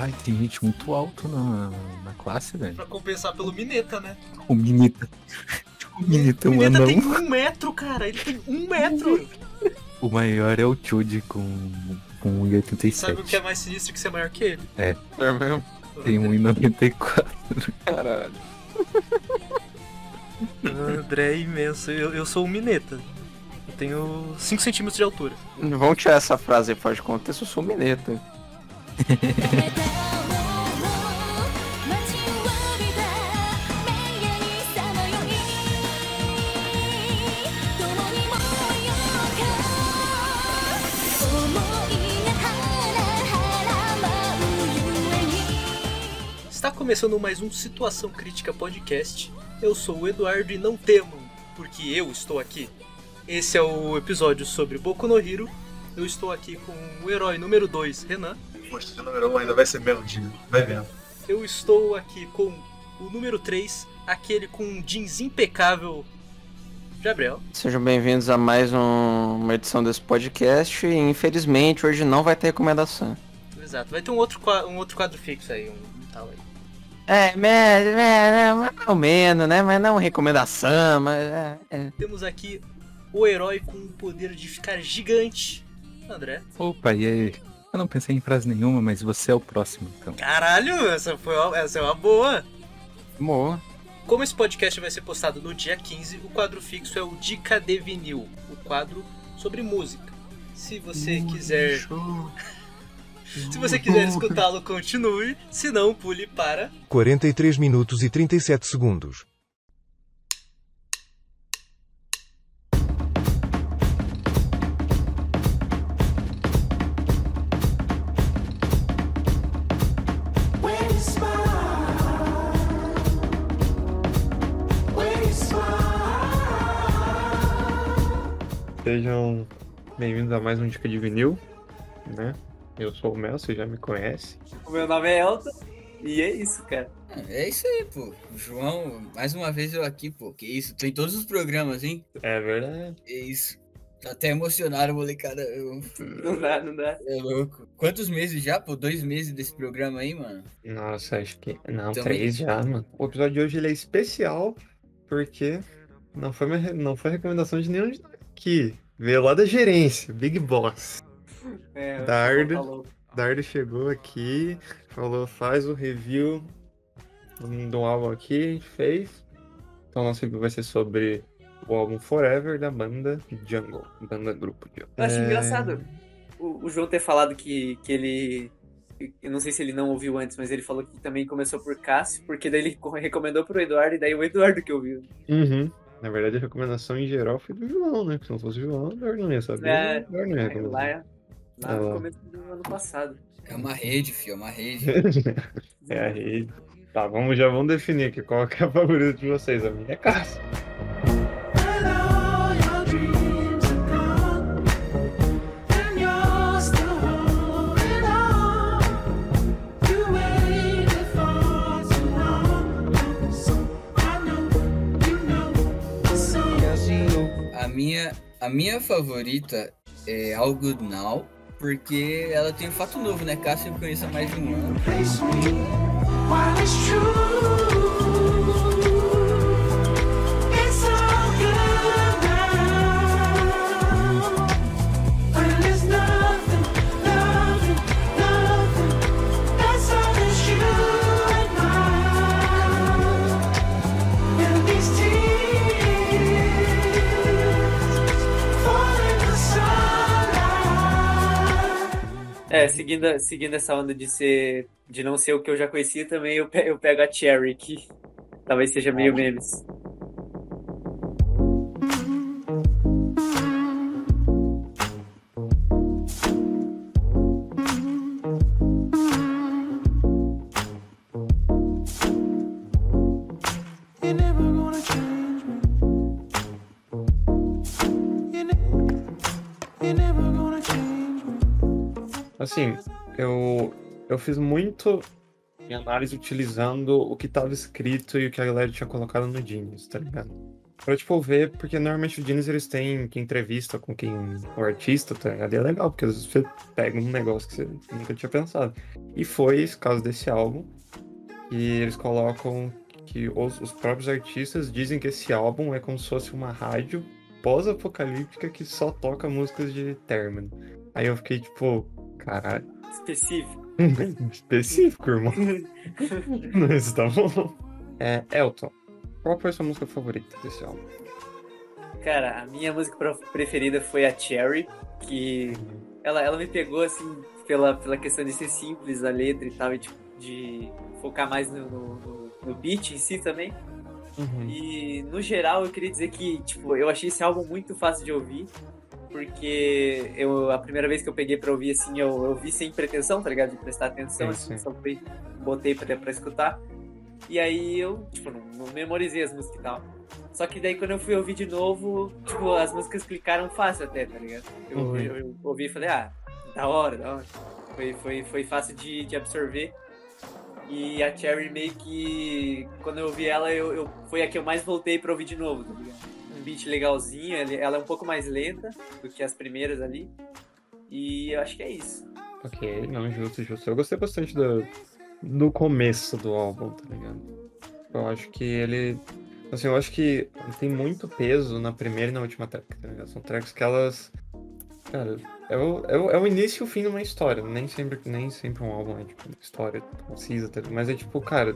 Caralho, tem gente muito alto na, na classe, velho. Pra compensar pelo Mineta, né? O Minita. O Minita é o um Mineta anão. tem um metro, cara. Ele tem um metro. O maior é o Chude com, com Sabe o que é 1,87. mais sinistro que ser maior que ele? É mesmo? Tem 1,94. Caralho. O André é imenso. Eu, eu sou o Mineta. Eu tenho 5 centímetros de altura. Vamos tirar essa frase aí fora de contexto, eu sou mineta.「に」Está começando mais um Situação Crítica Podcast. Eu sou o Eduardo e não temam, porque eu estou aqui. Esse é o episódio sobre Boku no Hero. Eu estou aqui com o herói número 2, Renan. Poxa, o número 1 ainda vai ser meu dia. Vai vendo. Eu estou aqui com o número 3, aquele com um jeans impecável, Gabriel. Sejam bem-vindos a mais um- uma edição desse podcast e infelizmente hoje não vai ter recomendação. Exato. Vai ter um outro, um outro quadro fixo aí, um, um. É, mas, é, mais ou menos, né? Mas não recomendação, mas é, é. Temos aqui o herói com o poder de ficar gigante, André. Opa, e aí? Eu não pensei em frase nenhuma, mas você é o próximo, então. Caralho, essa, foi uma, essa é uma boa. Boa. Como esse podcast vai ser postado no dia 15, o quadro fixo é o Dica de Vinil, o quadro sobre música. Se você quiser, se você quiser escutá-lo, continue. Se não, pule para 43 minutos e 37 segundos. Sejam bem-vindos a mais um Dica de Vinil, né? Eu sou o Mel, você já me conhece. O meu nome é Elton e é isso, cara. É isso aí, pô. João, mais uma vez eu aqui, pô. Que isso? Tem todos os programas, hein? É verdade. Que isso. Tá até emocionado, molecada. Eu- Não dá, não dá. É louco. Quantos meses já, pô? Dois meses desse programa aí, mano? Nossa, acho que. Não, Também. três já, mano. O episódio de hoje ele é especial porque não foi, minha não foi recomendação de nenhum de nós aqui. Veio lá da gerência, Big Boss. É, Dardo. louco. Dardo chegou aqui, falou, faz o review do álbum aqui, a gente fez. Então nosso review vai ser sobre o álbum Forever da banda Jungle, banda grupo de Eu acho É, engraçado o, o João ter falado que, que ele. Eu não sei se ele não ouviu antes, mas ele falou que também começou por Cássio, porque daí ele co- recomendou pro Eduardo e daí o Eduardo que ouviu. Uhum. Na verdade, a recomendação em geral foi do João, né? Se não fosse o João, o Eduardo não ia saber. É, o Eduardo não ia É, lá lá Ah, no começo do ano passado. É uma rede, filho. É uma rede. é a rede. Tá, vamos, já vamos definir aqui qual que é a favorita de vocês. A minha é Cássio. A minha, a minha favorita é All Good Now. Porque ela tem um fato novo, né? Cássio eu conheço há mais de um ano. É, seguindo, seguindo essa onda de ser. de não ser o que eu já conhecia também, eu, pe- eu pego a Cherry, que talvez seja meio memes. Assim, eu, eu fiz muito minha análise utilizando o que tava escrito e o que a galera tinha colocado no Genius, tá ligado? Pra, tipo, ver, porque normalmente o Genius eles têm que entrevista com quem, o artista, tá ligado? E é legal, porque às vezes você pega um negócio que você nunca tinha pensado. E foi esse caso desse álbum, e eles colocam que os, os próprios artistas dizem que esse álbum é como se fosse uma rádio pós-apocalíptica que só toca músicas de término. Aí eu fiquei tipo, caralho, Específico. específico, irmão. Mas tá bom. É, Elton, qual foi a sua música favorita desse álbum? Cara, a minha música preferida foi a Cherry, que ela, ela me pegou, assim, pela, pela questão de ser simples a letra e tal, e tipo, de focar mais no, no, no- no beat em si também. Uhum. E, no geral, eu queria dizer que, tipo, eu achei esse álbum muito fácil de ouvir, porque eu, a primeira vez que eu peguei pra ouvir, assim, eu, eu vi sem pretensão, tá ligado? De prestar atenção, Sim, assim, sim. só fui, botei pra, pra escutar. E aí eu, tipo, não, não memorizei as músicas e tal. Só que daí quando eu fui ouvir de novo, tipo, as músicas clicaram fácil até, tá ligado? Eu, Uhum. ouvi- eu, eu ouvi e falei, ah, da hora, da hora. Foi, foi, foi fácil de, de absorver. E a Cherry meio que. Quando eu ouvi ela, eu, eu, foi a que eu mais voltei pra ouvir de novo, tá ligado? Um beat legalzinho, ela é um pouco mais lenta do que as primeiras ali. E eu acho que é isso. Ok, não, justo, justo. Eu gostei bastante do, do começo do álbum, tá ligado? Eu acho que ele. Assim, eu acho que tem muito peso na primeira e na última track, tá ligado? São tracks que elas. Cara, é o, é o, é o início e o fim de uma história. Nem sempre, nem sempre um álbum é tipo história concisa, tá? Mas é tipo, cara.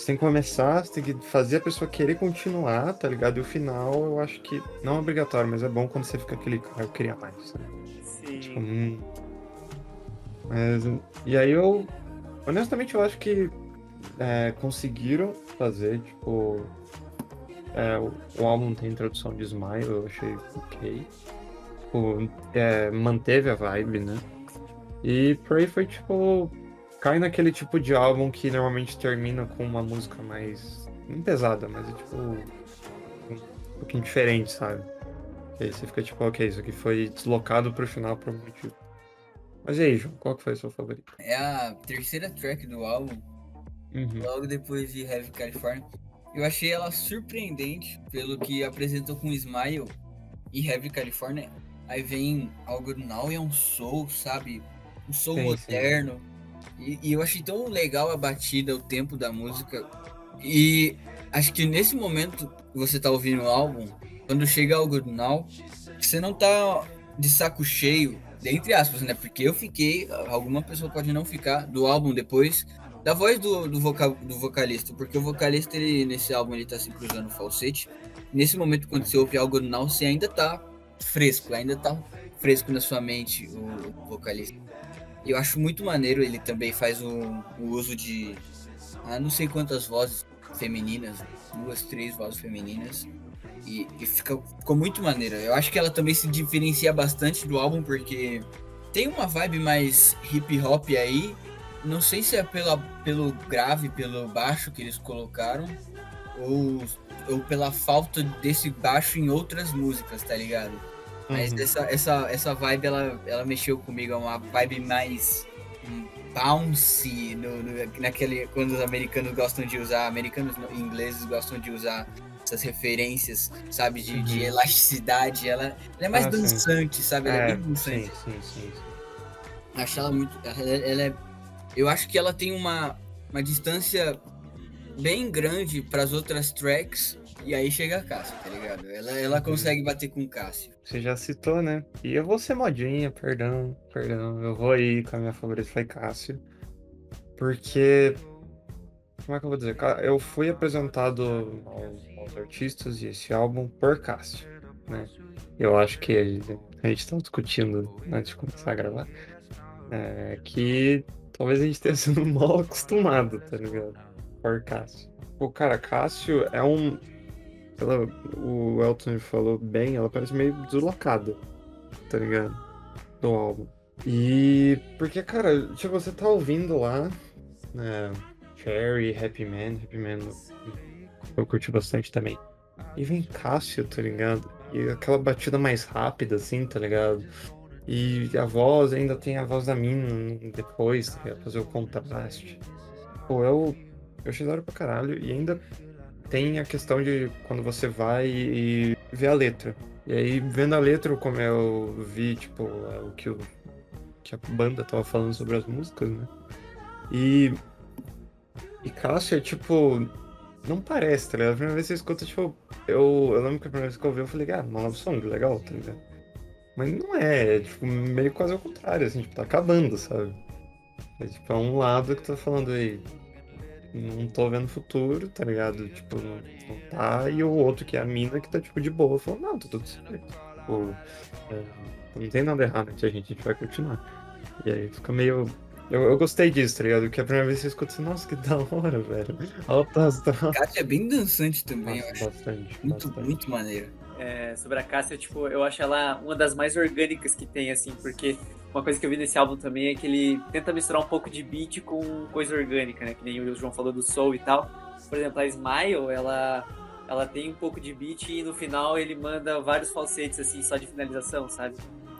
Você tem que começar, você tem que fazer a pessoa querer continuar, tá ligado? E o final eu acho que não é obrigatório, mas é bom quando você fica aquele cara, eu queria mais? Tipo, Sim. hum. Mas, e aí eu, honestamente, eu acho que é, conseguiram fazer, tipo, é, o, o álbum tem introdução de Smile, eu achei ok. Tipo, é, manteve a vibe, né? E Prey foi, tipo, cai naquele tipo de álbum que normalmente termina com uma música mais, não pesada, mas é, tipo, um pouquinho diferente, sabe? E aí você fica tipo, ok, isso aqui foi deslocado pro final por um motivo. Mas e aí, João, qual que foi a sua favorita? É a terceira track do álbum, Uhum. logo depois de Heavy California. Eu achei ela surpreendente pelo que apresentou com Smile e Heavy California. Aí vem algo Now e é um soul, sabe? Um soul Sim, sim. E, e eu achei tão legal a batida, o tempo da música. E acho que nesse momento que você tá ouvindo o álbum, quando chega algo Now, você não tá de saco cheio, entre aspas, né? Porque eu fiquei, alguma pessoa pode não ficar, do álbum depois, da voz do, do, voca- do vocalista, porque o vocalista, ele, nesse álbum, ele tá sempre usando falsete. Nesse momento, quando você ouve algo Now, você ainda tá fresco, ainda tá fresco na sua mente, o vocalista. Eu acho muito maneiro, ele também faz o, o uso de, ah, não sei quantas vozes femininas, duas, três vozes femininas. E, e fica, ficou muito maneira. Eu acho que ela também se diferencia bastante do álbum, porque tem uma vibe mais hip hop aí. Não sei se é pela, pelo grave, pelo baixo que eles colocaram, ou, ou pela falta desse baixo em outras músicas, tá ligado? Mas Uhum. essa, essa, essa vibe, ela, ela mexeu comigo, é uma vibe mais hum, bouncy, no, no- naquele, quando os americanos gostam de usar, americanos não, ingleses gostam de usar essas referências, sabe, de, de Uhum. elasticidade, ela, ela é mais Ah, sim. dançante, sabe, ela é, É, bem dançante. sim, sim, sim. sim. Acho ela muito. Ela, ela é. Eu acho que ela tem uma, uma distância bem grande para as outras tracks. E aí chega a Cássio, tá ligado? Ela, ela consegue bater com o Cássio. Você já citou, né? E eu vou ser modinha, perdão, perdão. Eu vou aí com a minha favorita, foi Cássio. Porque. Como é que eu vou dizer? Eu fui apresentado aos, aos artistas e esse álbum por Cássio, né? Eu acho que a gente, a gente tá discutindo antes de começar a gravar. é, que talvez a gente tenha sido mal acostumado, tá ligado? Por Cássio. Pô, cara, Cássio é um. Ela, o Elton falou bem, ela parece meio deslocada, tá ligado? Do álbum. E. Porque, cara, tipo, você tá ouvindo lá. né, Cherry, Happy Man, Happy Man eu curti bastante também. E vem Cássio, tá ligado? E aquela batida mais rápida, assim, tá ligado? E a voz, ainda tem a voz da mina depois, tá fazer o contraste. Pô, eu, eu achei da hora pra caralho. E ainda tem a questão de quando você vai e vê a letra. E aí, vendo a letra, como eu vi, tipo, o que, o, que a banda tava falando sobre as músicas, né? E. E Cássia, tipo. Não parece, tá ligado? A primeira vez que você escuta, tipo. Eu, eu lembro que a primeira vez que eu ouvi, eu falei, ah, uma love song, legal, tá ligado? Mas não é, é tipo, meio quase ao contrário, assim, tipo, tá acabando, sabe? É tipo, é um lado que tá falando aí. Não tô vendo futuro, tá ligado? Tipo, não, não tá. E o outro que é a mina que tá, tipo, de boa, falou, não, tá tudo certo. Tipo, é, não tem nada errado entre a gente, a gente vai continuar. E aí fica meio. Eu, eu gostei disso, tá ligado? Porque a primeira vez que eu escuto assim, nossa, que da hora, velho. Alta astral. Cássia é bem dançante também, eu Nossa, acho. bastante, Muito, bastante. muito maneiro. É, sobre a Cássia, tipo, eu acho ela uma das mais orgânicas que tem, assim, porque uma coisa que eu vi nesse álbum também é que ele tenta misturar um pouco de beat com coisa orgânica, né? Que nem o João falou do soul e tal. Por exemplo, a Smile, ela, ela tem um pouco de beat e no final ele manda vários falsetes, assim, só de finalização, sabe?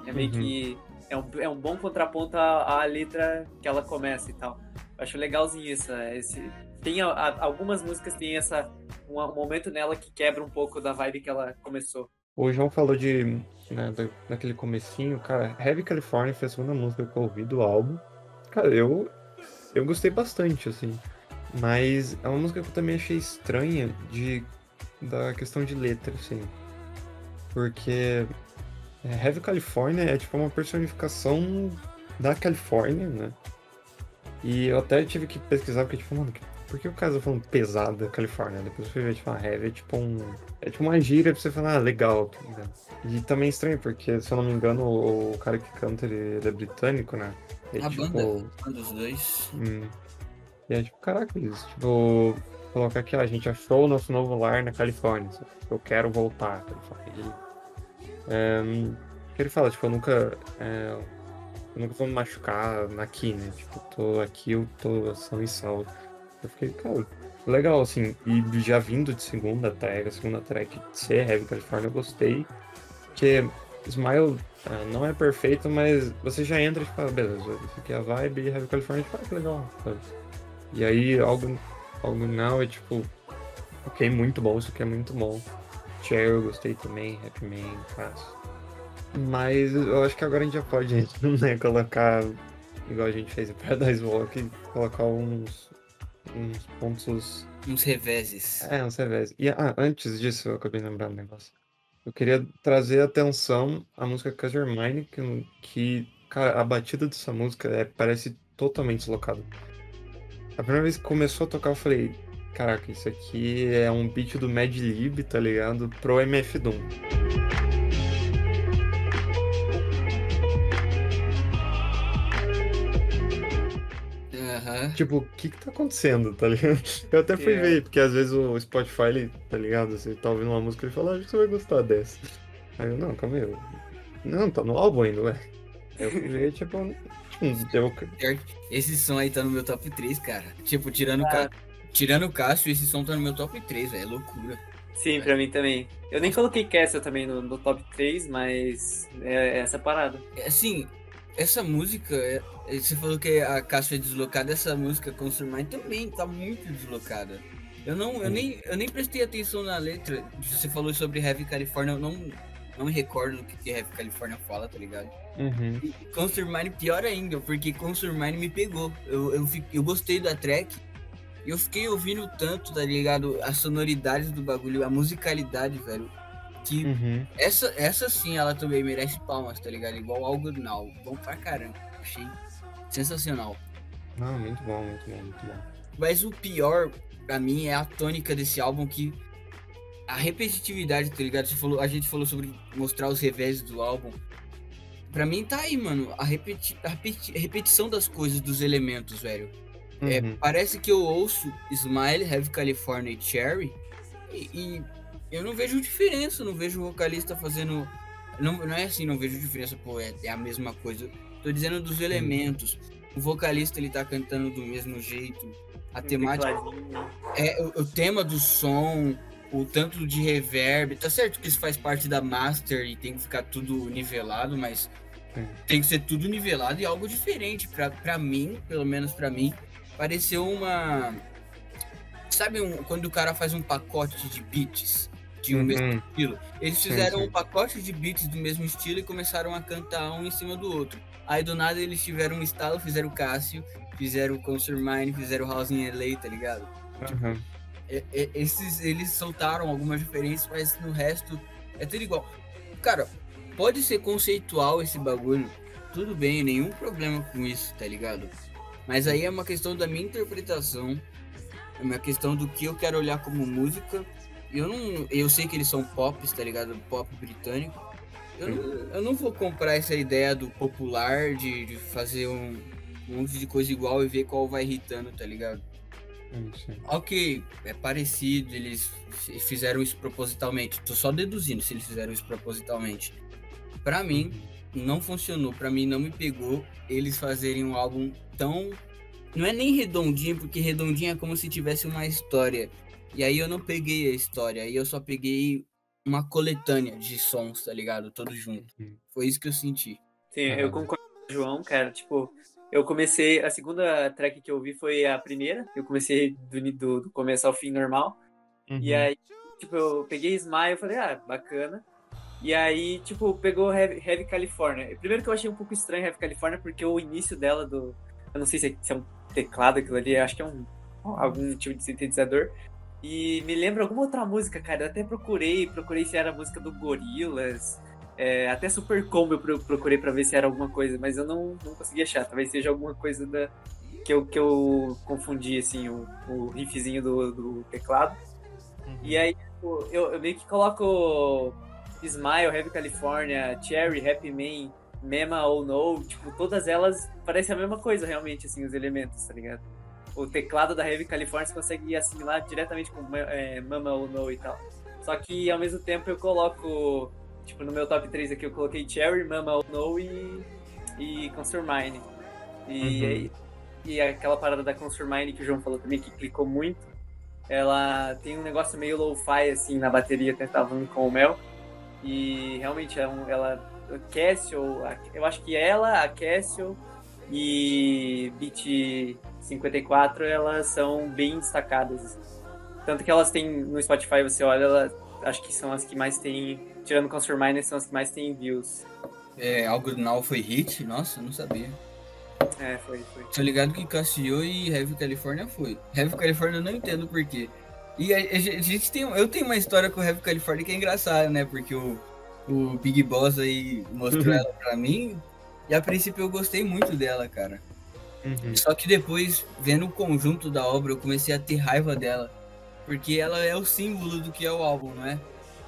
É meio Uhum. que. É um, é um bom contraponto à, à letra que ela começa e tal. Eu acho legalzinho isso. Esse, tem a- a- algumas músicas tem essa um, um momento nela que quebra um pouco da vibe que ela começou. O João falou de. Né, da- daquele comecinho, cara. Heavy California foi a segunda música que eu ouvi do álbum. Cara, eu. Eu gostei bastante, assim. Mas é uma música que eu também achei estranha de. Da questão de letra, assim. Porque. é, Heavy California é tipo uma personificação da Califórnia, né? E eu até tive que pesquisar, porque, tipo, mano, por que o cara tá falando pesada Califórnia? Depois eu fui ver, tipo, heavy é tipo um. É tipo uma gíria pra você falar, ah, legal, tá ligado? E também é estranho, porque, se eu não me engano, o, o cara que canta, ele, ele é britânico, né? E, A tipo, banda, um dos dois. hum, e é tipo, caraca, eles, tipo, colocar aqui, ó, a gente achou o nosso novo lar na Califórnia, sabe? eu quero voltar à Califórnia. E, é, ele fala, tipo, eu nunca. é, eu nunca vou me machucar aqui, né? Tipo, eu tô aqui, eu tô são e salvo. Eu fiquei, cara, legal, assim. E já vindo de segunda track, segunda track ser Heavy California, eu gostei. Porque Smile ah, não é perfeito, mas você já entra e fala, beleza, isso aqui é a vibe, e Heavy California, tipo, ah, que legal, sabe? E aí, algo, algo não é tipo, ok, muito bom, isso aqui é muito bom. Cher eu gostei também, Happy Man, fácil. Mas eu acho que agora a gente já pode né, colocar, igual a gente fez em Paradise Walk, colocar uns, uns pontos. Uns reveses. É, uns revés. E ah, antes disso, eu acabei de lembrar um negócio. Eu queria trazer atenção à música Cause You're Mine, que, que, cara, a batida dessa música é, parece totalmente deslocada. A primeira vez que começou a tocar, eu falei, caraca, isso aqui é um beat do Mad Lib, tá ligado? Pro MF Doom. Tipo, o que que tá acontecendo, tá ligado? Eu até fui É. ver, porque às vezes o Spotify, ele, tá ligado? Você tá ouvindo uma música e ele fala, ah, acho que você vai gostar dessa. Aí eu, não, calma aí. eu- Não, tá no álbum ainda, ué. Aí eu fui ver, tipo, tipo, eu, Esse som aí tá no meu top 3, cara. Tipo, tirando, o Ah. Ca- tirando o Cássio, esse som tá no meu top 3, velho. É loucura. Sim, pra mim também. Eu nem coloquei Castle também no, no top 3, mas é, é essa parada. Assim, essa música, é- é- você falou que a Cássio é deslocada, essa música Consumer também tá muito deslocada. Eu não, eu nem, eu nem prestei atenção na letra. Você falou sobre Heavy California, eu não, não me recordo do que, que Heavy California fala, tá ligado? Uhum. E Consumer pior ainda, porque Consumer me pegou. Eu, eu, eu gostei da track. E eu fiquei ouvindo tanto, tá ligado? As sonoridades do bagulho, a musicalidade, velho. Que Uhum. essa, essa sim, ela também merece palmas, tá ligado? Igual All Good Now. Bom pra caramba. Achei sensacional. Não, muito bom, muito bom, muito bom. Mas o pior, pra mim, é a tônica desse álbum que. A repetitividade, tá ligado? Você falou, a gente falou sobre mostrar os revés do álbum. Pra mim tá aí, mano. A, repeti a repeti- repetição das coisas, dos elementos, velho. É, Uhum. parece que eu ouço Smile, Heavy California e Cherry e, e eu não vejo diferença, não vejo o vocalista fazendo. Não, não é assim, não vejo diferença, pô, é, é a mesma coisa. Tô dizendo dos elementos. O vocalista ele tá cantando do mesmo jeito. A temática. Tecladinho. É, o, o tema do som, o tanto de reverb. Tá certo que isso faz parte da master e tem que ficar tudo nivelado, mas Sim. Tem que ser tudo nivelado e algo diferente. Pra, pra mim, pelo menos pra mim, pareceu uma. Sabe um- quando o cara faz um pacote de beats de um mesmo Uhum. estilo? Eles Sim, fizeram sim. um pacote de beats do mesmo estilo e começaram a cantar um em cima do outro. Aí do nada eles tiveram um estalo, fizeram o Cássio, fizeram o Concert Mine, fizeram o House in LA, tá ligado? É- é- esses eles soltaram algumas diferenças, mas no resto é tudo igual. Cara, pode ser conceitual esse bagulho, tudo bem, nenhum problema com isso, tá ligado? Mas aí é uma questão da minha interpretação, é uma questão do que eu quero olhar como música. Eu não, eu sei que eles são pops, tá ligado? Pop britânico. Eu não, eu não vou comprar essa ideia do popular de, de fazer um, um monte de coisa igual e ver qual vai irritando, tá ligado? Sim, sim. Ok, é parecido, eles fizeram isso propositalmente. Tô só deduzindo se eles fizeram isso propositalmente. Pra mim, não funcionou. Pra mim, não me pegou eles fazerem um álbum tão. Não é nem redondinho, porque redondinho é como se tivesse uma história. E aí eu não peguei a história, aí eu só peguei uma coletânea de sons, tá ligado? Todos juntos. Uhum. Foi isso que eu senti. Sim, eu concordo com o João, cara. Tipo, eu comecei. A segunda track que eu ouvi foi a primeira. Eu comecei do, do, do começo ao fim normal. E Uhum. aí, tipo, eu peguei Smile e falei, ah, bacana. E aí, tipo, pegou Heavy, Heavy California. Primeiro que eu achei um pouco estranho Heavy California, porque o início dela do. Eu não sei se é, se é um teclado aquilo ali, acho que é um. algum tipo de sintetizador. E me lembra alguma outra música, cara. Eu até procurei, procurei se era a música do Gorillaz. É, até Super Combo eu pro- procurei pra ver se era alguma coisa, mas eu não, não consegui achar. Talvez seja alguma coisa da, que, eu, que eu confundi, assim, o, o riffzinho do, do teclado. E aí, tipo, eu, eu meio que coloco Smile, Heavy California, Cherry, Happy Man, Mema ou No, tipo, todas elas parecem a mesma coisa, realmente, assim, os elementos, tá ligado? O teclado da Heavy California você consegue assimilar diretamente com é, Mama ou No e tal. Só que, ao mesmo tempo, eu coloco, tipo, no meu top 3 aqui, eu coloquei Cherry, Mama ou No e, e Concert Mine. E, Uhum. aí- e aquela parada da Concert Mine que o João falou também, que clicou muito, ela tem um negócio meio lo-fi, assim, na bateria, até tava com o Mel. E realmente é um, ela. a- eu acho que ela, a Casio e Beat 54, elas são bem destacadas. Tanto que elas têm no Spotify, você olha, elas, acho que são as que mais têm. Tirando Concert Miner, são as que mais têm views. É, algo Now foi hit? Nossa, não sabia. É, foi, foi. Tô ligado que Cassio e Heavy California foi. Heavy California eu não entendo por quê. E a, a gente tem. Eu tenho uma história com o Heavy California que é engraçada, né? Porque o, o Big Boss aí mostrou Uhum. ela pra mim. E a princípio eu gostei muito dela, cara. Uhum. Só que depois, vendo o conjunto da obra, eu comecei a ter raiva dela. Porque ela é o símbolo do que é o álbum, não é?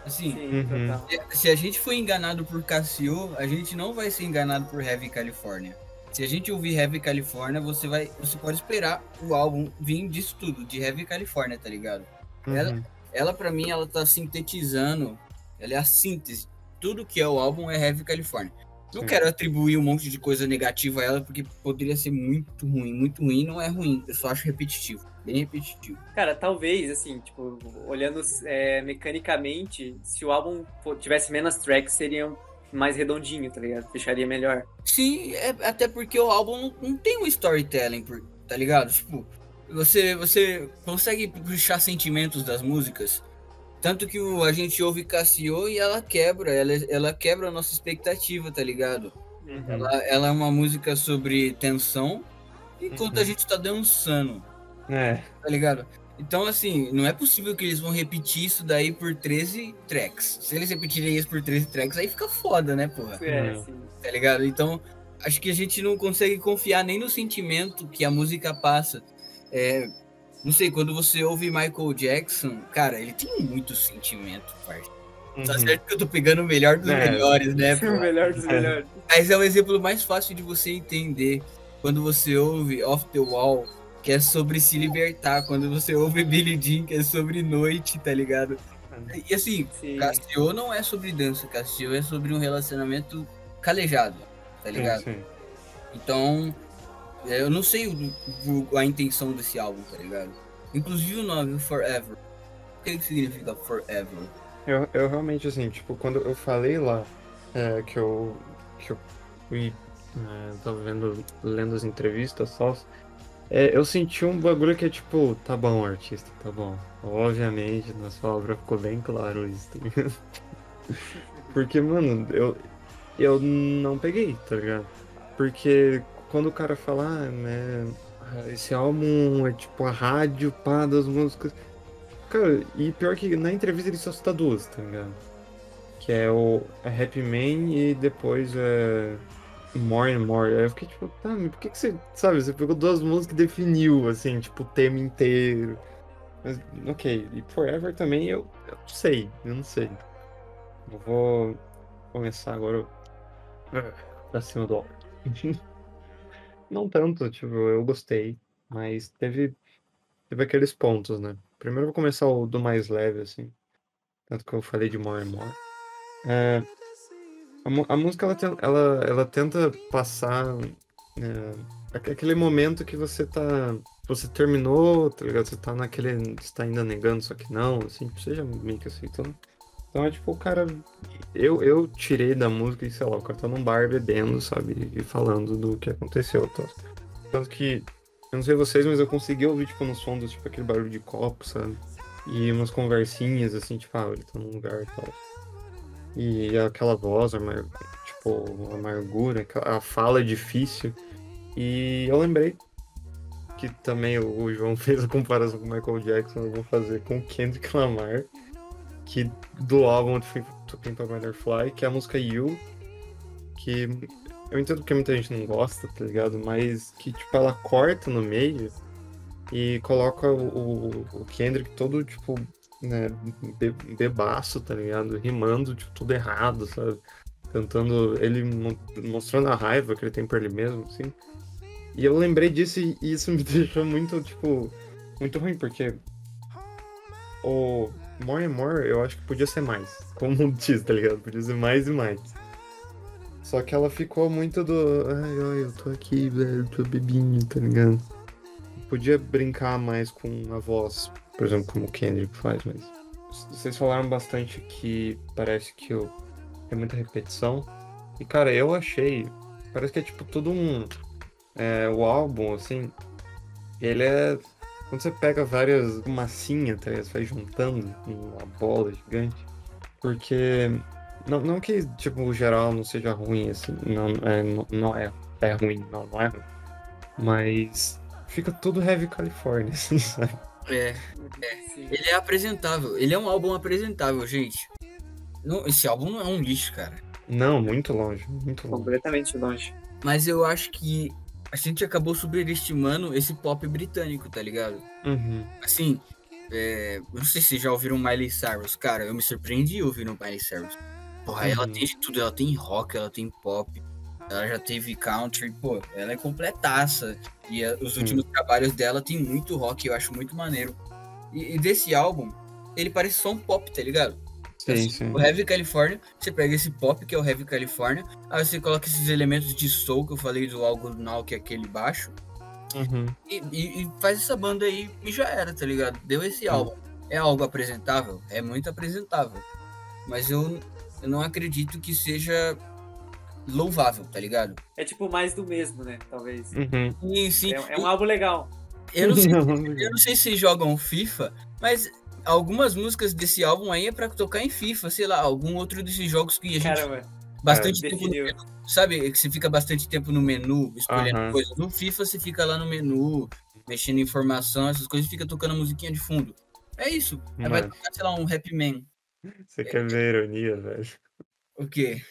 Assim, Sim, Uhum. se- a gente foi enganado por Cassio, a gente não vai ser enganado por Heavy California. Se a gente ouvir Heavy California, você vai, você pode esperar o álbum vir disso tudo, de Heavy California, tá ligado? Ela, Uhum. ela para mim, ela tá sintetizando, ela é a síntese. Tudo que é o álbum é Heavy California. Não quero atribuir um monte de coisa negativa a ela, porque poderia ser muito ruim. Muito ruim não é ruim, eu só acho repetitivo, bem repetitivo. Cara, talvez, assim, tipo, olhando é, mecanicamente, se o álbum tivesse menos tracks, seria mais redondinho, tá ligado? Fecharia melhor. Sim, é, até porque o álbum não, não tem um storytelling, por- tá ligado? Tipo, você, você consegue puxar sentimentos das músicas. Tanto que o, a gente ouve Cassio e ela quebra, ela, ela quebra a nossa expectativa, tá ligado? Ela, ela é uma música sobre tensão, enquanto a Uhum. gente tá dançando, É. tá ligado? Então, assim, não é possível que eles vão repetir isso daí por 13 tracks. Se eles repetirem isso por 13 tracks, aí fica foda, né, porra? É, Não. sim. tá ligado? Então, acho que a gente não consegue confiar nem no sentimento que a música passa. É, não sei, quando você ouve Michael Jackson, cara, ele tem muito sentimento, parça. Tá Uhum. certo que eu tô pegando o melhor dos É. melhores, né? o melhor dos melhores. Mas é o exemplo mais fácil de você entender quando você ouve Off the Wall, que é sobre se libertar, quando você ouve Billie Jean, que é sobre noite, tá ligado? E assim, Sim. Cassio não é sobre dança, Cassio é sobre um relacionamento calejado, tá ligado? Sim, sim. Então, eu não sei a intenção desse álbum, tá ligado? Inclusive o nome, Forever. O que que significa Forever? Eu, eu realmente, assim, tipo, quando eu falei lá é, que, eu, que eu fui. É, tava vendo, lendo as entrevistas só. É, eu senti um bagulho que é tipo, tá bom, artista, tá bom. Obviamente, na sua obra ficou bem claro isso, tá ligado? Porque, mano, eu, eu não peguei, tá ligado? Porque quando o cara fala, né, esse álbum é tipo a rádio, pá, das músicas. Cara, e pior que na entrevista ele só cita duas, tá ligado? Que é o é Happy Man e depois é More and More. Aí eu fiquei tipo, tá, mas por que, que você, sabe, você pegou duas músicas e definiu, assim, tipo, o tema inteiro. Mas, ok, e Forever também eu, eu não sei, eu não sei. Eu vou começar agora pra cima do álbum. Não tanto, tipo, eu gostei, mas teve, teve aqueles pontos, né? Primeiro eu vou começar o do mais leve, assim. Tanto que eu falei de More and More. É, a, a música, ela, ela, ela tenta passar é, aque- aquele momento que você tá... Você terminou, tá ligado? Você tá naquele... Você tá ainda negando, só que não, assim. Seja meio que aceitando. Então é tipo, o cara... Eu, eu tirei da música e, sei lá, o cara tá num bar bebendo, sabe? E falando do que aconteceu. Tá? Tanto que, eu não sei vocês, mas eu consegui ouvir, tipo, nos fundos, tipo, aquele barulho de copo, sabe? E umas conversinhas, assim, tipo, ah, ele tá num lugar e tal. E aquela voz, tipo, a amargura, a fala é difícil. E eu lembrei que também o João fez a comparação com o Michael Jackson, eu vou fazer com o Kendrick Lamar, que do álbum To Pimp a Butterfly, que é a música You, que eu entendo que muita gente não gosta, tá ligado? Mas que, tipo, ela corta no meio e coloca o, o, Kendrick todo, tipo, né, be- bebaço, tá ligado? Rimando, tipo, tudo errado, sabe? Cantando, ele mo- mostrando a raiva que ele tem por ele mesmo, assim. E eu lembrei disso e isso me deixou muito, tipo, muito ruim, porque o More and More eu acho que podia ser mais. Como diz, tá ligado? Podia ser mais e mais. Só que ela ficou muito do. Ai, ai, eu tô aqui, velho, tô bebinho, tá ligado? Podia brincar mais com a voz, por exemplo, como o Kendrick faz, mas. Vocês falaram bastante que parece que eu... tem muita repetição. E, cara, eu achei. Parece que é tipo tudo um. É, o álbum, assim. Ele é. Quando você pega várias massinhas, tá ligado? Você vai juntando uma bola gigante. Porque. Não, não que, tipo, o geral não seja ruim, assim. Não é, não, não é, é ruim, não, não é ruim. Mas. Fica tudo Heavy California, assim, sabe? É, Sim. ele é apresentável. Ele é um álbum apresentável, gente. Não, esse álbum não é um lixo, cara. Não, muito longe, muito longe. Completamente longe. Mas eu acho que a gente acabou superestimando esse pop britânico, tá ligado? Uhum. Assim, é, eu não sei se vocês já ouviram Miley Cyrus. Cara, eu me surpreendi ouvindo Miley Cyrus. Porra, ela Uhum. tem de tudo. Ela tem rock, ela tem pop. Ela já teve country. Pô, ela é completaça. E eh, os últimos trabalhos dela tem muito rock. Eu acho muito maneiro. E, e desse álbum, ele parece só um pop, tá ligado? Sim, Assim, sim. O Heavy California, você pega esse pop, que é o Heavy California, aí você coloca esses elementos de soul que eu falei do Algo Now, que é aquele baixo, Uhum. e, e- e faz essa banda aí e já era, tá ligado? Deu esse álbum. É algo apresentável? É muito apresentável. Mas eu, eu não acredito que seja louvável, tá ligado? É tipo mais do mesmo, né? Talvez. Uhum. Sim, sim. É, é um álbum legal. Eu não sei Eu não sei se jogam FIFA, mas algumas músicas desse álbum aí é pra tocar em FIFA, sei lá, algum outro desses jogos que a gente Caramba, bastante tempo menu, sabe, que você fica bastante tempo no menu escolhendo Aham. coisas. No FIFA você fica lá no menu, mexendo em informação, essas coisas, fica tocando a musiquinha de fundo. É isso. Aí vai tocar, sei lá, um Happy Man. Você quer ver a ironia, velho? O quê?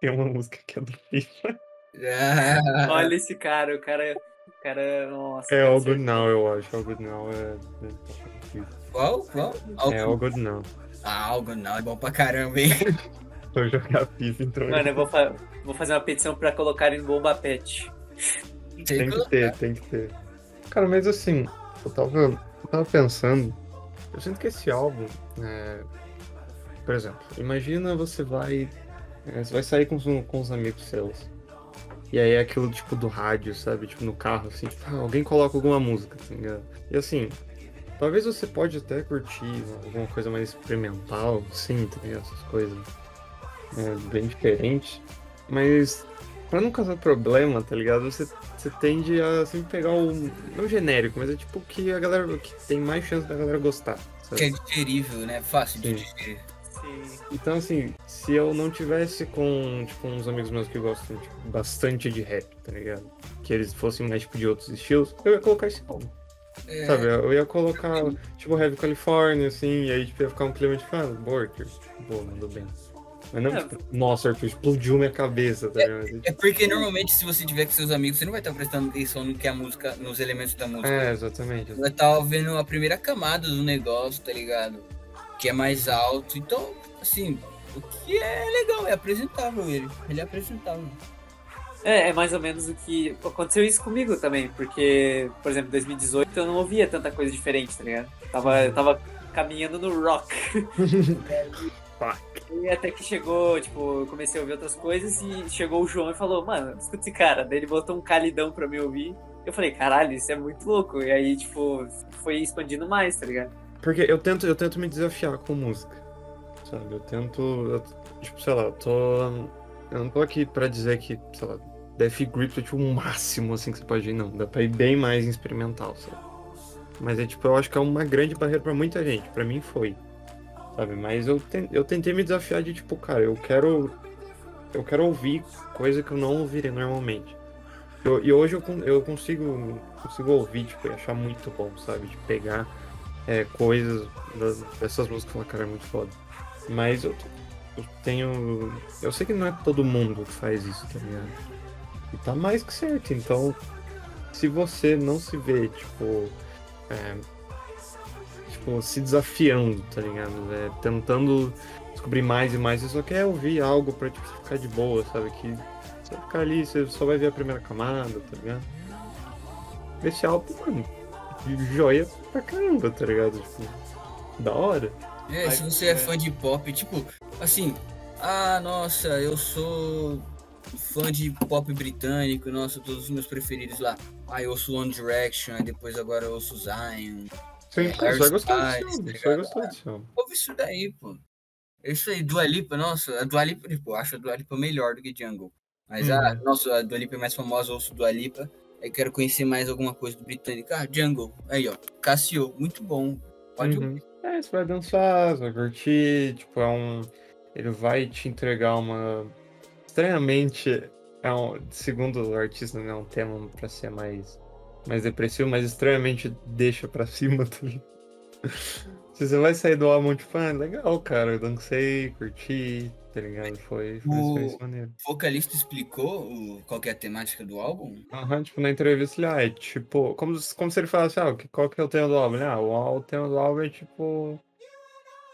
Tem uma música que é do FIFA. Ah, Olha esse cara, o cara. O cara. Nossa. É Now, eu acho. All Good Now é. É- qual? Qual? É All Good Now. Ah, algo não, é bom pra caramba, hein? Vou jogar FIFA, então. Mano, eu vou, fa- vou fazer uma petição pra colocarem no Bomba Pet. Tem que ter, tem que ter. Cara, mas assim, eu tava, eu tava pensando. Eu sinto que esse álbum. é, Por exemplo, imagina você vai. é, Você vai sair com, os- com os amigos seus. E aí é aquilo tipo do rádio, sabe? Tipo no carro, assim, tipo, ah, alguém coloca alguma música, tá ligado? E assim, talvez você pode até curtir alguma coisa mais experimental, sim, tá ligado? Essas coisas é, bem diferentes. Mas pra não causar problema, tá ligado? Você, você tende a sempre pegar o. Não genérico, mas é tipo o que a galera. que tem mais chance da galera gostar. sabe? Que é digerível, né? Fácil de Sim. digerir. Sim. Então, assim, se eu não tivesse com, tipo, uns amigos meus que gostam tipo, bastante de rap, tá ligado? Que eles fossem mais, tipo, de outros estilos, eu ia colocar esse álbum, É, sabe? Eu ia colocar, tipo, Heavy California, assim, e aí, tipo, ia ficar um clima, tipo, ah, Borker, boa, mandou bem. Mas não, É. tipo, nossa, Arthur, explodiu minha cabeça, tá ligado? É porque normalmente se você tiver com seus amigos, você não vai estar prestando atenção no que a música, nos elementos da música. É, exatamente. Você vai estar vendo a primeira camada do negócio, tá ligado? Que é mais alto. Então, assim, o que é legal, é apresentável ele. Ele é apresentável. É, é mais ou menos o que aconteceu isso comigo também, porque, por exemplo, em 2018 eu não ouvia tanta coisa diferente, tá ligado? Tava, eu tava caminhando no rock. E até que chegou, tipo, eu comecei a ouvir outras coisas e chegou o João e falou, mano, escuta esse cara. Daí ele botou um calidão pra me ouvir. Eu falei, caralho, isso é muito louco. E aí, tipo, foi expandindo mais, tá ligado? Porque eu tento, eu tento me desafiar com música, sabe? Eu tento, eu, tipo, sei lá, eu tô... Eu não tô aqui pra dizer que, sei lá, Death Grip é tipo o máximo, assim, que você pode ir, não. Dá pra ir bem mais experimental, sabe? Mas é tipo, eu acho que é uma grande barreira pra muita gente. Pra mim foi, sabe? Mas eu, ten- eu tentei me desafiar de, tipo, cara, eu quero... Eu quero ouvir coisa que eu não ouviria normalmente. Eu- e hoje eu, eu consigo, consigo ouvir, tipo, e achar muito bom, sabe? De pegar é, coisas das- dessas músicas falar, cara, é muito foda. Mas eu, eu tenho. Eu sei que não é todo mundo que faz isso, tá ligado? E tá mais que certo. Então, se você não se vê, tipo. é, tipo, se desafiando, tá ligado? É, tentando descobrir mais e mais, você só quer ouvir algo pra tipo, ficar de boa, sabe? Que você ficar ali, você só vai ver a primeira camada, tá ligado? Esse álbum, mano, joia pra caramba, tá ligado? Tipo, da hora. É, Mas, se você é é. fã de pop, tipo, assim, ah, nossa, eu sou fã de pop britânico, nossa, todos os meus preferidos lá. Ah, eu ouço One Direction, aí depois agora eu ouço Zion. Sim, É, você vai gostar álbum, tá você vai ligado? gostar. Ouve isso daí, pô. Isso aí, Dua Lipa, nossa, a Dua Lipa, tipo, eu acho a Dua Lipa melhor do que Jungle. Mas, ah, nossa, a Dua Lipa é mais famosa, eu ouço Dua Lipa. Aí quero conhecer mais alguma coisa do britânico. Ah, Jungle, aí ó, Cassio, muito bom. Pode Uhum. É, você vai dançar, você vai curtir, tipo, é um. Ele vai te entregar uma. Estranhamente, é um... segundo o artista, não é um tema pra ser mais, mais depressivo, mas estranhamente deixa pra cima, tá você vai sair do álbum, tipo, ah, legal, cara, eu dancei, curti, tá ligado? Foi, foi O- experiência maneira. O vocalista explicou o- qual que é a temática do álbum? Aham, tipo, na entrevista ele, ah, é tipo, como, se- como se ele falasse, ah, qual que é o tema do álbum? Ele, ah, o, o tema do álbum é tipo.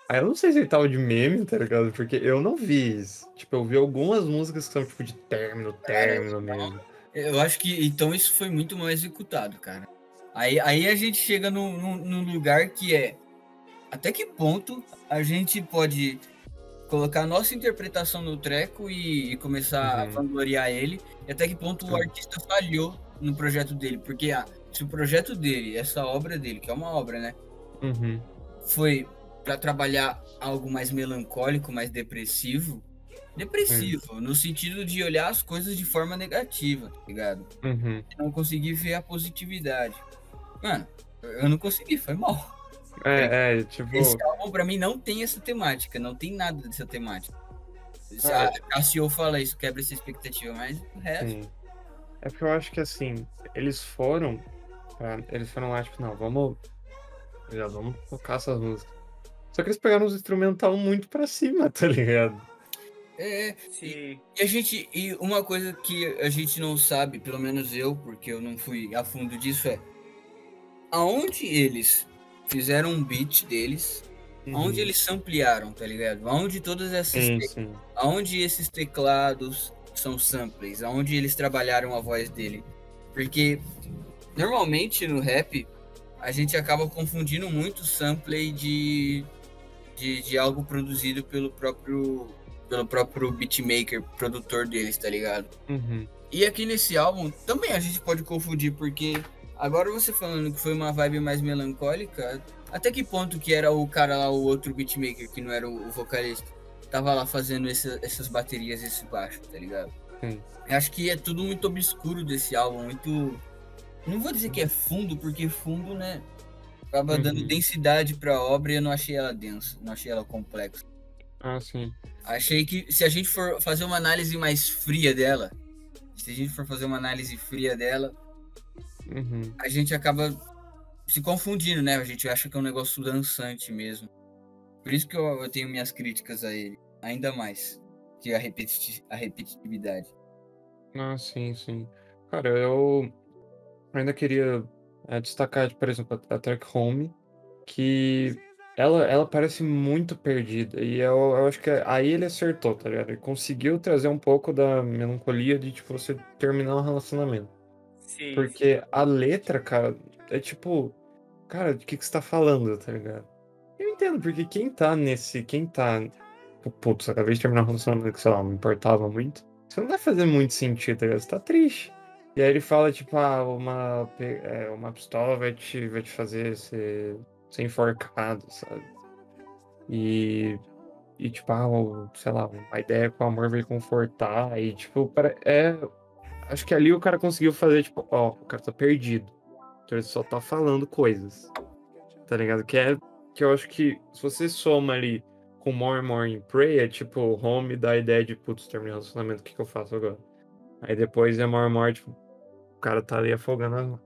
Ah, eu não sei se ele tava de meme, tá ligado? Porque eu não vi isso. Tipo, eu vi algumas músicas que são tipo de término, término mesmo. Eu acho que então isso foi muito mal executado, cara. Aí, aí a gente chega num, num, num lugar que é até que ponto a gente pode colocar a nossa interpretação no treco e, e começar a Uhum. vangloriar ele, e até que ponto o Sim. artista falhou no projeto dele. Porque ah, se o projeto dele, essa obra dele, que é uma obra, né? Uhum. foi pra trabalhar algo mais melancólico, mais depressivo. Depressivo, no sentido de olhar as coisas de forma negativa, tá ligado? Uhum. Não conseguir ver a positividade. Mano, eu não consegui, foi mal. É, é, tipo. Esse álbum pra mim não tem essa temática, não tem nada dessa temática. Se Ah, a Cassio fala isso, quebra essa expectativa, mas o resto. Sim. É porque eu acho que assim, eles foram. pra- eles foram lá, tipo, não, vamos. Já vamos tocar essas músicas. Só que eles pegaram os instrumental muito pra cima, tá ligado? É, Sim. E a gente. E uma coisa que a gente não sabe, pelo menos eu, porque eu não fui a fundo disso, é aonde eles fizeram um beat deles, aonde eles samplearam, tá ligado? Aonde todas essas. Sim, te- sim. Aonde esses teclados são samples, aonde eles trabalharam a voz dele. Porque normalmente no rap a gente acaba confundindo muito sample de, de, de algo produzido pelo próprio pelo próprio beatmaker, produtor deles, tá ligado? Uhum. E aqui nesse álbum também a gente pode confundir, porque agora você falando que foi uma vibe mais melancólica, até que ponto que era o cara lá, o outro beatmaker, que não era o, vocalista? tava lá fazendo esse- essas baterias, esse baixo, tá ligado? Sim. Eu acho que é tudo muito obscuro desse álbum, muito. Não vou dizer que é fundo, porque fundo, né? Acaba Uhum. dando densidade pra obra e eu não achei ela densa, não achei ela complexa. Ah, sim. Achei que se a gente for fazer uma análise mais fria dela, se a gente for fazer uma análise fria dela, Uhum. a gente acaba se confundindo, né? A gente acha que é um negócio dançante mesmo. Por isso que eu, eu tenho minhas críticas a ele, ainda mais que a, repeti a repetitividade. Ah, sim, sim. Cara, eu ainda queria eh, destacar, por exemplo, a a track Home, que ela, ela parece muito perdida. E eu, eu acho que aí ele acertou, tá ligado? Ele conseguiu trazer um pouco da melancolia de, tipo, você terminar um relacionamento. Sim. Porque a letra, cara, é tipo, cara, do que que você tá falando, tá ligado? Eu entendo, porque quem tá nesse, quem tá, putz, acabei de terminar um relacionamento que, sei lá, não importava muito, isso não vai fazer muito sentido, tá ligado? Você tá triste. E aí ele fala, tipo, ah, uma, é, uma pistola vai te, vai te fazer ser, ser enforcado, sabe? E, e tipo, ah, sei lá, uma ideia que o amor vai confortar, e tipo, é, acho que ali o cara conseguiu fazer, tipo, ó, o cara tá perdido. Então ele só tá falando coisas. Tá ligado? Que é. Que eu acho que se você soma ali com More in Pray, é tipo, home dá a ideia de, putz, terminei o relacionamento, o que, que eu faço agora? Aí depois é More More, tipo, o cara tá ali afogando as mãos,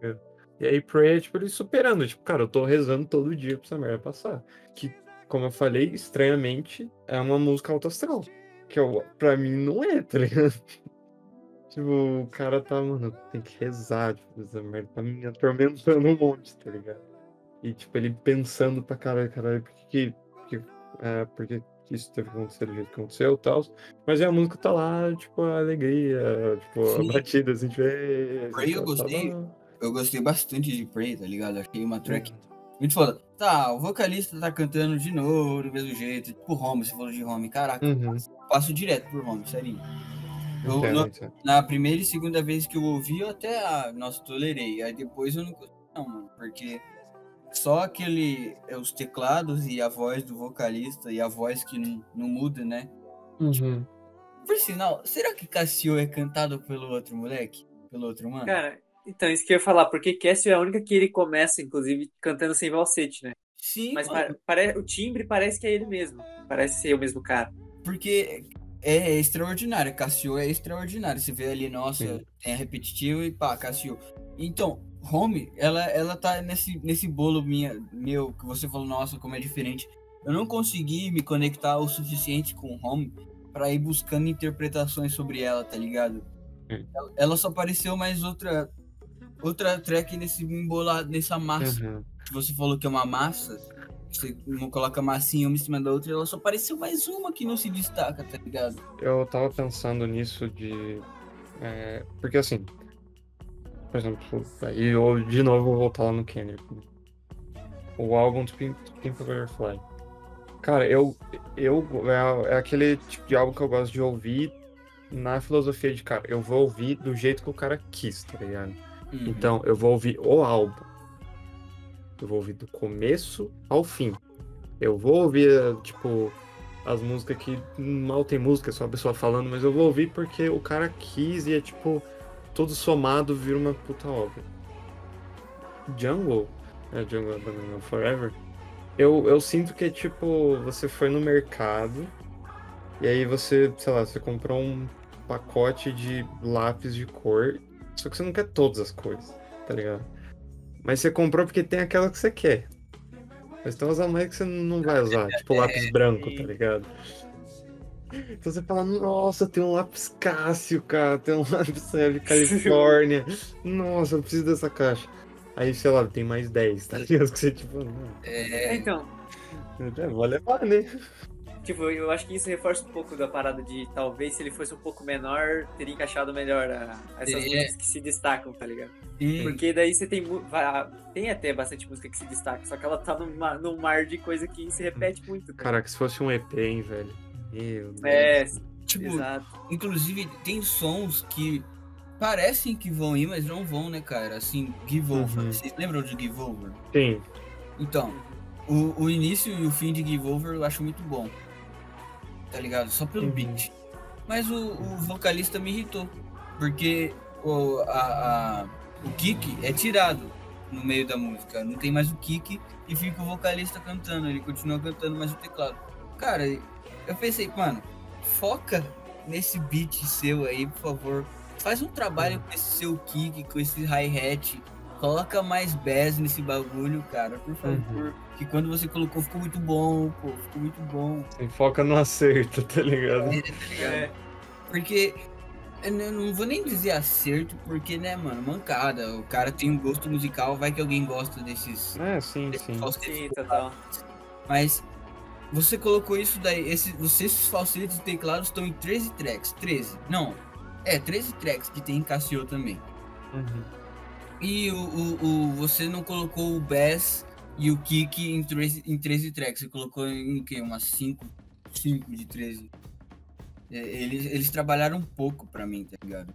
tá? E aí Pray é tipo ele superando, tipo, cara, eu tô rezando todo dia pra essa merda passar. Que, como eu falei, estranhamente, é uma música alto astral. Que eu, pra mim não é, tá ligado? Tipo, o cara tá, mano, tem que rezar, tipo, essa merda tá me atormentando um monte, tá ligado? E, tipo, ele pensando pra caralho, caralho, por que, que, é, por que que isso teve que acontecer do jeito que aconteceu e tal. Mas aí a música tá lá, tipo, a alegria, tipo, Sim. a batida, assim, tipo, "Ê, Prey eu tá gostei. lá." Eu gostei bastante de Prey, tá ligado? Achei uma track muito foda. Tá, o vocalista tá cantando de novo, do mesmo jeito. Tipo Home, você falou de Home. Caraca, Uhum. eu passo direto por Home, sério. Eu, no- na primeira e segunda vez que eu ouvi, eu até, ah, nossa, tolerei. Aí depois eu não gostei, não, mano. Porque só aquele, é, os teclados e a voz do vocalista e a voz que não, não muda, né? Uhum. Por sinal, será que Cassio é cantado pelo outro moleque? Pelo outro mano? Cara, então, isso que eu ia falar, porque Cassio é a única que ele começa, inclusive, cantando sem falsete, né? Sim, Mas mano. pa- pare- o timbre parece que é ele mesmo. Parece ser o mesmo cara. Porque é extraordinário. Cassio é extraordinário. Você vê ali, nossa, Sim. é repetitivo e pá, Cassio. Então, Home, ela, ela tá nesse, nesse bolo minha, meu, que você falou, nossa, como é diferente. Eu não consegui me conectar o suficiente com Home pra ir buscando interpretações sobre ela, tá ligado? Ela, só pareceu mais outra outra track nesse embolado, nessa massa. Uhum. que você falou que é uma massa, você não coloca massinha uma em cima da outra, ela só pareceu mais uma que não se destaca, tá ligado? Eu tava pensando nisso de. é, porque assim. Por exemplo, aí eu de novo vou voltar lá no Kendrick. O álbum do Pink, Pink Butterfly. Cara, eu. eu é, é aquele tipo de álbum que eu gosto de ouvir na filosofia de cara. Eu vou ouvir do jeito que o cara quis, tá ligado? Uhum. Então, eu vou ouvir o álbum. Eu vou ouvir do começo ao fim. Eu vou ouvir, tipo, as músicas que mal tem música, é só a pessoa falando, mas eu vou ouvir porque o cara quis e é tipo, todo somado vira uma puta obra. Jungle, é Jungle Banana Forever, eu, eu sinto que é tipo, você foi no mercado e aí você, sei lá, você comprou um pacote de lápis de cor, só que você não quer todas as cores, tá ligado? Mas você comprou porque tem aquela que você quer. Mas tem umas a mais que você não vai usar, tipo lápis branco, tá ligado? Então você fala, nossa, tem um lápis Cássio, cara, tem um lápis Seve Califórnia. Nossa, eu preciso dessa caixa. Aí, sei lá, tem mais 10, tá ligado? Que você, tipo, não, É, Então, é, vou levar, né? tipo, eu acho que isso reforça um pouco da parada de talvez se ele fosse um pouco menor, teria encaixado melhor a, a essas músicas que se destacam, tá ligado? Sim, Porque daí você tem. Tem até bastante música que se destaca, só que ela tá num mar, num mar de coisa que se repete muito. tá Caraca, se fosse um EP, hein, velho. Meu Deus. É, tipo, exato. inclusive tem sons que parecem que vão ir, mas não vão, né, cara? Assim, Give Over. Uhum. Vocês lembram de Give Over? Sim. Então, o, o início e o fim de Give Over eu acho muito bom. tá ligado? Só pelo Uhum. beat. Mas o, o vocalista me irritou, porque o, a, a- o kick é tirado no meio da música, não tem mais o kick e fica o vocalista cantando, ele continua cantando mais o teclado. Cara, eu pensei, mano, foca nesse beat seu aí, por favor. Faz um trabalho com esse seu kick, com esse hi-hat. Coloca mais bass nesse bagulho, cara, por favor. Que quando você colocou ficou muito bom, pô, ficou muito bom. Assim, foca no acerto, tá ligado? É, tá ligado? É, Porque eu não- não vou nem dizer acerto, porque, né, mano, mancada. O cara tem um gosto musical, vai que alguém gosta desses. É, sim, desses sim. sim, total. Mas você colocou isso daí, esse, você, esses falsetes e teclados estão em 13 tracks. 13. Não. É, 13 tracks que tem em Casio também. Uhum. E o, o, o- você não colocou o bass e o kick em 13, em 13 tracks. Você colocou em o quê? Umas 5, 5 de 13. É, Eles, eles trabalharam um pouco pra mim, tá ligado?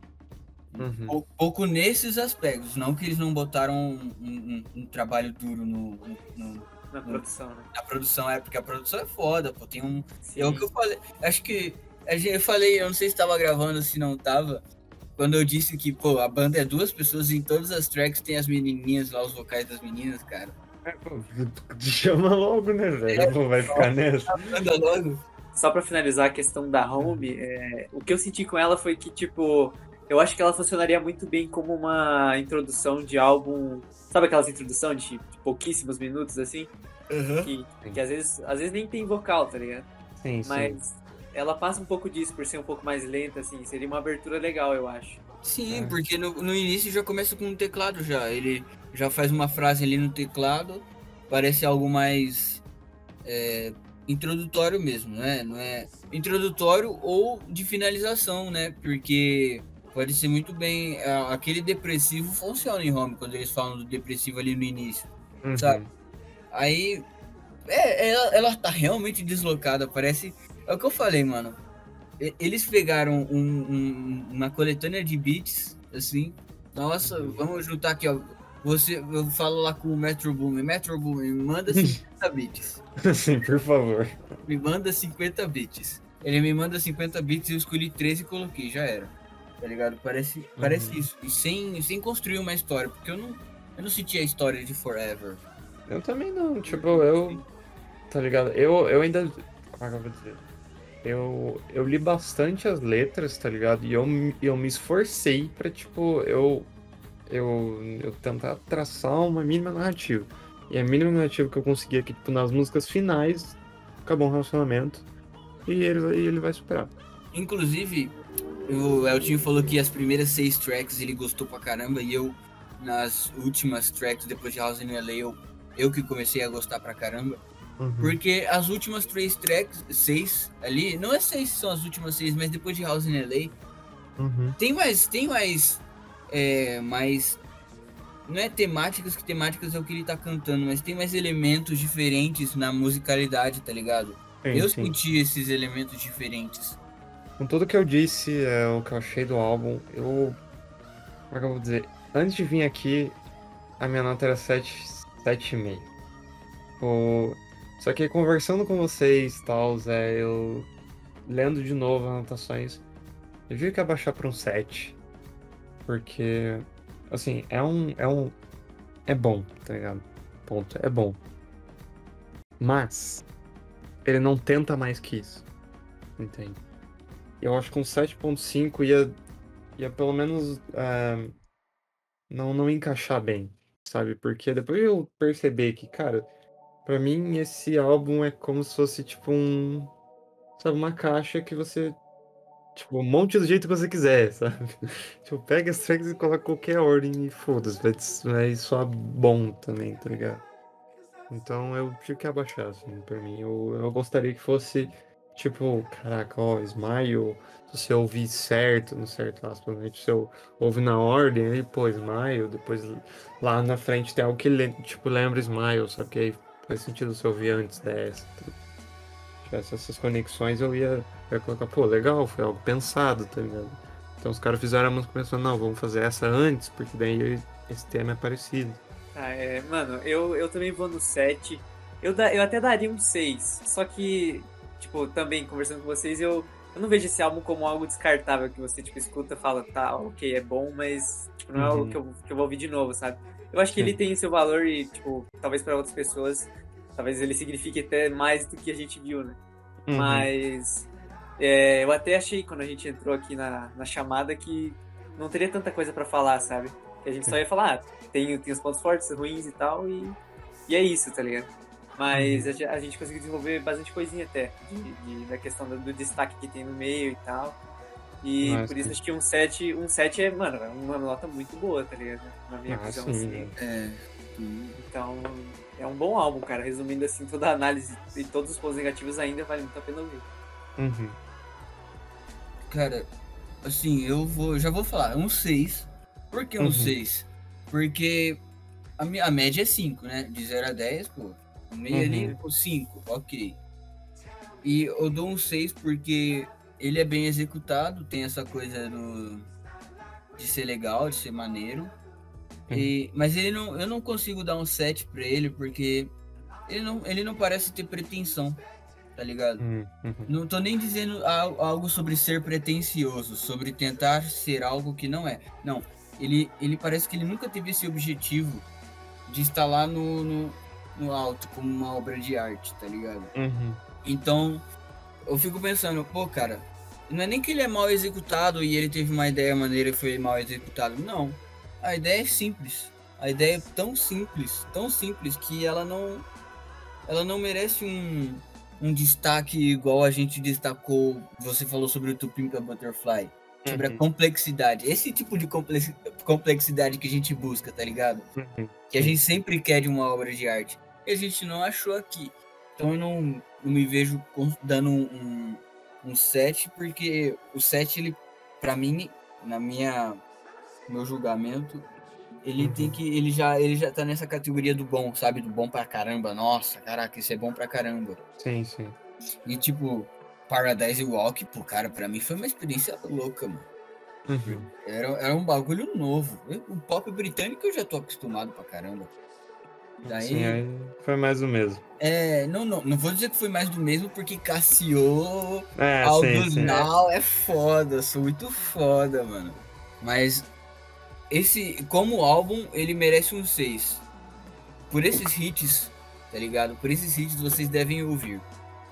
Uhum. Pou- pouco nesses aspectos. Não que eles não botaram um, um- um trabalho duro no, no- no- Na produção, né? na produção. É, porque a produção é foda, pô. Tem um, Sim. é o que eu falei. Acho que. a gente- Eu falei, eu não sei se tava gravando, se não tava. Quando eu disse que, pô, a banda é duas pessoas e em todas as tracks tem as menininhas lá, os vocais das meninas, cara. É, pô, chama logo, né, velho? Não vai ficar nessa. Logo. Só pra finalizar a questão da Home, é, o que eu senti com ela foi que, tipo, eu acho que ela funcionaria muito bem como uma introdução de álbum. Sabe aquelas introduções de, de pouquíssimos minutos, assim? Que, que às, vezes, às vezes nem tem vocal, tá ligado? Sim, sim. Mas ela passa um pouco disso por ser um pouco mais lenta, assim. Seria uma abertura legal, eu acho. Sim, É. porque no, no início já começa com um teclado já. Ele já faz uma frase ali no teclado. Parece algo mais é, introdutório mesmo, né? Não é introdutório ou de finalização, né? Porque pode ser muito bem. Aquele depressivo funciona em home quando eles falam do depressivo ali no início. Uhum. sabe? Aí. É, ela, ela tá realmente deslocada, parece. É o que eu falei, mano. Eles pegaram um- um- uma coletânea de beats, assim. Nossa, vamos juntar aqui, ó. Você, eu falo lá com o Metro Boomin. Metro Boomin, me manda 50 beats. Sim, por favor. Me manda 50 beats. Ele me manda 50 beats e eu escolhi 13 e coloquei, já era. Tá ligado? Parece, parece isso. E sem, sem construir uma história, porque eu não, eu não senti a história de Forever. Eu também não, tipo, eu. Tá ligado? Eu, eu ainda. Como é que eu vou dizer? Eu, eu li bastante as letras, tá ligado? E eu, eu me esforcei pra, tipo, eu, eu, eu tentar traçar uma mínima narrativa. E a mínima narrativa que eu consegui aqui, tipo, nas músicas finais, acabou um relacionamento. E ele, vai- e ele vai superar. Inclusive, o Eltinho falou que as primeiras seis tracks ele gostou pra caramba e eu, nas últimas tracks, depois de House in LA, eu, eu que comecei a gostar pra caramba. Uhum. Porque as últimas três tracks, seis ali, não é seis que são as últimas seis, mas depois de House in LA, Uhum. tem mais, tem mais, é, mais, não é temáticas, que temáticas é o que ele tá cantando, mas tem mais elementos diferentes na musicalidade, tá ligado? Sim, eu sim. senti esses elementos diferentes. Com tudo que eu disse, é, o que eu achei do álbum, eu. Como é que eu vou dizer? Antes de vir aqui, a minha nota era 7, 7,5. O... Só que conversando com vocês e tal, Zé, eu lendo de novo as anotações, eu vi que ia baixar pra um 7. Porque, assim, é um. É um. É bom, tá ligado? Ponto. É bom. Mas, ele não tenta mais que isso. Entende? Eu acho que um 7.5 ia, ia pelo menos ah, não, não encaixar bem, sabe? Porque depois eu percebi que, cara, pra mim esse álbum é como se fosse tipo um. Sabe, uma caixa que você. Tipo, monte do jeito que você quiser, sabe? tipo, pega as tracks e coloca qualquer ordem e foda-se, vai, vai soar bom também, tá ligado? Então eu tive que abaixar, assim, pra mim. Eu, eu gostaria que fosse Tipo, caraca, ó, Smile, se você ouvir certo, no certo né? Se eu ouve na ordem, aí, pô, Smile, depois lá na frente tem algo que, tipo, lembra Smile, só que aí faz sentido você ouvir antes dessa. tá? Tivesse essas conexões, eu ia, ia colocar, pô, legal, foi algo pensado, tá ligado? Então os caras fizeram a música pensando, não, vamos fazer essa antes, porque daí esse tema é parecido. Ah, é, mano, eu, eu também vou no 7. Eu, da, eu até daria um 6. Só que tipo, também conversando com vocês, eu, eu não vejo esse álbum como algo descartável que você, tipo, escuta e fala, tá, ok, é bom, mas, tipo, não é algo Uhum. que eu, que eu vou ouvir de novo, sabe? Eu acho que ele tem seu valor e, tipo, talvez pra outras pessoas, talvez ele signifique até mais do que a gente viu, né? Uhum. Mas é, eu até achei quando a gente entrou aqui na, na chamada que não teria tanta coisa pra falar, sabe? Que a gente só ia falar, ah, tem, tem os pontos fortes, ruins e tal, e, e é isso, tá ligado? Mas a, ge- a gente conseguiu desenvolver bastante coisinha até, de, de- da questão do, do destaque que tem no meio e tal. E por isso acho que um 7, um 7 é, mano, é uma nota muito boa, tá ligado? Na minha Ah, visão, sim. assim. É. Então, é um bom álbum, cara. Resumindo assim, toda a análise e todos os pontos negativos ainda vale muito a pena ouvir. Uhum. Cara, assim, eu vou. Já vou falar, um 6. Por que um Uhum. 6? Porque a, minha, a média é 5, né? De 0 a 10, pô. O meio Uhum. ali, pô, 5, ok. E eu dou um 6 porque ele é bem executado, tem essa coisa do, de ser legal, de ser maneiro. E, mas ele não, eu não consigo dar um 7 pra ele porque ele não, ele não parece ter pretensão, tá ligado? Uhum. Uhum. Não tô nem dizendo al- algo sobre ser pretencioso, sobre tentar ser algo que não é. Não, ele, ele parece que ele nunca teve esse objetivo de estar lá no, no, no alto como uma obra de arte, tá ligado? Uhum. Então, eu fico pensando, pô, cara, não é nem que ele é mal executado e ele teve uma ideia maneira e foi mal executado. Não. A ideia é simples. A ideia é tão simples, tão simples que ela não ela não merece um, um destaque igual a gente destacou, você falou sobre o Tupinka Butterfly, sobre a Uhum. complexidade. Esse tipo de complexi- complexidade que a gente busca, tá ligado? Uhum. que a gente sempre quer de uma obra de arte. E a gente não achou aqui. Então eu não, não me vejo dando um, um 7, porque o 7, ele, pra mim, na minha meu julgamento, ele tem que. Ele já, ele já tá nessa categoria do bom, sabe? Do bom pra caramba. Nossa, caraca, isso é bom pra caramba. Sim, sim. E tipo, Paradise Walk, pô, cara, pra mim foi uma experiência louca, mano. Uhum. Era, era um bagulho novo. O pop britânico eu já tô acostumado pra caramba. Daí, Sim, aí foi mais o mesmo. é, não, não, não vou dizer que foi mais do mesmo, porque Cassio, É. Now é foda, sou muito foda, mano. Mas esse, como álbum, ele merece um 6. Por esses hits, tá ligado? Por esses hits vocês devem ouvir.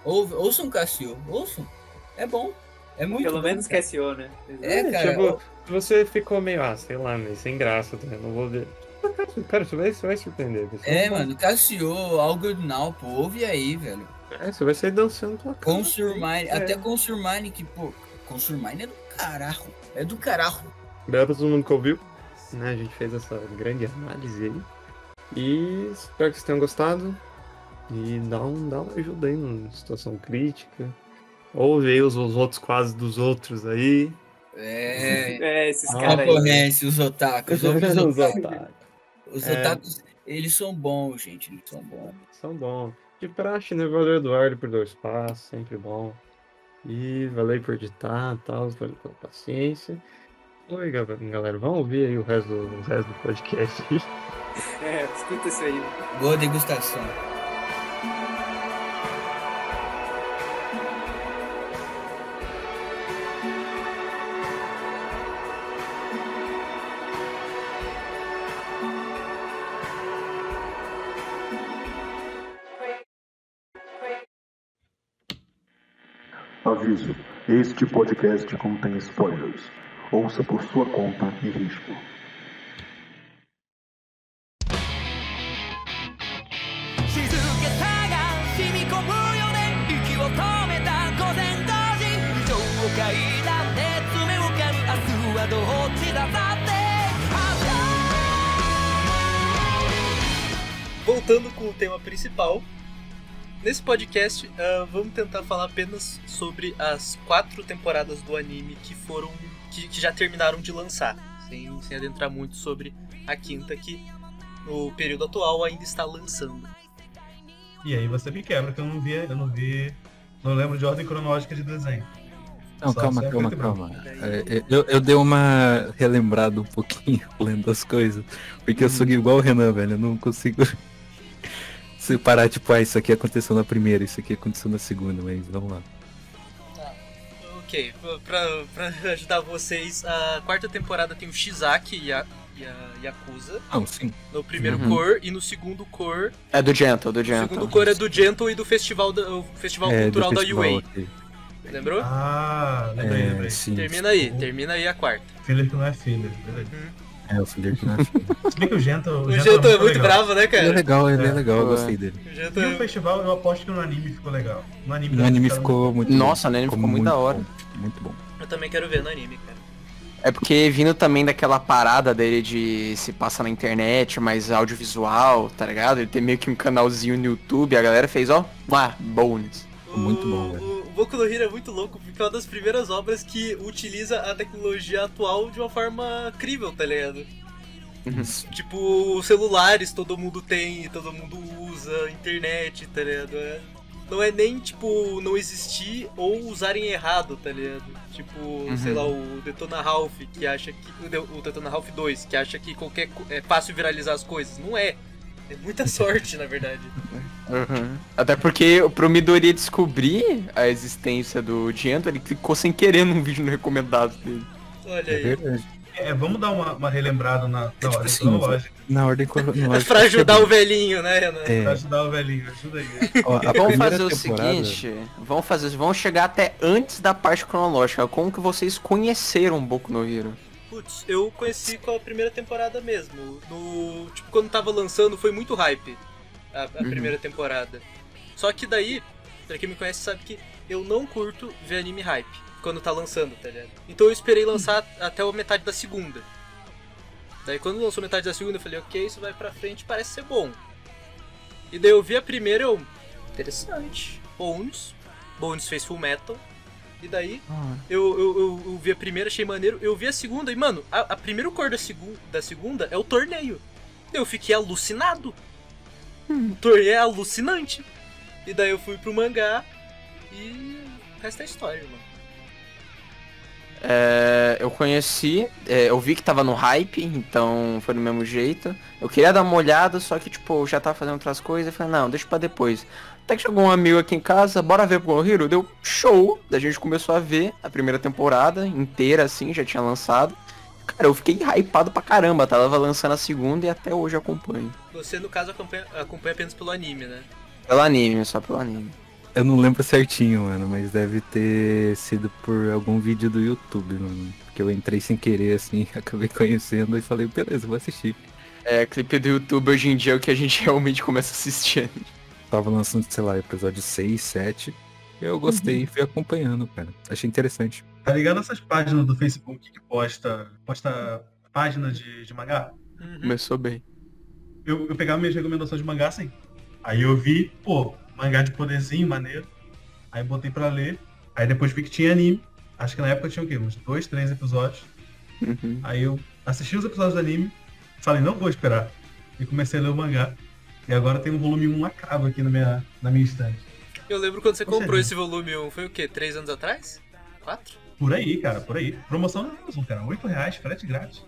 Ouve, ouçam Cassio, ouçam. É bom. É muito Pelo bom, menos cara. Cassio, né? É, cara. Tipo, se você ficou meio, ah, sei lá, meio sem graça, tá? não vou ver. Cara, você vai, você vai surpreender. pessoal. É, mano, Cassio, All Good Now, pô, ouve aí, velho. É, você vai sair dançando tua cara. Consurmine, É. até Consurmine, que, pô, Consurmine é do caralho. É do caralho. Obrigado pra todo mundo que ouviu. Né, a gente fez essa grande análise aí. E espero que vocês tenham gostado. E dá, um, dá uma ajuda aí na situação crítica. Ouve aí os, os outros quase dos outros aí. É. É, esses caras. Concorrência, os otakus. os Os otakus. Os É. otakus, eles são bons, gente. Eles são bons. São bons. De praxe, né? Valeu, Eduardo, por dar o espaço. Sempre bom. E valeu por editar e tal. Valeu pela paciência. Oi, galera. Vamos ouvir aí o resto do, o resto do podcast. É, escuta isso aí. Boa degustação. Aviso: este podcast contém spoilers. Ouça por sua conta e risco. Voltando com o tema principal, Nesse podcast, uh, vamos tentar falar apenas sobre as quatro temporadas do anime que foram que, que já terminaram de lançar, sem, sem adentrar muito sobre a quinta que no período atual ainda está lançando. E aí você me quebra, que eu não vi, eu não vi. Não lembro de ordem cronológica de desenho. Não, Só- calma, calma, calma. É, Eu, eu dei uma relembrada um pouquinho lendo as coisas. Porque eu sou igual o Renan, velho. Eu não consigo. separar, tipo, ah, isso aqui aconteceu na primeira, isso aqui aconteceu na segunda, mas vamos lá. Ok, pra, pra ajudar vocês, a quarta temporada tem o Shizaki e a, e a Yakuza. Não, sim. No primeiro Uhum. cor e no segundo cor. É do Gentle, do O Gentle. segundo cor é do Gentle e do festival, da, o festival É, do cultural da festival UA. aqui. Lembrou? Ah, lembrei, É, lembrei. sim. termina aí, termina aí a quarta. Filler que não é filler, verdade. É, o filler que não é filho. Se bem que o Gento, O Gentle é muito legal. bravo, né, Ele é cara? legal, ele é É. legal, eu gostei dele. O E Gentle no é... festival, eu aposto que no anime ficou legal. No anime, No anime ficou muito Nossa, no anime ficou muito da hora. bom, muito bom. Eu também quero ver no anime, cara. É porque vindo também daquela parada dele de se passa na internet, mais audiovisual, tá ligado? Ele tem meio que um canalzinho no YouTube, a galera fez, ó, lá, bônus. Muito bom, velho. O, Boku no Hero é muito louco porque é uma das primeiras obras que utiliza a tecnologia atual de uma forma crível, tá ligado? Tipo, celulares todo mundo tem, todo mundo usa, internet, tá ligado? É- Não é nem, tipo, não existir ou usarem errado, tá ligado? Tipo, sei lá, o Detona Ralph, que acha que. O De- O Detona Ralph 2, que acha que qualquer. co- É fácil viralizar as coisas. Não é. É muita sorte, na verdade. Uhum. Até porque pro Midori descobrir a existência do Gentle, ele clicou sem querer num vídeo no recomendado dele. Olha É aí. verdade. É, vamos dar uma, uma relembrada na, na tipo ordem assim, cronológica. Na ordem cronológica. pra ajudar o velhinho, né, Renan? Pra É, ajudar o velhinho, ajuda aí. ó, a Vamos fazer o temporada- seguinte, vamos fazer, vamos chegar até antes da parte cronológica. Como que vocês conheceram Boku no Hero? Putz, eu conheci com a primeira temporada mesmo. No, tipo, quando tava lançando foi muito hype a, a Uhum. primeira temporada. Só que daí, pra quem me conhece sabe que eu não curto ver anime hype quando tá lançando, tá ligado? Então eu esperei lançar até a metade da segunda. Daí quando lançou metade da segunda eu falei, ok, isso vai pra frente, parece ser bom. E daí eu vi a primeira eu. Interessante. Bones. Bones fez full metal. E daí eu, eu, eu, eu vi a primeira, achei maneiro. Eu vi a segunda e, mano, a, a primeira cor da, segu da segunda é o torneio. Eu fiquei alucinado. O torneio é alucinante. E daí eu fui pro mangá e. O resto é história, mano. É, eu conheci, é, eu vi que tava no hype, então foi do mesmo jeito. Eu queria dar uma olhada, só que tipo, eu já tava fazendo outras coisas, eu falei, não, deixa pra depois. Até que chegou um amigo aqui em casa, bora ver no Hero? Deu show, a gente começou a ver a primeira temporada inteira, assim, já tinha lançado. Cara, eu fiquei hypado pra caramba, tava lançando a segunda e até hoje acompanho. Você, no caso, acompanha, acompanha apenas pelo anime, né? Pelo anime, só pelo anime. Eu não lembro certinho, mano, mas deve ter sido por algum vídeo do YouTube, mano. Porque eu entrei sem querer, assim, acabei conhecendo e falei, beleza, vou assistir. É, clipe do YouTube hoje em dia é o que a gente realmente começa a assistir. Tava lançando, sei lá, episódio 6, 7. Eu gostei e fui acompanhando, cara. Achei interessante. Tá ligado essas páginas do Facebook que posta, posta página de, de mangá? Uhum. Começou bem. Eu, eu pegava minhas recomendações de mangá assim. Aí eu vi, pô, mangá de poderzinho, maneiro. Aí botei pra ler. Aí depois vi que tinha anime. Acho que na época tinha o quê? Uns dois, três episódios. Uhum. Aí eu assisti os episódios do anime, falei, não vou esperar. E comecei a ler o mangá. E agora tem um volume 1 lacrado aqui na minha, na minha estante. Eu lembro quando você Ou comprou esse volume 1, foi o quê? Três anos atrás? Quatro? Por aí, cara, por aí. Promoção na Amazon, cara. 8 reais, frete grátis.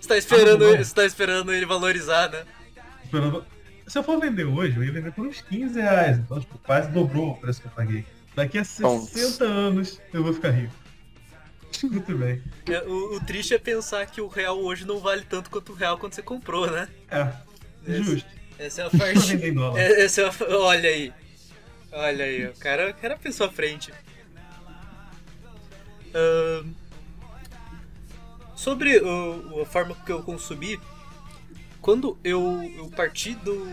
Você tá esperando, Ah, não. você tá esperando ele valorizar, né? Esperando- Se eu for vender hoje, eu ia vender por uns 15 reais. Então, tipo, quase dobrou o preço que eu paguei. Daqui a 60 anos eu vou ficar rico. Muito bem. É, O, o triste é pensar que o real hoje não vale tanto quanto o real quando você comprou, né? É, Esse- justo. Essa é a parte. É, essa é a... Olha aí. Olha aí, o cara, o cara pensou à frente. Ahn, sobre o- a forma que eu consumi, quando eu, eu parti do,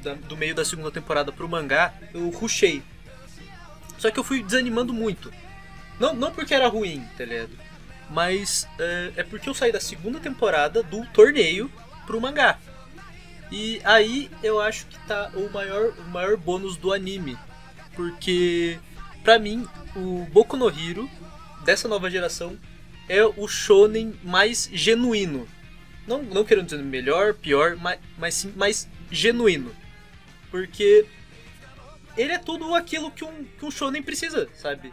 da- do meio da segunda temporada pro mangá, eu rushei. Só que eu fui desanimando muito. Não, não porque era ruim, tá ligado? Mas é, é porque eu saí da segunda temporada do torneio pro mangá. E aí eu acho que tá o maior, o maior bônus do anime. Porque, pra mim, o Boku no Hero, dessa nova geração, é o shonen mais genuíno. Não, não querendo dizer melhor, pior, mas, mas sim mais genuíno. Porque ele é tudo aquilo que um, que um shonen precisa, sabe?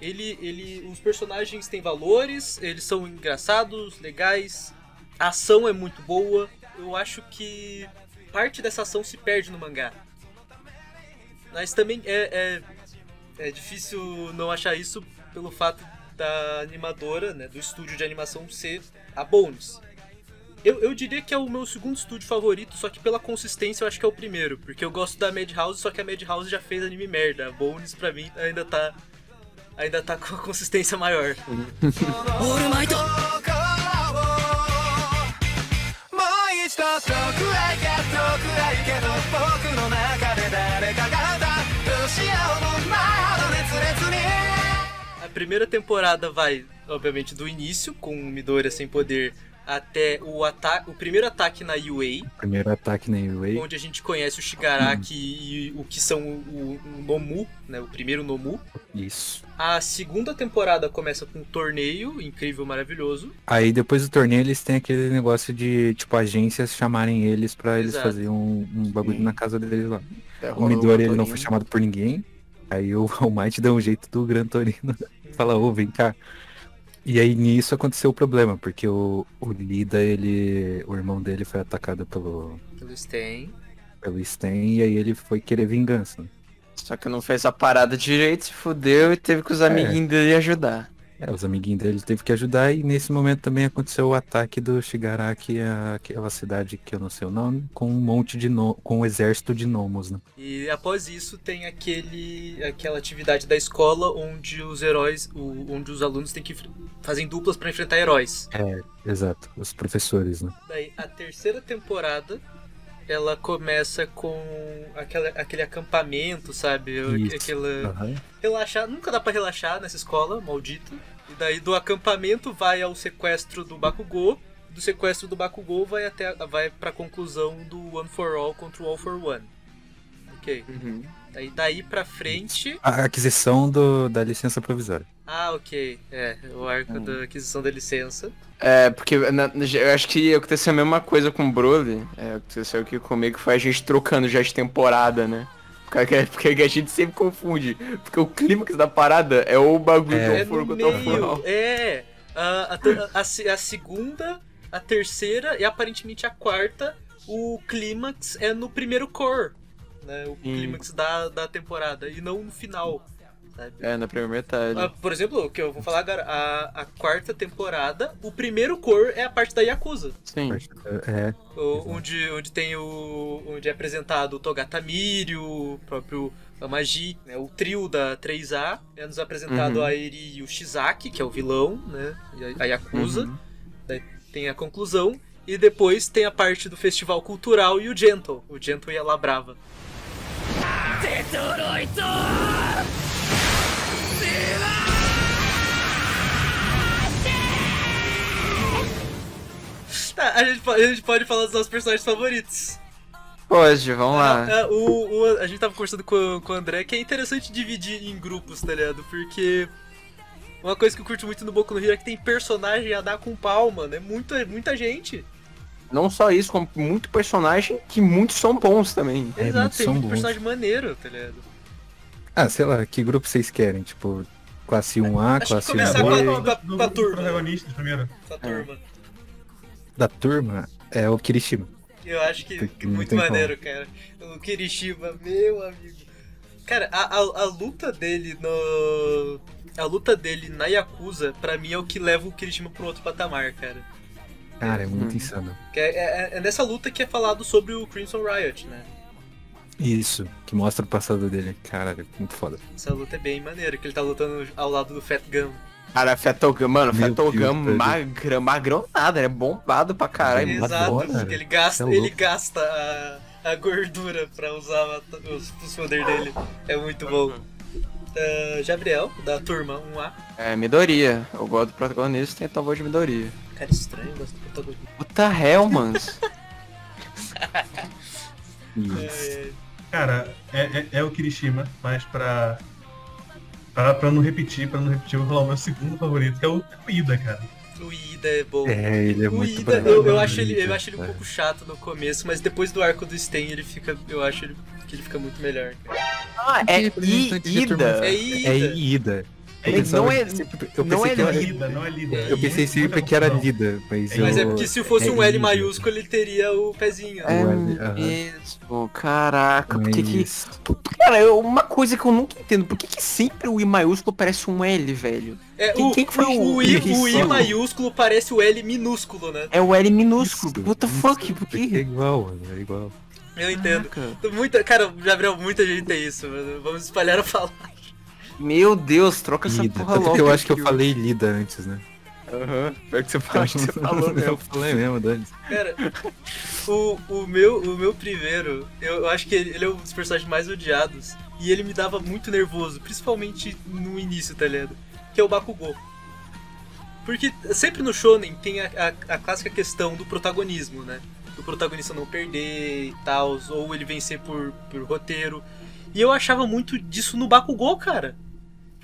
Ele, ele, os personagens têm valores, eles são engraçados, legais, a ação é muito boa. Eu acho que parte dessa ação se perde no mangá. Mas também é, é, é difícil não achar isso pelo fato da animadora, né, do estúdio de animação ser a Bones. Eu, eu diria que é o meu segundo estúdio favorito, só que pela consistência eu acho que é o primeiro. Porque eu gosto da Madhouse, só que a Madhouse já fez anime merda. A Bones, pra mim, ainda tá. Ainda tá com a consistência maior. A primeira temporada vai, obviamente, do início, com Midoriya sem poder até o, ata o primeiro ataque na UA, Primeiro ataque na UA. onde a gente conhece o Shigaraki e o que são o, o Nomu, né, o primeiro Nomu. Isso. A segunda temporada começa com um torneio incrível, maravilhoso. Aí depois do torneio eles têm aquele negócio de, tipo, agências chamarem eles pra eles fazerem um, um bagulho na casa deles lá. É, O Midori ele não foi chamado por ninguém. Aí o, o Might dá um jeito do Gran Torino. Fala, ô, vem cá. E aí nisso aconteceu o problema, porque o, o Lida, ele. O irmão dele foi atacado pelo, Pelo Sten. pelo Sten e aí ele foi querer vingança. Só que não fez a parada direito, se fudeu e teve que os amiguinhos dele ajudar. É, os amiguinhos dele teve que ajudar e nesse momento também aconteceu o ataque do Shigaraki àquela cidade que eu não sei o nome, com um monte de no... com um exército de gnomos, né? E após isso tem aquele aquela atividade da escola onde os heróis, o- onde os alunos têm que fazem duplas pra enfrentar heróis. É, exato, os professores, né? Daí a terceira temporada ela começa com aquela, aquele acampamento, sabe? Isso. Aquela Aham. relaxar, nunca dá pra relaxar nessa escola maldita. E daí do acampamento vai ao sequestro do Bakugou, do sequestro do Bakugou vai até a- vai para conclusão do One for All contra o All for One. OK. Daí daí pra frente, A aquisição do, da licença provisória. ah, OK, é, o arco da aquisição da licença. É, porque na- eu acho que aconteceu a mesma coisa com o Broly. É, aconteceu aqui comigo, foi a gente trocando já de temporada, né? Porque, a gente sempre confunde. Porque o clímax da parada é o bagulho É do fogo contra o fogo. é. A, a, a a segunda, a terceira e aparentemente a quarta, o clímax é no primeiro core. Né, o clímax da, da temporada e não no final metade. É, na primeira metade. Ah, por exemplo, o que eu vou falar agora, a, a quarta temporada, o primeiro cor é a parte da Yakuza. Sim. É. O, onde, onde tem o. onde é apresentado o Togata Mirio, o próprio a Magi, né, o trio da 3A, é nos apresentado uhum. a Eri e o Shizaki, que é o vilão, né, a Yakuza. Uhum. Daí tem a conclusão. E depois tem a parte do festival cultural e o Gentle. O Gentle e a Labrava. Ah, Detoroito! Tá, a gente, pode- a gente pode falar dos nossos personagens favoritos. Pode, vamos lá. Ah, o, o- a gente tava conversando com, com o André que é interessante dividir em grupos, tá ligado? Porque uma coisa que eu curto muito no Boku no Hero é que tem personagem a dar com pau, mano. É muita, muita gente. Não só isso, como muito personagem que muitos são bons também. É, Exato, muitos tem são muito bons. personagem maneiro, tá ligado? Ah, sei lá, que grupo vocês querem? Tipo, classe 1A, Acho classe começar 1B? com a- do, turma. protagonistas primeiro. Essa turma. Da turma é o Kirishima. Eu acho que, que muito maneiro, cara. O Kirishima, meu amigo. Cara, a, a, a luta dele no. A luta dele na Yakuza, pra mim, é o que leva o Kirishima pro outro patamar, cara. Cara, é muito Hum. insano. Que é, é- é nessa luta que é falado sobre o Crimson Riot, né? Isso, que mostra o passado dele. Cara, é muito foda. Essa luta é bem maneira, que ele tá lutando ao lado do Fat Gun. Cara, Fetogam, mano, Meu Fetogam Deus, velho. magrão, magrão nada, ele é bombado pra caralho. Exato, porque ele gasta, é ele gasta a, a gordura pra usar os, os poderes dele. É muito bom. Ah, Gabriel, da turma 1A. É, Midoriya. Eu gosto do protagonista, então vou de Midoriya. Cara estranho, gosto do protagonista. What the hell, mano? Isso. Cara, é, é, é o Kirishima, mas pra, pra. pra não repetir, pra não repetir, eu vou falar o meu segundo favorito, que é o, é o Ida, cara. O Ida é bom. É, ele é o muito Ida, eu, eu né, acho ele, eu acho ele um É. pouco chato no começo, mas depois do arco do Sten ele fica, eu acho ele, que ele fica muito melhor. cara. Ah, é turma. Ida. É Ida. É Ida. É não é- sempre- eu não é que era Não é Lida. Lida, não é Lida. Eu pensei sempre que era Lida, mas, Mas é porque se fosse um L Lida. maiúsculo, ele teria o pezinho. É mesmo, caraca, por que que... Cara, eu- uma coisa que eu nunca entendo, por que que sempre o I maiúsculo parece um L, velho? É, Quem- o, quem que foi o, o- I, o I isso? maiúsculo parece o L minúsculo, né? É o L minúsculo, Isso, what the fuck, por porque É igual, mano, é igual. Eu entendo. Caraca. Muita, cara, Gabriel, muita gente tem isso, mano. Vamos espalhar a falar. Meu Deus, troca essa Lida. porra Tanto logo. eu acho que eu falei Lida antes, né? Aham, pior que você falou, acho que você falou eu mesmo. falei mesmo, Dani. Cara, o, o, meu, o meu primeiro, eu, eu acho que ele, ele é um dos personagens mais odiados. E ele me dava muito nervoso, principalmente no início, tá ligado? Que é o Bakugou. Porque sempre no Shonen tem a, a, a clássica questão do protagonismo, né? Do protagonista não perder e tal, ou ele vencer por, por roteiro. E eu achava muito disso no Bakugou, cara.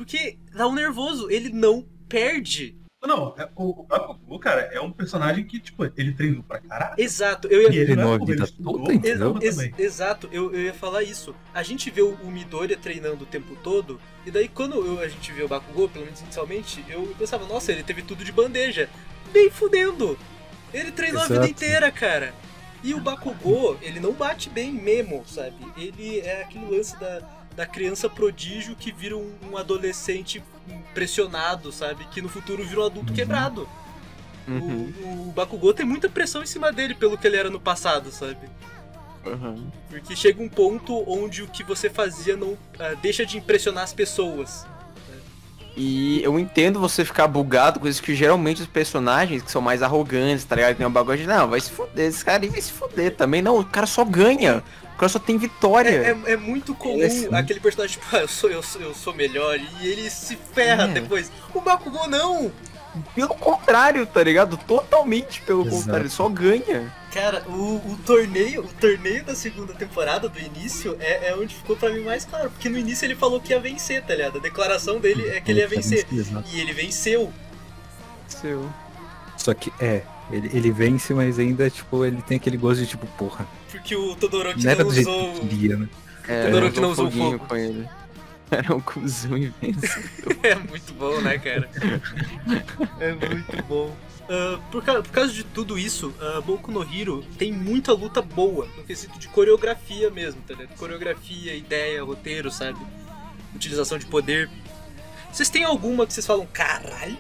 Porque dá um nervoso, ele não perde. Não, é- o, o Bakugou, cara, é um personagem que, tipo, ele treinou pra caralho. Exato, eu ia E ele não é vida toda, entendeu? Ex- também. exato, eu, eu ia falar isso. A gente vê o, o Midoriya treinando o tempo todo, e daí quando eu- a gente vê o Bakugou, pelo menos inicialmente, eu pensava, nossa, ele teve tudo de bandeja. Nem fudendo! Ele treinou a vida Exato. inteira, cara. E o Bakugou, ele não bate bem mesmo, sabe? Ele é aquele lance da, da criança prodígio que vira um, um adolescente pressionado, sabe? Que no futuro vira um adulto Uhum. quebrado. Uhum, O, o Bakugou tem muita pressão em cima dele pelo que ele era no passado, sabe? uhum. Porque chega um ponto onde o que você fazia não ah, deixa de impressionar as pessoas. E eu entendo você ficar bugado com isso que geralmente os personagens que são mais arrogantes, tá ligado? Tem um bagulho de, não, vai se fuder, esse cara aí vai se fuder também. Não, o cara só ganha. O cara só tem vitória. É, é- é muito comum Esse, né? aquele personagem, tipo, ah, eu sou, eu, sou, eu sou melhor, e ele se ferra É. depois. O Bakugou não! Pelo contrário, tá ligado? Totalmente pelo Exato. contrário, ele só ganha. Cara, o, o torneio, o torneio da segunda temporada, do início, é, é onde ficou pra mim mais claro. Porque no início ele falou que ia vencer, tá ligado? A declaração dele é que ele ia vencer. E ele venceu. Seu. Só que é, ele, ele vence, mas ainda, tipo, ele tem aquele gosto de tipo, porra, Porque o Todoroki não era não usou. que queria, né? É, Todoroki usou não usou foguinho fogo. com ele. Era um cuzão imenso. É muito bom, né, cara? É muito bom. Ah, por, ca- por causa de tudo isso, uh, Boku no Hero tem muita luta boa, no quesito de coreografia mesmo, tá ligado? Coreografia, ideia, roteiro, sabe? Utilização de poder. Vocês têm alguma que vocês falam, caralho?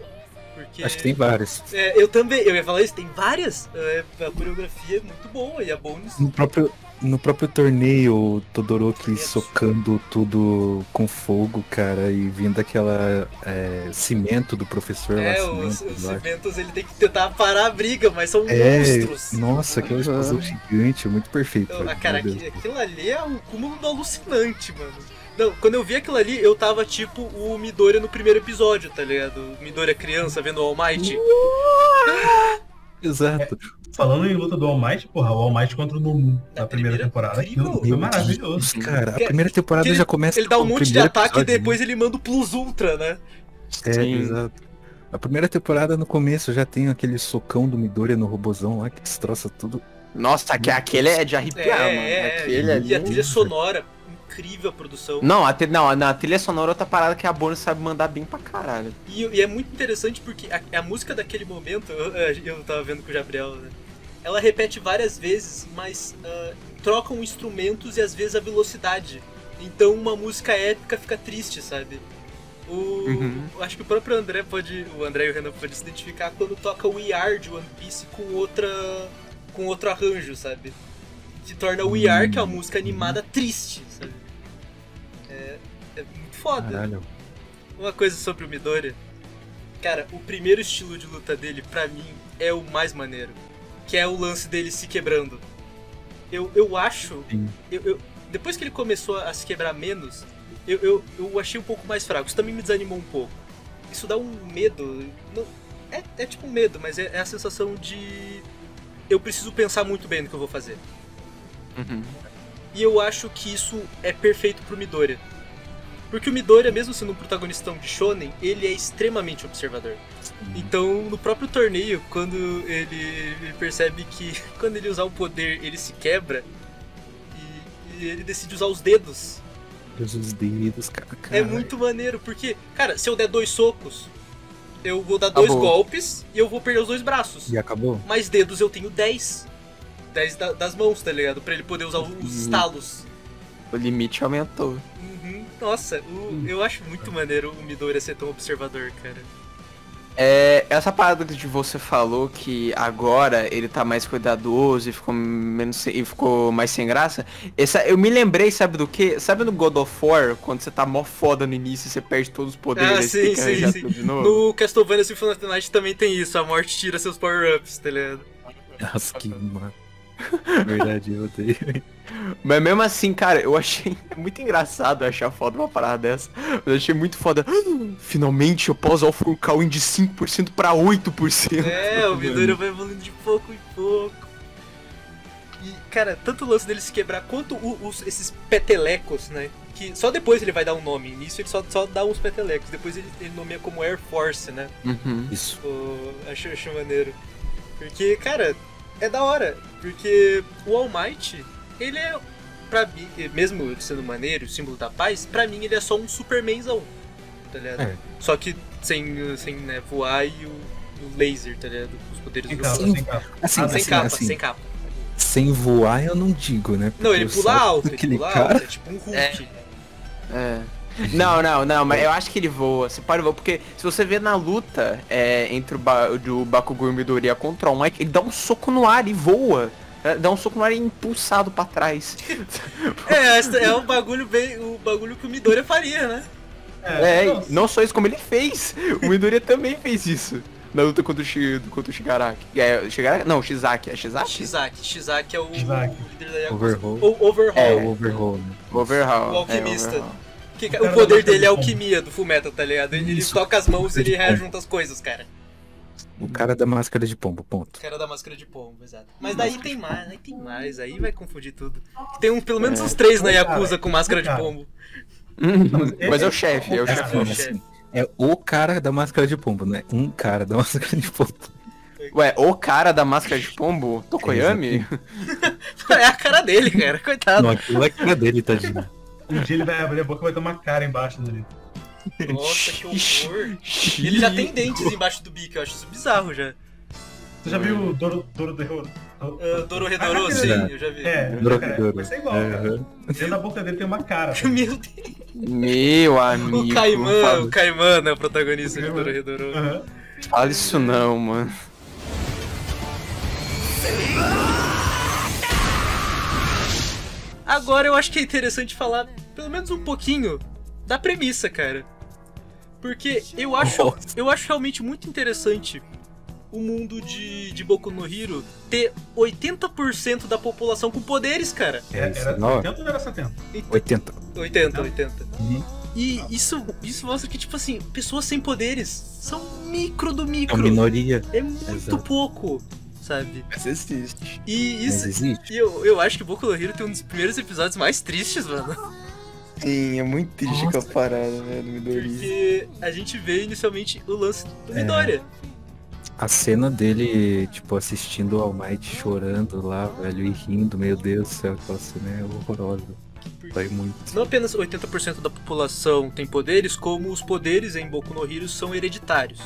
Porque. Acho que tem vários. É, eu também, eu ia falar isso, tem várias. É, a coreografia é muito boa e a bonus. No próprio, no próprio torneio, o Todoroki Isso. socando tudo com fogo, cara, e vindo aquela é, cimento do professor lá. É, os, cimento, os acho. cimentos ele tem que tentar parar a briga, mas são É, monstros. nossa, aquela explosão gigante, muito perfeito. Ah, cara, aquilo ali é o cúmulo do alucinante, mano. Não, quando eu vi aquilo ali, eu tava tipo o Midoriya no primeiro episódio, tá ligado? O Midoriya criança vendo o All Might. Exato. Falando em luta do All Might, porra, o All Might contra o Mumu Na na primeira primeira, temporada, incrível. aquilo foi maravilhoso. Cara, a Que- primeira temporada que ele- já começa Ele dá um monte de primeiro ataque e né? depois ele manda o Plus Ultra, né? É, Sim. exato. A primeira temporada no começo já tem aquele socão do Midoriya no robozão lá que destroça tudo. Nossa, aque- aquele é de arrepiar, é, mano. é, Aquele ali. e a trilha sonora, incrível a produção. Não, a, não, na trilha sonora é outra parada que a Bonnie sabe mandar bem pra caralho. E, e é muito interessante porque a, a música daquele momento, eu, eu tava vendo com o Gabriel, né? Ela repete várias vezes, mas ah, trocam instrumentos e às vezes a velocidade. Então uma música épica fica triste, sabe? O, Uhum. Acho que o próprio André pode. O André e o Renan podem se identificar quando toca o We Are de One Piece com outra. com outro arranjo, sabe? Que torna o We Are, que é uma música animada, triste, sabe? É, é muito foda. Caralho. Uma coisa sobre o Midoriya. Cara, o primeiro estilo de luta dele, pra mim, é o mais maneiro. Que é o lance dele se quebrando. Eu, eu acho. Eu, eu- depois que ele começou a se quebrar menos, eu, eu, eu achei um pouco mais fraco. Isso também me desanimou um pouco. Isso dá um medo. não- é, é tipo um medo, mas é, é a sensação de. Eu preciso pensar muito bem no que eu vou fazer. Uhum. E eu acho que isso é perfeito pro Midoriya. Porque o Midoriya, mesmo sendo um protagonistão de shonen, ele é extremamente observador. Então, no próprio torneio, quando ele, percebe que quando ele usar o poder, ele se quebra, e, e ele decide usar os dedos os dedos, cara. É muito maneiro, porque, cara, se eu der dois socos, eu vou dar dois Acabou. golpes e eu vou perder os dois braços. E acabou? Mais dedos eu tenho 10. 10 da- das mãos, tá ligado? Pra ele poder usar os Uhum. estalos. O limite aumentou. Uhum. Nossa, o- eu acho muito maneiro o Midoriya ser tão observador, cara. É, essa parada que você falou que agora ele tá mais cuidadoso e ficou menos e ficou mais sem graça. Essa, eu me lembrei, sabe do que? Sabe no God of War, quando você tá mó foda no início e você perde todos os poderes Ah, e sim, sim, sim. de novo? No Castlevania Symphony of the Night também tem isso, a morte tira seus power-ups, tá ligado? Nossa, que mano. Verdade, eu odeio. Mas mesmo assim, cara, eu achei muito engraçado achar foda uma parada dessa. Eu achei muito foda. Finalmente eu posso usar o Furcalwin de 5% pra 8%. É, o Midoriya vai evoluindo de pouco em pouco. E, cara, tanto o lance dele se quebrar quanto o- os, esses petelecos, né? Que só depois ele vai dar um nome. Nisso ele só, só dá uns petelecos. Depois ele, ele nomeia como Air Force, né? Uhum. Isso. Pô, acho, acho maneiro. Porque, cara, é da hora. Porque o All Might, ele é, pra mim, mesmo ele sendo maneiro, símbolo da paz, pra mim ele é só um Supermanzão. Tá ligado? É. Só que sem, sem né, voar e o, o laser, tá ligado? Os poderes Sem do capa, sem capa. Assim, Ah, sem assim, capa, assim, sem capa. sem voar eu não digo, né? Não, ele Porque pula alto, ele pula cara... alto, é tipo um Hulk. É. Não, não, não, mas eu acho que ele voa. Você pode voar, porque se você vê na luta é, entre o, ba do Bakugou e o Midoriya contra o Mike, ele dá um soco no ar e voa. É, Dá um soco no ar e é impulsado pra trás. É, é um bagulho bem. O bagulho que o Midoriya faria, né? É, não, e não só isso, como ele fez. O Midoriya também fez isso. Na luta contra o, Shi, contra o Shigaraki. É, Shigaraki? Não, Shizaki. É Shizaki? Shizaki. Shizaki é o Shizaki. líder da Yakuza. Overhaul. O Overhaul. É, o overhaul, né? Overhaul. O alquimista. É, Overhaul. Que- O cara o poder dele é de alquimia do Fullmetal, tá ligado? Ele, ele toca as mãos e ele rejunta as coisas, cara. O cara da máscara de pombo, ponto. O cara da máscara de pombo, exato. Mas daí tem mais, aí tem mais, aí vai confundir tudo. Tem um, pelo menos uns três na Yakuza com máscara de pombo. Uhum. mas é o esse- chefe, é o cara, chefe. o Assim, chefe. É o cara da máscara de pombo, né? Um cara da máscara de pombo. Ué, o cara da máscara de pombo? Tokoyami? É a cara dele, cara, coitado. Não, aquilo é a cara dele, tadinho. Um dia ele vai abrir a boca e vai ter uma cara embaixo dele. Nossa, que horror. Ele já tem dentes embaixo do bico, eu acho isso bizarro já. Você já viu o Doro, Doro? Uh, Dororedoro, Ah, sim, já. eu já vi. É, Dororedoro. vai ser igual, cara. Dentro da boca dele tem uma cara. Meu Deus. Meu amigo. O Caimã, o Caimã é o protagonista de. Dororedoro. Aham. Fala isso não, mano. Agora eu acho que é interessante falar pelo menos um pouquinho da premissa, cara. Porque eu acho, eu acho realmente muito interessante o mundo de, de Boku no Hero ter 80% da população com poderes, cara. É isso, Era não, 80 ou não era 70? 80. 80, 80. Uhum. E isso, isso mostra que, tipo assim, pessoas sem poderes são micro do É micro. uma minoria, É muito Exato. pouco, sabe? Mas existe. E mas isso. existe. E eu, eu acho que Boku no Hero tem um dos primeiros episódios mais tristes, mano. Sim, é muito triste Nossa. aquela parada, do Midoriya. Porque a gente vê inicialmente o lance do É. Midoriya. A cena dele, tipo, assistindo o All Might chorando lá, velho, e rindo, meu Deus do céu, aquela cena é horrorosa. Vai muito. Não apenas 80% da população tem poderes, como os poderes em Boku no Hero são hereditários.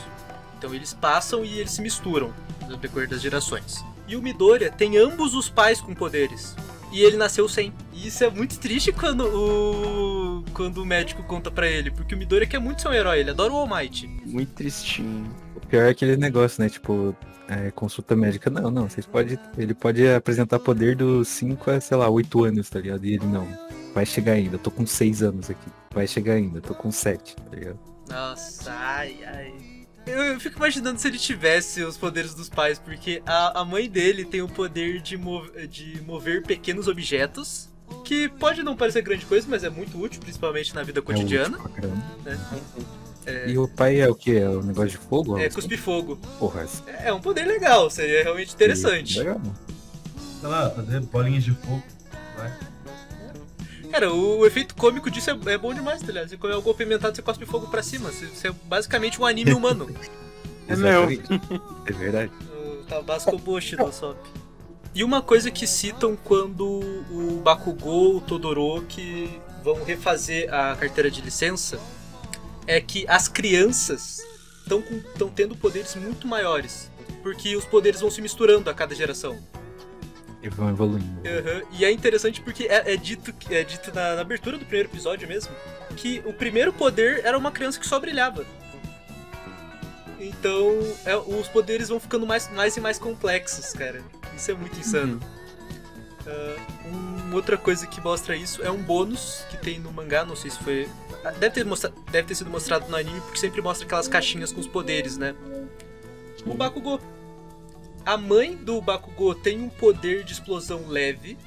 Então eles passam e eles se misturam no decorrer das gerações. E o Midoriya tem ambos os pais com poderes. E ele nasceu sem. E isso é muito triste quando o quando o médico conta pra ele, porque o Midoriya quer muito ser um herói, ele adora o All Might. Muito tristinho. O pior é aquele negócio, né? Tipo, é, consulta médica. Não, não, vocês podem. Ele pode apresentar poder dos 5 a, sei lá, 8 anos, tá ligado? E ele não. Vai chegar ainda, eu tô com 6 anos aqui. Vai chegar ainda, eu tô com 7, tá ligado? Nossa, ai, ai. Eu, eu fico imaginando se ele tivesse os poderes dos pais, porque a, a mãe dele tem o poder de, mov- de mover pequenos objetos, que pode não parecer grande coisa, mas é muito útil, principalmente na vida cotidiana. É caramba. né? É, E o pai é o que? É o negócio de fogo? é cuspir fogo. Porra, É, é um poder legal, seria realmente interessante. Legal. Sei lá, fazer bolinhas de fogo. Vai. Cara, o, o efeito cômico disso é, é bom demais, tá ligado? Você come algo apimentado, você cospe fogo pra cima. Você, você é basicamente um anime humano. É meu. É verdade. O Tabasco Boshi do Sop. E uma coisa que citam quando o Bakugou, o Todoroki vão refazer a carteira de licença é que as crianças estão tendo poderes muito maiores. Porque os poderes vão se misturando a cada geração. E vão evoluindo. Uhum. E é interessante porque é, é dito, é dito na, na abertura do primeiro episódio mesmo que o primeiro poder era uma criança que só brilhava. Então, é, os poderes vão ficando mais, mais e mais complexos, cara. Isso é muito insano. Uh, um, outra coisa que mostra isso é um bônus que tem no mangá, não sei se foi. ah, Deve ter, mostra... Deve ter sido mostrado no anime, porque sempre mostra aquelas caixinhas com os poderes, né? O Bakugou. A mãe do Bakugou tem um poder de explosão leve.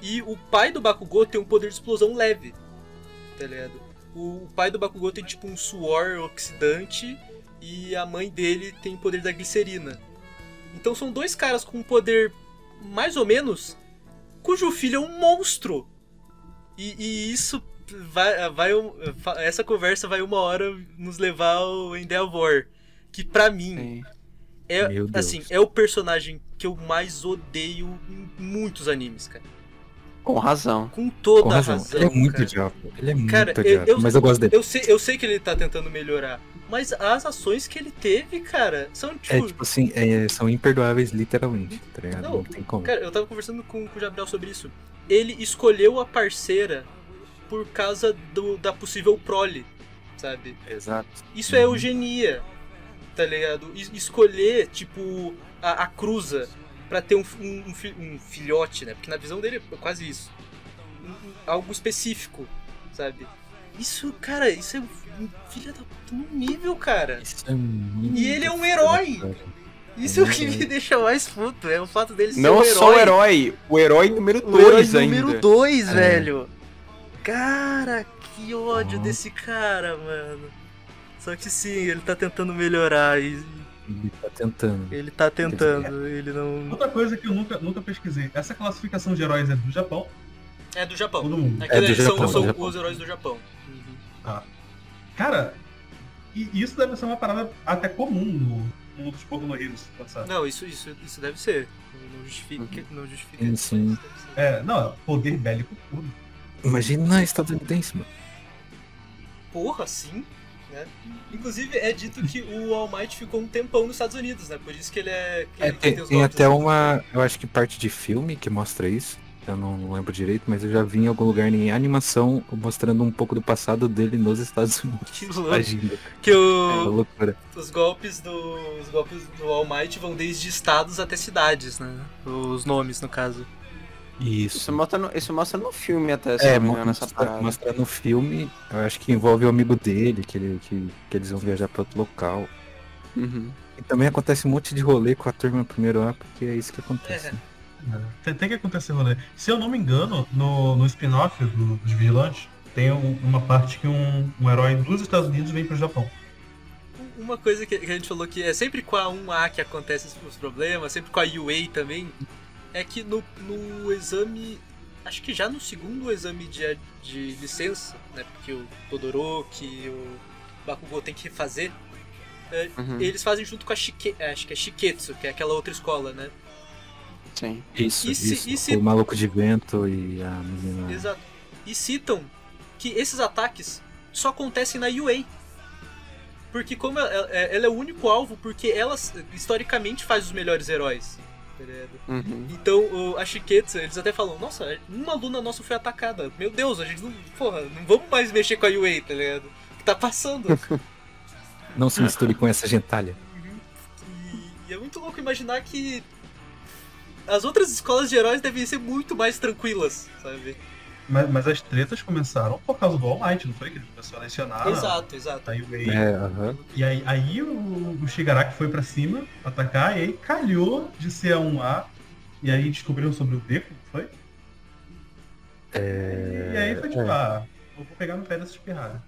E o pai do Bakugou tem um poder de explosão leve. Tá ligado? O pai do Bakugou tem tipo um suor oxidante. E a mãe dele tem o poder da glicerina. Então são dois caras com um poder mais ou menos, cujo filho é um monstro. E, e isso vai, vai. Essa conversa vai uma hora nos levar ao Endeavor. Que pra mim é Meu Deus. assim, é o personagem que eu mais odeio em muitos animes, cara. Com razão. Com toda Com a razão. razão. Ele é muito cara. odiado. Ele é muito Cara, odiado. eu- mas eu gosto dele. Eu sei, eu sei que ele tá tentando melhorar. Mas as ações que ele teve, cara, são tipo. É tipo assim, é, são imperdoáveis literalmente, tá ligado? Não, Não, tem como. Cara, eu tava conversando com, com o Gabriel sobre isso. Ele escolheu a parceira por causa do, da possível prole, sabe? Exato. Isso é eugenia, tá ligado? Es- escolher, tipo, a, a cruza pra ter um, um, um fi- um filhote, né? Porque na visão dele é quase isso. Um- algo específico, sabe? Isso, cara, isso é um filho da puta no nível, cara. Isso é muito E ele é um herói! Isso é o que me deixa mais puto, é o fato dele ser Não um só o herói, o herói número o herói 2 ainda. número 2, É. velho. Cara, que ódio desse cara, mano. Só que sim, ele tá tentando melhorar e Ele tá tentando. ele tá tentando, ele não. Outra coisa que eu nunca, nunca pesquisei. Essa classificação de heróis é do Japão? É do Japão. Todo mundo. Aquilo É do ali são, Japão, são do Japão. os heróis do Japão. Cara, e isso deve ser uma parada até comum no mundo dos Boku no Hero, se pensar. Não, isso, isso, isso deve ser. Não justifica. Não justifica. Sim, sim. deve ser. É, não, poder bélico puro. Imagina estadunidense, mano. Porra, sim. Né? Inclusive, é dito que o All Might ficou um tempão nos Estados Unidos, né? Por isso que ele é. Que É, ele tem, tem até uma. Eu acho que parte de filme que mostra isso. Eu não lembro direito, mas eu já vi em algum lugar em animação mostrando um pouco do passado dele nos Estados Unidos. Que louco. Agindo. Que É o, loucura. os golpes do. Os golpes do All Might vão desde estados até cidades, né? Os nomes, no caso. Isso. Isso mostra, no, isso mostra no filme até, se É, não me engano, essa mostra, parada. mostra no filme, eu acho que envolve o amigo dele, que, ele, que, que eles vão viajar para outro local. Uhum. E também acontece um monte de rolê com a turma primeiro lá, porque é isso que acontece. É. né? Tem, tem que acontecer rolê. Se eu não me engano, no, no spin-off do- dos Vigilantes, tem um- uma parte que um, um herói dos Estados Unidos vem pro Japão. Uma coisa que, que a gente falou que é sempre com a 1A que acontece os, os problemas, sempre com a UA também, é que no, no exame. Acho que já no segundo exame de, de licença, né? Porque o Todoroki, o Bakugou tem que refazer. é, Uhum. Eles fazem junto com a Shike, acho que é Shiketsu, que é aquela outra escola, né? Sim. Isso, E isso. e se- O maluco de vento e a menina. Exato. E citam que esses ataques só acontecem na UA. Porque como ela, ela- ela é o único alvo, porque ela historicamente faz os melhores heróis. Tá ligado? Uhum. Então o, a Shiketsu, eles até falam, nossa, uma aluna nossa foi atacada. Meu Deus, a gente não. Porra, não vamos mais mexer com a UA, tá ligado? O que tá passando? Não se misture com essa gentalha. E, e é muito louco imaginar que as outras escolas de heróis devem ser muito mais tranquilas, sabe? Mas, mas as tretas começaram por causa do All Might, não foi? Que ele começou a lecionar. exato, exato. Aí, o É, aham. E aí, aí o, o Shigaraki foi pra cima atacar, e aí calhou de ser a 1A. E aí descobriram sobre o Deku, não foi? É... E aí foi tipo, é. ah, eu vou pegar no pé dessa espirrada.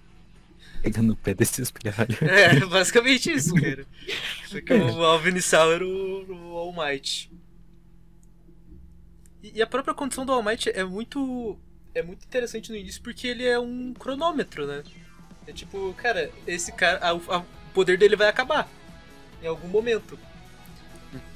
Pegando o pé desses pirralhos. É, basicamente isso, cara. Só que o alvo inicial era o, o All Might. E, e a própria condição do All Might é muito. É muito interessante no início porque ele é um cronômetro, né? É tipo, cara, esse cara. o poder dele vai acabar. Em algum momento.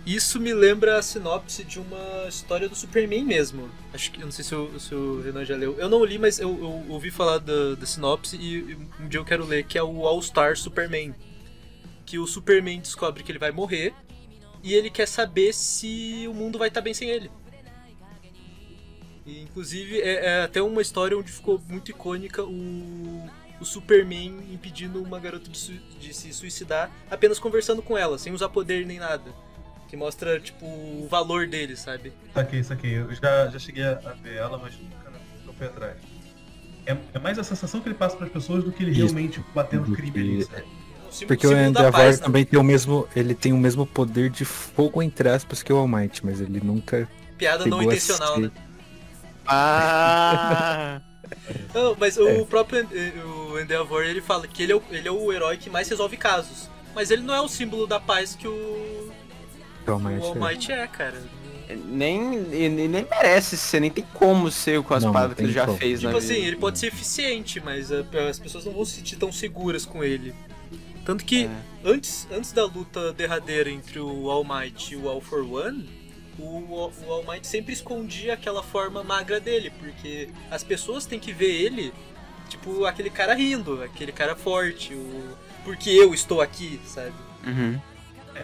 Isso me lembra a sinopse de uma história do Superman mesmo. Acho que, eu não sei se o, se o Renan já leu. Eu não li, mas eu, eu ouvi falar da, da sinopse e, e um dia eu quero ler, que é o All-Star Superman. Que o Superman descobre que ele vai morrer e ele quer saber se o mundo vai estar bem sem ele. E, inclusive, é, é até uma história onde ficou muito icônica o, o Superman impedindo uma garota de, sui- de se suicidar apenas conversando com ela, sem usar poder nem nada. Que mostra, tipo, o valor dele, sabe? Saquei, saquei. Eu já, já cheguei a ver ela, mas nunca, nunca fui atrás. É, é mais a sensação que ele passa para as pessoas do que ele Isso. realmente batendo Do crime que- ali, sabe? Porque o Endeavor né? também tem o mesmo. Ele tem o mesmo poder de fogo entre aspas que o All Might, mas ele nunca. Piada não intencional, ser- né? Ah! Não, mas É. o próprio En- o Endeavor, ele fala que ele é, o, ele é o herói que mais resolve casos. Mas ele não é o símbolo da paz que o, que o All o Might All é. É, cara. nem, e- nem, nem merece ser, nem tem como ser com as Não, paradas não que ele já como. fez Tipo na assim, vida. ele pode ser eficiente, mas uh, as pessoas não vão se sentir tão seguras com ele. Tanto que É. antes, antes da luta derradeira entre o All Might e o All for One, o, o All Might sempre escondia aquela forma magra dele, porque as pessoas têm que ver ele, tipo, aquele cara rindo, aquele cara forte, o porque eu estou aqui, sabe? Uhum.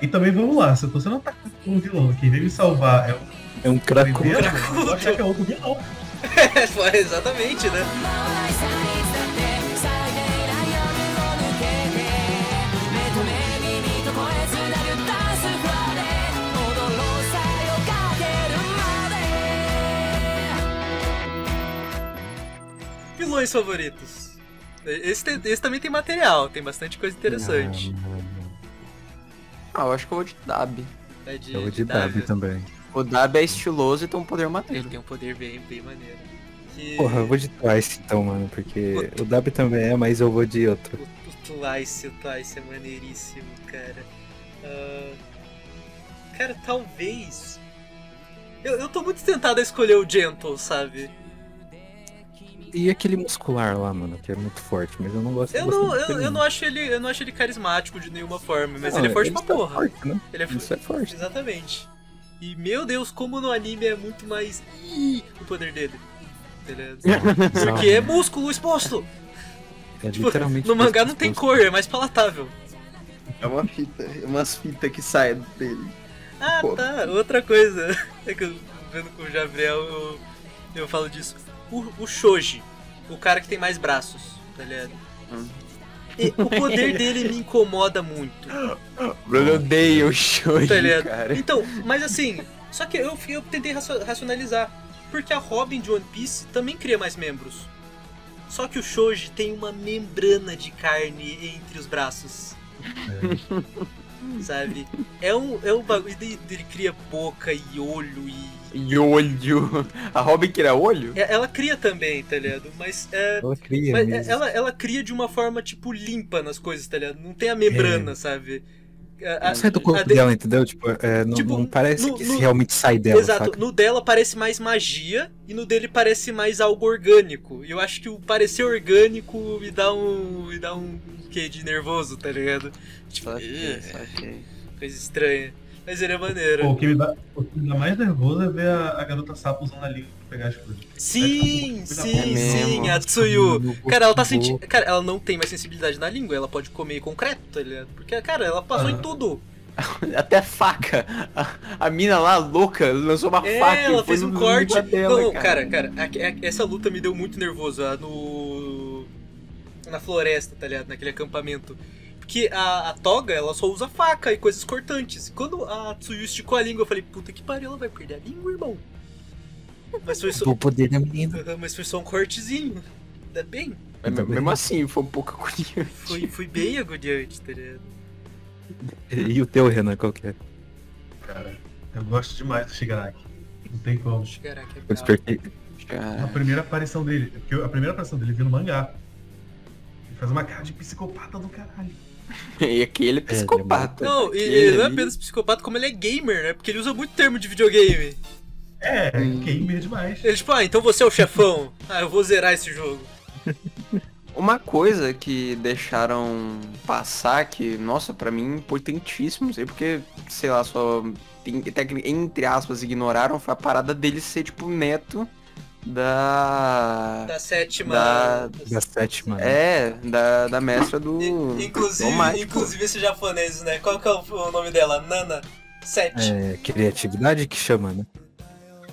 E também vamos lá, se você não tá com um vilão, quem veio me salvar é o É um cracudo. eu vou achar que é outro vilão. É, exatamente, né? 'Vilões favoritos. Esse, tem- esse também tem material, tem bastante coisa interessante. Ah, eu acho que eu vou de Dab. É de, Eu vou de de Dab Davi. também. O Dab é estiloso e tem um poder Ele maneiro. tem um poder bem, bem maneiro. Que- Porra, eu vou de Twice então, mano, porque o Dab também é, mas eu vou de outro. O, o Twice, o Twice é maneiríssimo, cara. Ah, cara, talvez. Eu, eu tô muito tentado a escolher o Gentle, sabe? E aquele muscular lá, mano, que é muito forte, mas eu não gosto Eu não, eu, eu não acho ele, eu não acho ele carismático de nenhuma forma, mas ele é Não, forte pra tá porra. forte, né? Ele é Isso é forte. Exatamente. E meu Deus, como no anime é muito mais Ih, o poder dele. Tá ligado? Porque é músculo exposto. É Tipo, literalmente no mangá não tem cor, é mais palatável. É uma fita, umas fitas que saem dele. Ah, Pô. tá. Outra coisa. É que eu vendo com o Gabriel, eu, eu falo disso. O, o Shoji, o cara que tem mais braços, tá ligado? Hum. E o poder dele me incomoda muito, Bruno odeia o Shoji, tá ligado? cara. Então, mas assim, só que eu, eu tentei racio- racionalizar. Porque a Robin de One Piece também cria mais membros. Só que o Shoji tem uma membrana de carne entre os braços. Sabe? É um, é um bagulho. Ele, ele cria boca e olho e. E olho. A Robin queria olho? É, Ela cria também, tá ligado? Mas, é, Ela cria mas é- mesmo. ela, ela cria de uma forma, tipo, limpa nas coisas, tá ligado? Não tem a membrana, sabe? A- a- Não sai do corpo de- dela, entendeu? Tipo, é, não, Tipo, não parece no- que no- realmente sai dela, Exato, saca? no dela parece mais magia e no dele parece mais algo orgânico. E eu acho que o parecer orgânico me dá um. me dá um quê de nervoso, tá ligado? Tipo, saquei. coisa estranha. Mas ele é maneiro. Pô, o, que me dá, o que me dá mais nervoso é ver a, a garota sapo usando a língua pegar as coisas. Sim, É sim, sim, a Tsuyu. Cara, ela tá sentindo. do- Cara, ela não tem mais sensibilidade na língua, ela pode comer concreto, tá ligado? Porque, cara, ela passou em Ah. tudo. Até faca. A, a mina lá, louca, lançou uma É, faca ela e fez um corte. dela, não, cara, cara, a- a- essa luta me deu muito nervoso a- no. Na floresta, tá ligado? Naquele acampamento. Porque a, a toga, ela só usa faca e coisas cortantes. Quando a Tsuyu esticou a língua, eu falei, puta que pariu, ela vai perder a língua, irmão. Mas foi só, O poder da menina. mas foi só um cortezinho. Ainda bem. Mas mesmo assim, foi um pouco agoniante. Foi, foi bem agoniante, tá ligado? E o teu, Renan, qual que é? Cara, eu gosto demais do Shigaraki. Não tem como. Caraca, é Eu despertei. A primeira aparição dele, porque a primeira aparição dele viu no mangá. Ele faz uma cara de psicopata do caralho. e aquele é psicopata. Não, e Aquele ele não é apenas psicopata, como ele é gamer, né? Porque ele usa muito termo de videogame. É, gamer demais. Ele, tipo, ah, então você é o chefão. Ah, eu vou zerar esse jogo. Uma coisa que deixaram passar, que, nossa, pra mim, importantíssimo, não sei porque, sei lá, só, entre aspas, ignoraram, foi a parada dele ser, tipo, neto da... Da sétima. Da- Da sétima. né? É, da, da mestra do... Inclusive, do inclusive esses japoneses, né? Qual que é o o nome dela? Nana 7. É, criatividade que chama, né?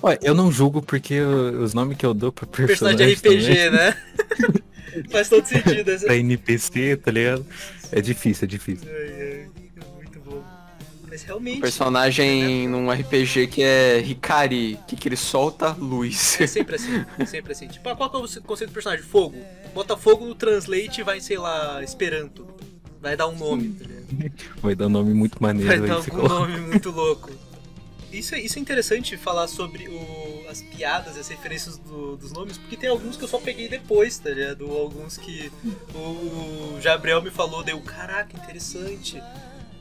Olha, eu não julgo porque os nomes que eu dou pra Personagem personagem de RPG, também, né? Faz todo sentido. Esse... pra NPC, tá ligado? É difícil, é difícil. Ai, ai, é muito bom. Mas Um realmente, personagem num RPG que é Hikari, que, que ele solta luz. é sempre assim. É sempre assim. Tipo, ah, qual que é o conceito do personagem? Fogo. Bota fogo no translate e vai, sei lá, Esperanto. Vai dar um nome, tá ligado? Vai dar um nome muito maneiro Vai dar coloca. nome muito louco. Isso é, isso é interessante falar sobre o- as piadas, as referências do- dos nomes, porque tem alguns que eu só peguei depois, tá ligado? Alguns que o, o Gabriel me falou, deu, caraca, interessante.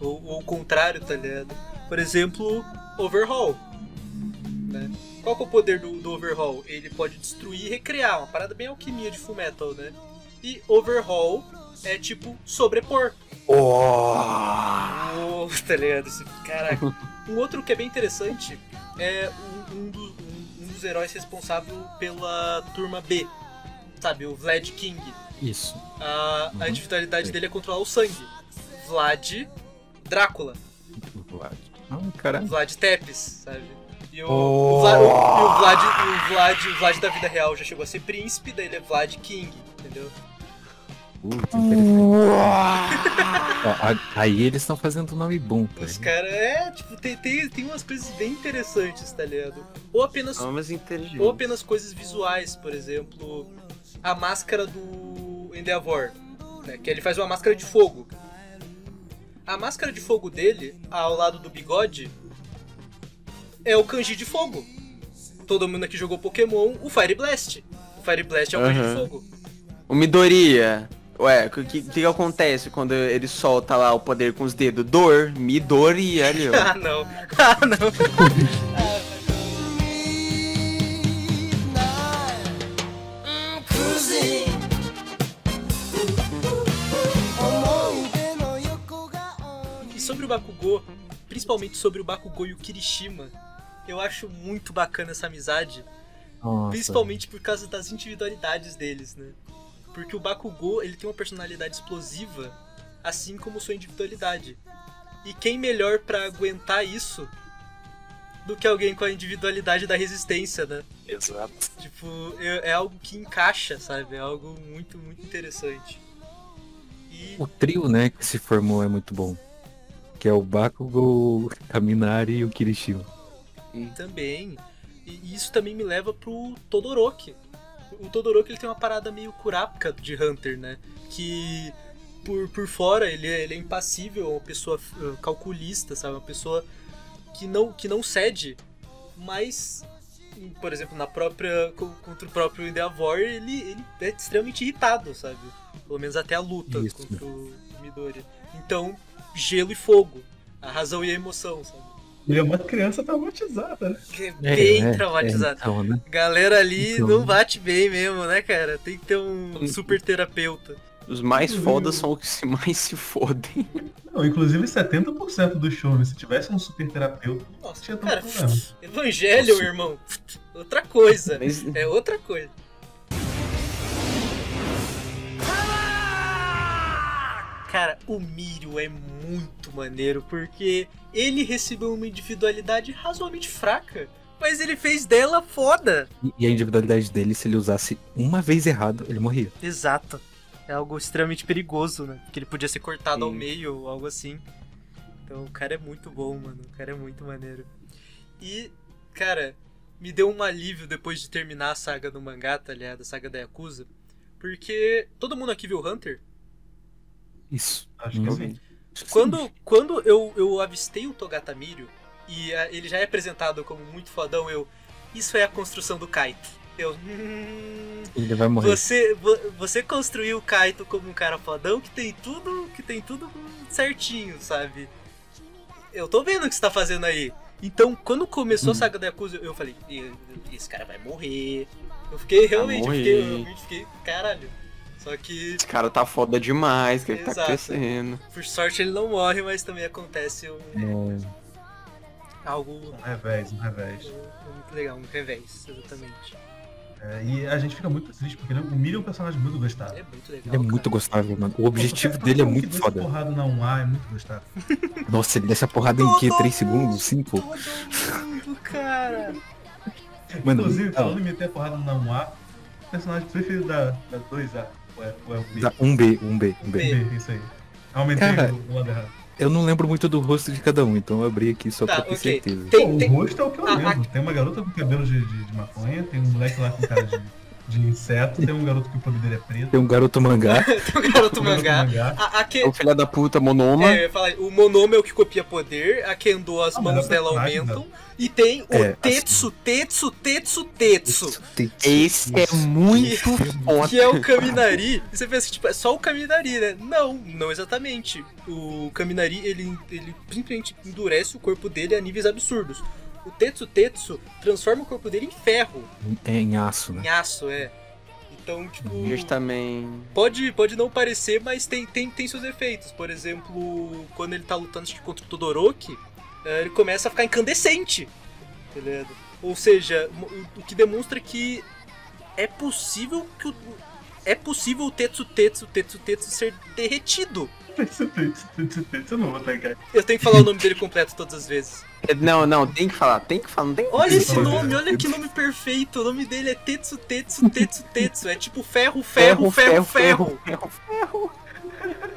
Ou, ou o contrário, tá ligado? Por exemplo, Overhaul. Né? Qual que é o poder do, do Overhaul? Ele pode destruir e recriar, uma parada bem alquimia de Fullmetal, né? E Overhaul é tipo sobrepor. Oh, tá ligado? Caraca. Um outro que é bem interessante é um, um do- um- um dos heróis responsável pela turma B. Sabe, o Vlad King. Isso. A, a Uhum. individualidade Sim. dele é controlar o sangue. Vlad Drácula. Ah, caralho. Vlad Tepes, sabe? E o, Oh. o, Vla- o- e o Vlad, o, Vlad, o Vlad da vida real já chegou a ser príncipe, daí ele é Vlad King, entendeu? Interessante. Ó, aí eles estão fazendo um nome bom, tá Os ligado? caras, é, tipo, tem, tem, tem umas coisas bem interessantes, tá ligado? Ou apenas inteligentes. Ou apenas coisas visuais, por exemplo, a máscara do Endeavor, né, que ele faz uma máscara de fogo. A máscara de fogo dele, ao lado do bigode, é o kanji de fogo. Todo mundo aqui jogou Pokémon, o Fire Blast. O Fire Blast é o kanji de fogo. O Midoriya. Ué, o que, que, que acontece quando ele solta lá o poder com os dedos? Dor, Midoriya ali, ó. Ah, não. Ah, não. E sobre o Bakugou, principalmente sobre o Bakugou e o Kirishima, eu acho muito bacana essa amizade, Nossa. principalmente por causa das individualidades deles, né? Porque o Bakugou, ele tem uma personalidade explosiva, assim como sua individualidade. E quem melhor pra aguentar isso do que alguém com a individualidade da resistência, né? Exato. Tipo, é, é algo que encaixa, sabe? É algo muito, muito interessante. E O trio, né, que se formou é muito bom. Que é o Bakugou, o Kaminari e o Kirishima. também, e isso também me leva pro Todoroki. O Todoroki ele tem uma parada meio Kurapika de Hunter, né? Que por, por fora ele é, ele é impassível, é uma pessoa uh, calculista, sabe? Uma pessoa que não, que não cede, mas, por exemplo, na própria co- contra o próprio Endeavor, ele, ele é extremamente irritado, sabe? Pelo menos até a luta Isso. contra o Midori. Então, gelo e fogo, a razão e a emoção, sabe? Ele é uma criança traumatizada, né? É bem é, traumatizado. é, então, né? Galera ali Então. não bate bem mesmo, né, cara? Tem que ter um super terapeuta. Os mais fodas são os que mais se fodem. Não, inclusive 70% do show, se tivesse um super terapeuta, Nossa, tinha tanto cara, problema. evangelho, Nossa. irmão. Outra coisa. Mas- É outra coisa. Cara, o Mírio é muito maneiro porque ele recebeu uma individualidade razoavelmente fraca, mas ele fez dela foda. E- a individualidade dele, se ele usasse uma vez errado, ele morria. Exato. É algo extremamente perigoso, né? Porque ele podia ser cortado ao Sim. meio ou algo assim. Então o cara é muito bom, mano. O cara é muito maneiro. E, cara, me deu um alívio depois de terminar a saga do mangá, tá ligado? A saga da Yakuza. Porque todo mundo aqui viu Hunter? Isso. Acho que Uhum. sim. Quando, quando eu, eu avistei o Togata Mirio e ah, ele já é apresentado como muito fodão, eu. Isso é a construção do Kaito. Eu. "Hum, Ele vai morrer. Você, vo- você construiu o Kaito como um cara fodão que tem tudo, que tem tudo certinho, sabe? Eu tô vendo o que você tá fazendo aí. Então, quando começou a saga da Yakuza, eu falei, "Ih, esse cara vai morrer. Eu fiquei realmente, eu fiquei, eu realmente fiquei, caralho, Só que, Esse cara tá foda demais, que ele tá Exato. crescendo. por sorte, ele não morre, mas também acontece um, É, algo Um revés, um revés. muito legal, um revés, exatamente. É, e a gente fica muito triste, porque ele- o Miriam é um personagem muito gostado. É muito legal. ele é muito cara. gostável, mano. O objetivo dele é muito foda. porrada na 1A é muito gostado. Nossa, ele desce a porrada em que? 3 segundos? 5? Todo mundo, cara. Mano, Inclusive, falando em meter a porrada na 1A, o personagem preferido da, da 2A. Ou é, ou é o B? Da- Um B, um B, um B. B, isso aí. Aumentei Cara, o, o lado errado. Eu não lembro muito do rosto de cada um, então eu abri aqui só Tá, pra ter ok. certeza. Tem, Pô, tem... O rosto é o que eu Ah, lembro. Tem uma garota com cabelo de, de, de maconha, tem um moleque lá com cara de, de inseto, tem um garoto que o poder dele é preto. Tem um garoto mangá. tem um garoto um mangá. A, a que... O filho da puta monoma. É, falar, o Monoma é o que copia poder, a Kendo as Ah, mãos é dela aumentam, e tem o É, Tetsu, Tetsu, Tetsu, Tetsu, Esse é muito foda. que é o Kaminari. E você pensa que tipo, é só o Kaminari, né? Não, não exatamente. O Kaminari, ele, ele simplesmente endurece o corpo dele a níveis absurdos. O Tetsu Tetsu transforma o corpo dele em ferro, É em aço, né? em aço, é. Então, tipo, também. pode, pode não parecer, mas tem, tem, tem seus efeitos. Por exemplo, quando ele tá lutando acho que contra o Todoroki, ele começa a ficar incandescente. Ou seja, o, o que demonstra que é possível que o. É possível o Tetsu Tetsu Tetsu Tetsu ser derretido. Eu não vou tancar. Eu tenho que falar o nome dele completo todas as vezes. É, Não, não, tem que falar, tem que falar, não tem Olha esse nome, olha que nome perfeito. O nome dele é Tetsu Tetsu Tetsu Tetsu. É tipo ferro, ferro, ferro, ferro. ferro.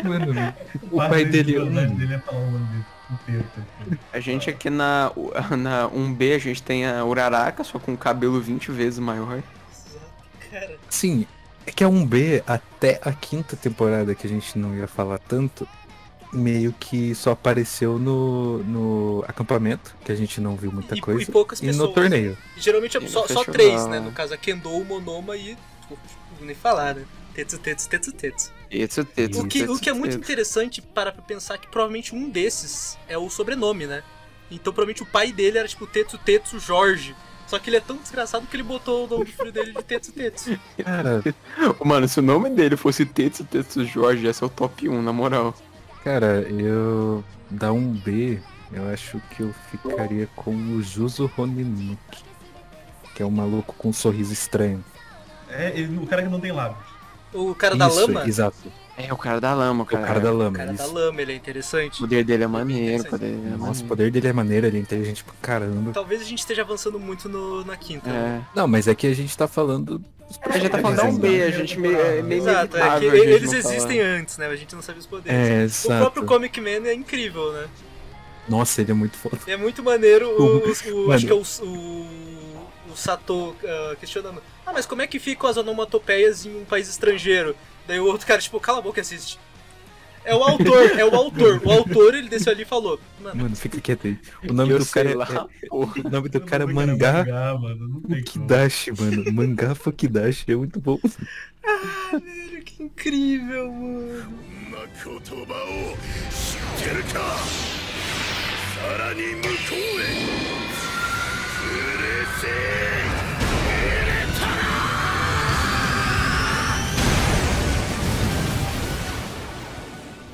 Mano, o pai dele. dificuldade hum, dele é falar o nome dele inteiro. tá? A gente aqui na, na 1B, a gente tem a Uraraka, só com o cabelo 20 vezes maior. Cara, Sim, é que a 1B, até a quinta temporada que a gente não ia falar tanto, meio que só apareceu no, no acampamento, que a gente não viu muita E- coisa. e poucas no pessoas. torneio. Geralmente é no só, só três, né? No caso, a Kendo, o Monoma e. Tipo, nem falar, né? Tetsu, Tetsu, Tetsu, Tetsu. Tetsu, tetsu, O que, o tetsu, que é muito interessante para pra pensar que provavelmente um desses é o sobrenome, né? Então provavelmente o pai dele era tipo Tetsu, Tetsu, Jorge. Só que ele é tão desgraçado que ele botou o nome do filho dele de Tetsu, Tetsu. Cara, Mano, se o nome dele fosse Tetsu Tetsu Jorge, ia ser o top 1, na moral. cara, eu. Da 1B, eu acho que eu ficaria com o Juzo Honinuki. Que é um maluco com um sorriso estranho. É ele- o cara que não tem lábios. O cara da Isso, lama? Exato. É, o cara da lama, O cara. cara da O lama. cara da isso. lama, ele é O interessante. poder dele é maneiro, o poder dele é Nossa, o maneiro. poder dele é maneiro, ele é inteligente pra caramba. Talvez a gente esteja avançando muito no, na quinta. né? É. Não, mas é que a gente tá falando. dos A gente tá falando da 1B, né? a gente meio, é meio Exato, é que eles não falar. existem antes, né? A gente não sabe os poderes. É, o exato. próprio Comic Man é incrível, né? Nossa, ele é muito foda. É muito maneiro o, o- Mano. acho que é o, o, o Sato ah, questionando. Ah, mas como é que ficam as onomatopeias em um país estrangeiro? Daí o outro cara, tipo, cala a boca e assiste. É o autor, é o autor. O autor, ele desceu ali e falou, mano, Mano, fica quieto aí. O nome Eu do cara lá, é. O nome do cara é Mangá mano. Fukidashi, mano. Mangá Fukidashi é muito bom. ah, velho, que incrível, mano. 言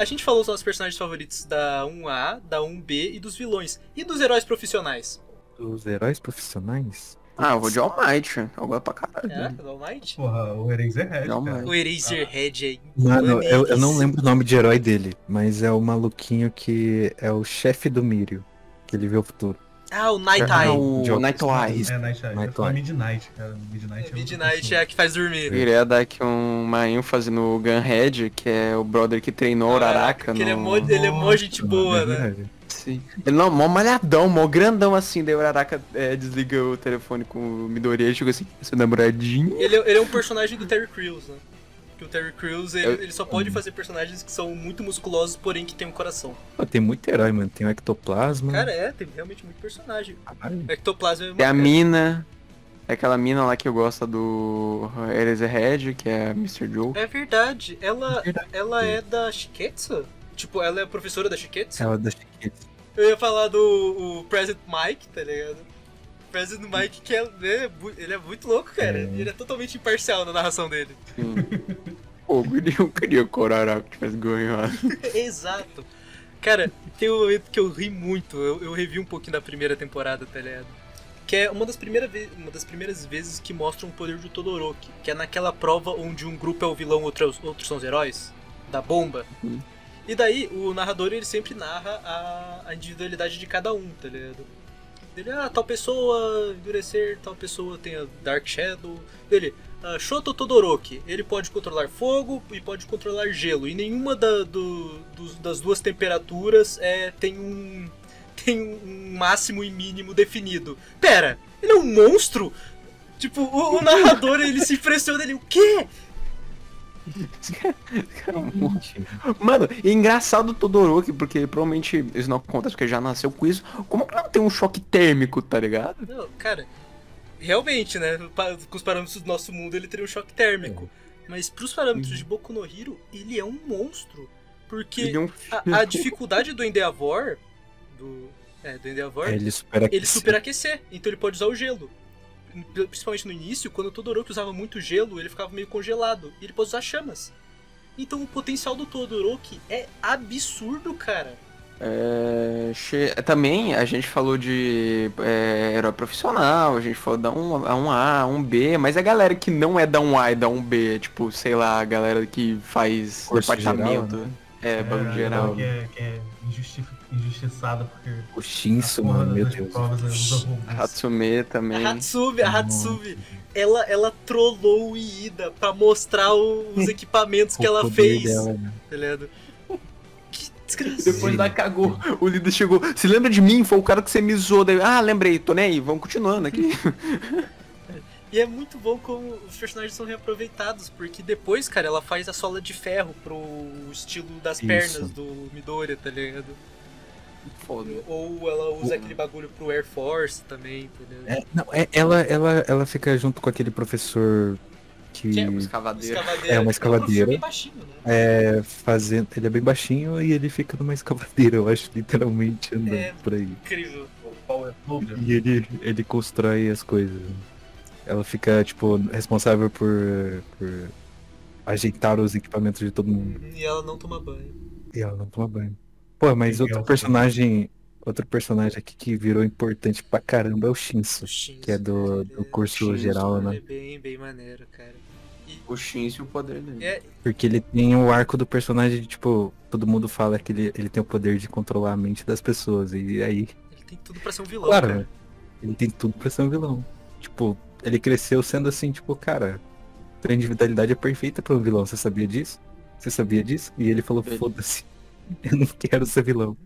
A gente falou dos nossos personagens favoritos da 1A, da 1B e dos vilões. E dos heróis profissionais? Os heróis profissionais? Ah, eu vou de All Might. Eu gosto pra caralho. É, All Might? Porra, o Eraserhead. O Eraserhead é Mano, eu, eu não lembro o nome de herói dele, mas é o maluquinho que é o chefe do Mirio. Que ele vê o futuro. Ah, o Night Ah, Eye. o Jogo. Nightwise. É, Night Eye. Night Eu falo Eye. Midnight, cara. Midnight é, Midnight é a que faz dormir. Eu queria dar aqui uma ênfase no Gunhead, que é o brother que treinou o Uraraka. Que ele é no... mó, ele é mó gente boa, É né? Sim. Ele não, mó malhadão, mó grandão assim, daí o Uraraka é, desliga o telefone com o Midoriya e chega assim, seu namoradinho. Ele, é- ele é um personagem do Terry Crews, né? Que o Terry Crews, ele, Eu- ele só pode fazer personagens que são muito musculosos, porém que tem um coração. Pô, tem muito herói, mano. Tem o Ectoplasma. Cara, é, tem realmente muito personagem. Caralho. Ectoplasma é uma Tem a mina, é aquela mina lá que eu gosto do Eraserhead, que é a Mr. Joe. É verdade. Ela, É verdade. ela é da Shiketsu? Tipo, ela é a professora da Shiketsu? Ela da Chiquita. Eu ia falar do o President Mike, tá ligado? O President Mike, que é, né, ele é muito louco, cara. É. Ele é totalmente imparcial na narração dele. Sim. fogo. E eu queria que o Uraraka tivesse ganhado. Exato. Cara, tem um momento que eu ri muito. Eu, eu revi um pouquinho da primeira temporada, tá ligado? Que é uma das, primeira ve- uma das primeiras vezes que mostram o poder do Todoroki. Que é naquela prova onde um grupo é o vilão, outros, outros são os heróis. Da bomba. Uhum. E daí, o narrador, ele sempre narra a, a individualidade de cada um, tá ligado? Ele, ah, tal pessoa endurecer, tal pessoa tem a Dark Shadow. Ele, ah, Shoto Todoroki, ele pode controlar fogo e pode controlar gelo. E nenhuma da- do- dos- das duas temperaturas é, tem um. tem um máximo e mínimo definido. Pera, ele é um monstro? Tipo, o, o narrador ele se impressiona, ele, o quê? Mano, e é engraçado o Todoroki, porque provavelmente isso não acontece porque já nasceu com isso. Como que não tem um choque térmico, tá ligado? Não, cara, realmente, né? Com os parâmetros do nosso mundo ele teria um choque térmico. Mas pros parâmetros de Boku no Hero, ele é um monstro. Porque é um a, a dificuldade do Endeavor, do, é, do Endeavor, É, ele superaquece. ele superaquecer. Então ele pode usar o gelo. Principalmente no início, quando o Todoroki usava muito gelo, ele ficava meio congelado. E ele pode usar chamas. Então o potencial do Todoroki é absurdo, cara. É, che- Também a gente falou de é, herói profissional, a gente falou da um, a um A, um B, mas a galera que não é da um A e da um B, tipo, sei lá, a galera que faz Curso departamento, geral, né? é, bagulho geral. Que é, que é injusti- injustiçada porque O Shinsu, a mano, meu Deus. provas robôs. Hatsume também. A Hatsubi, a Hatsubi, ela, ela trollou o Iida pra mostrar o- os equipamentos que ela fez. dela, né? Tá ligado? Que desgraça. Depois da cagou, o líder chegou. Se lembra de mim? Foi o cara que você me zoou. Daí, ah, lembrei, tô nem aí, vamos continuando aqui. E é muito bom como os personagens são reaproveitados, porque depois, cara, ela faz a sola de ferro pro estilo das Isso. pernas do Midoriya, tá ligado? Foda. Ou ela usa aquele bagulho pro Air Force também, entendeu? É, não, é, ela, ela, ela fica junto com aquele professor que Que é um Escavadeira. É, uma escavadeira. baixinho, né? é fazendo. Ele é bem baixinho e ele fica numa escavadeira, eu acho, literalmente andando É. por aí. Incrível. E ele, ele constrói as coisas. Ela fica, tipo, responsável por, por ajeitar os equipamentos de todo mundo. E ela não toma banho. E ela não toma banho. Pô, mas é outro o personagem. Outro personagem aqui que virou importante pra caramba é o Shinsu. O Shinsu, Que é do, do ele curso Shinsu, geral, Ele né? é bem, bem maneiro, cara. E O Shinsu e o poder dele. é, Porque ele tem o arco do personagem, de, tipo, todo mundo fala que ele, ele tem o poder de controlar a mente das pessoas. E aí, ele tem tudo pra ser um vilão, claro, cara. né? ele tem tudo pra ser um vilão. Tipo, ele cresceu sendo assim, tipo, cara, tua individualidade é perfeita pra um vilão. Você sabia disso? Você sabia disso? E ele falou, foda-se. Eu não quero ser vilão.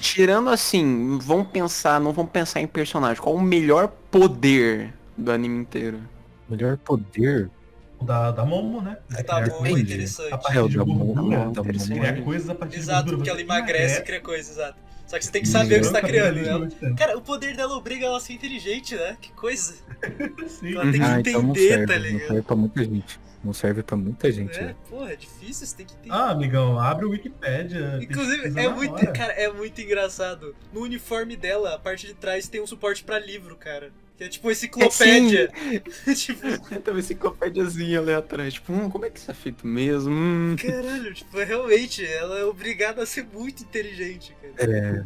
Tirando assim, vamos pensar, não vamos pensar em personagem. Qual o melhor poder do anime inteiro? Melhor poder. O da, da Momo, né? Tá Criar bom, é coisas interessante. A partir É, de da Momo, é, da Momo Criar é. coisas a partir Exato, porque ela emagrece e emagrece, cria coisas, exato. Só que você tem que saber o que você tá capitalismo criando, né? bastante. Cara, o poder dela obriga ela a ser inteligente, né? Que coisa. Sim. Ela tem que Ah, então não entender, serve. tá não ligado? serve pra muita gente. Não serve pra muita gente, É, né? porra, é difícil, você tem que entender. Ah, amigão, abre o Wikipedia. Inclusive, é muito, hora. cara, é muito engraçado. No uniforme dela, a parte de trás tem um suporte pra livro, cara. Que é tipo enciclopédia. tipo, Tem uma enciclopédiazinha ali atrás. Tipo, hum, como é que isso é feito mesmo? Hum. caralho, tipo, realmente, ela é obrigada a ser muito inteligente, cara. É,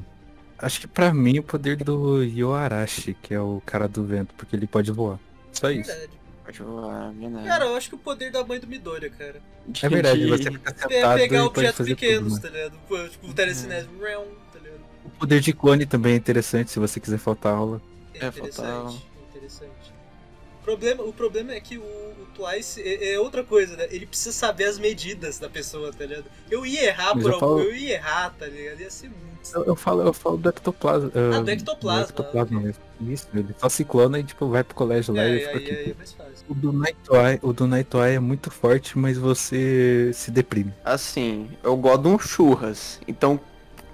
acho que pra mim o poder do Yoarashi, que é o cara do vento, porque ele pode voar. Só isso. Verdade. Cara, eu acho que o poder da mãe do Midoriya, cara. É verdade, De- você fica É sentado pegar e pode objetos fazer pequenos, tudo, né? tá ligado? Tipo, o telecinese, realm, tá ligado? O poder de clone também é interessante, se você quiser faltar aula. É É, interessante, faltava. Problema, o problema é que o, o Twice é, é outra coisa, né? Ele precisa saber as medidas da pessoa, tá ligado? Eu ia errar Mas por eu algum, falo- eu ia errar, tá ligado? Ia ser muito. Eu, eu falo, eu falo do ectoplasma. Ah, ah, do ectoplasma, ectoplasma ok. mesmo. Isso, ele só ciclona e tipo, vai pro colégio lá É, e fica aqui. aí é mais fácil. O do Nightoy, o do é muito forte, mas você se deprime. Assim, eu gosto de um churras. Então,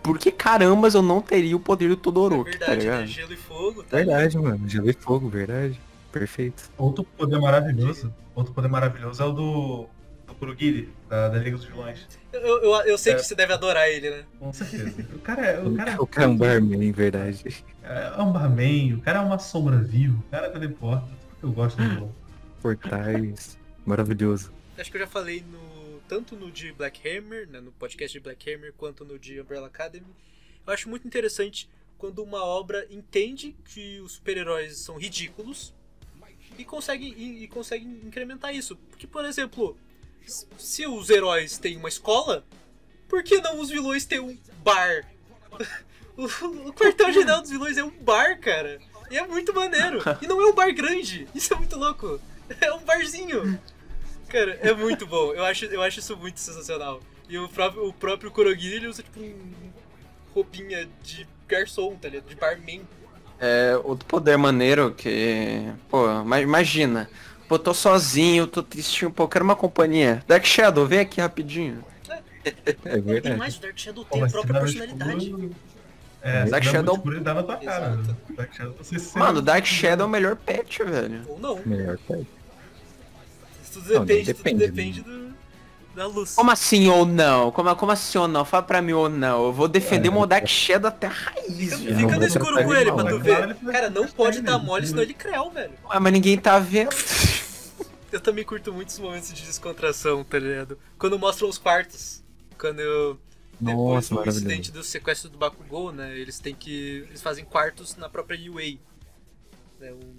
por que carambas eu não teria o poder do É Todoroki, tá verdade, né? ligado? Gelo e fogo, tá? Verdade, mano. Gelo e fogo, verdade. Perfeito. Outro poder maravilhoso. Outro poder maravilhoso é o do. Do Kurugiri, da, da Liga dos Vilões. Eu, eu, eu sei É. que você deve adorar ele, né? Com certeza. O cara é. O cara é, O cara é um barman, verdade. é um barman, o cara é uma sombra viva, o cara teleporta. Eu gosto do vilão. portais. Maravilhoso. Acho que eu já falei no tanto no de Black Hammer, né, no podcast de Black Hammer, quanto no de Umbrella Academy. Eu acho muito interessante quando uma obra entende que os super-heróis são ridículos e consegue, e, e consegue incrementar isso. Porque, por exemplo, se os heróis têm uma escola, por que não os vilões têm um bar? O, o quartel-general dos vilões é um bar, cara. E é muito maneiro. E não é um bar grande. Isso é muito louco. É um barzinho. Cara, é muito bom. Eu acho, eu acho isso muito sensacional. E o próprio, o próprio Kurogi, ele usa tipo um roupinha de garçom, tá ligado? De barman. É, outro poder maneiro que. Pô, ma- imagina. Pô, tô sozinho, tô tristinho, pô, quero uma companhia. Dark Shadow, vem aqui rapidinho. É verdade. mais, o Dark Shadow Pô, tem a mas própria personalidade. escuro- É, Dark Shadow- muito escuro, ele dá na tua cara. Né? Dark Shadow, você Mano, Dark Shadow é o melhor pet, velho. Ou não. Melhor pet. Tudo Não, depende, depende, tudo depende do, da luz. Como assim ou não? Como, como assim ou não? Fala pra mim ou não. Eu vou defender o meu Dark Shadow até a raiz, Fica, velho. fica no escuro com ele mal, pra tu ver. Cara, não pode dar mole, senão ele creu, velho. Ué, mas ninguém tá vendo. Eu também curto muitos momentos de descontração, tá ligado? Quando mostram os quartos. Quando eu. Depois Nossa, do incidente do sequestro do Bakugou, né? Eles têm que. Eles fazem quartos na própria UA. Né, um,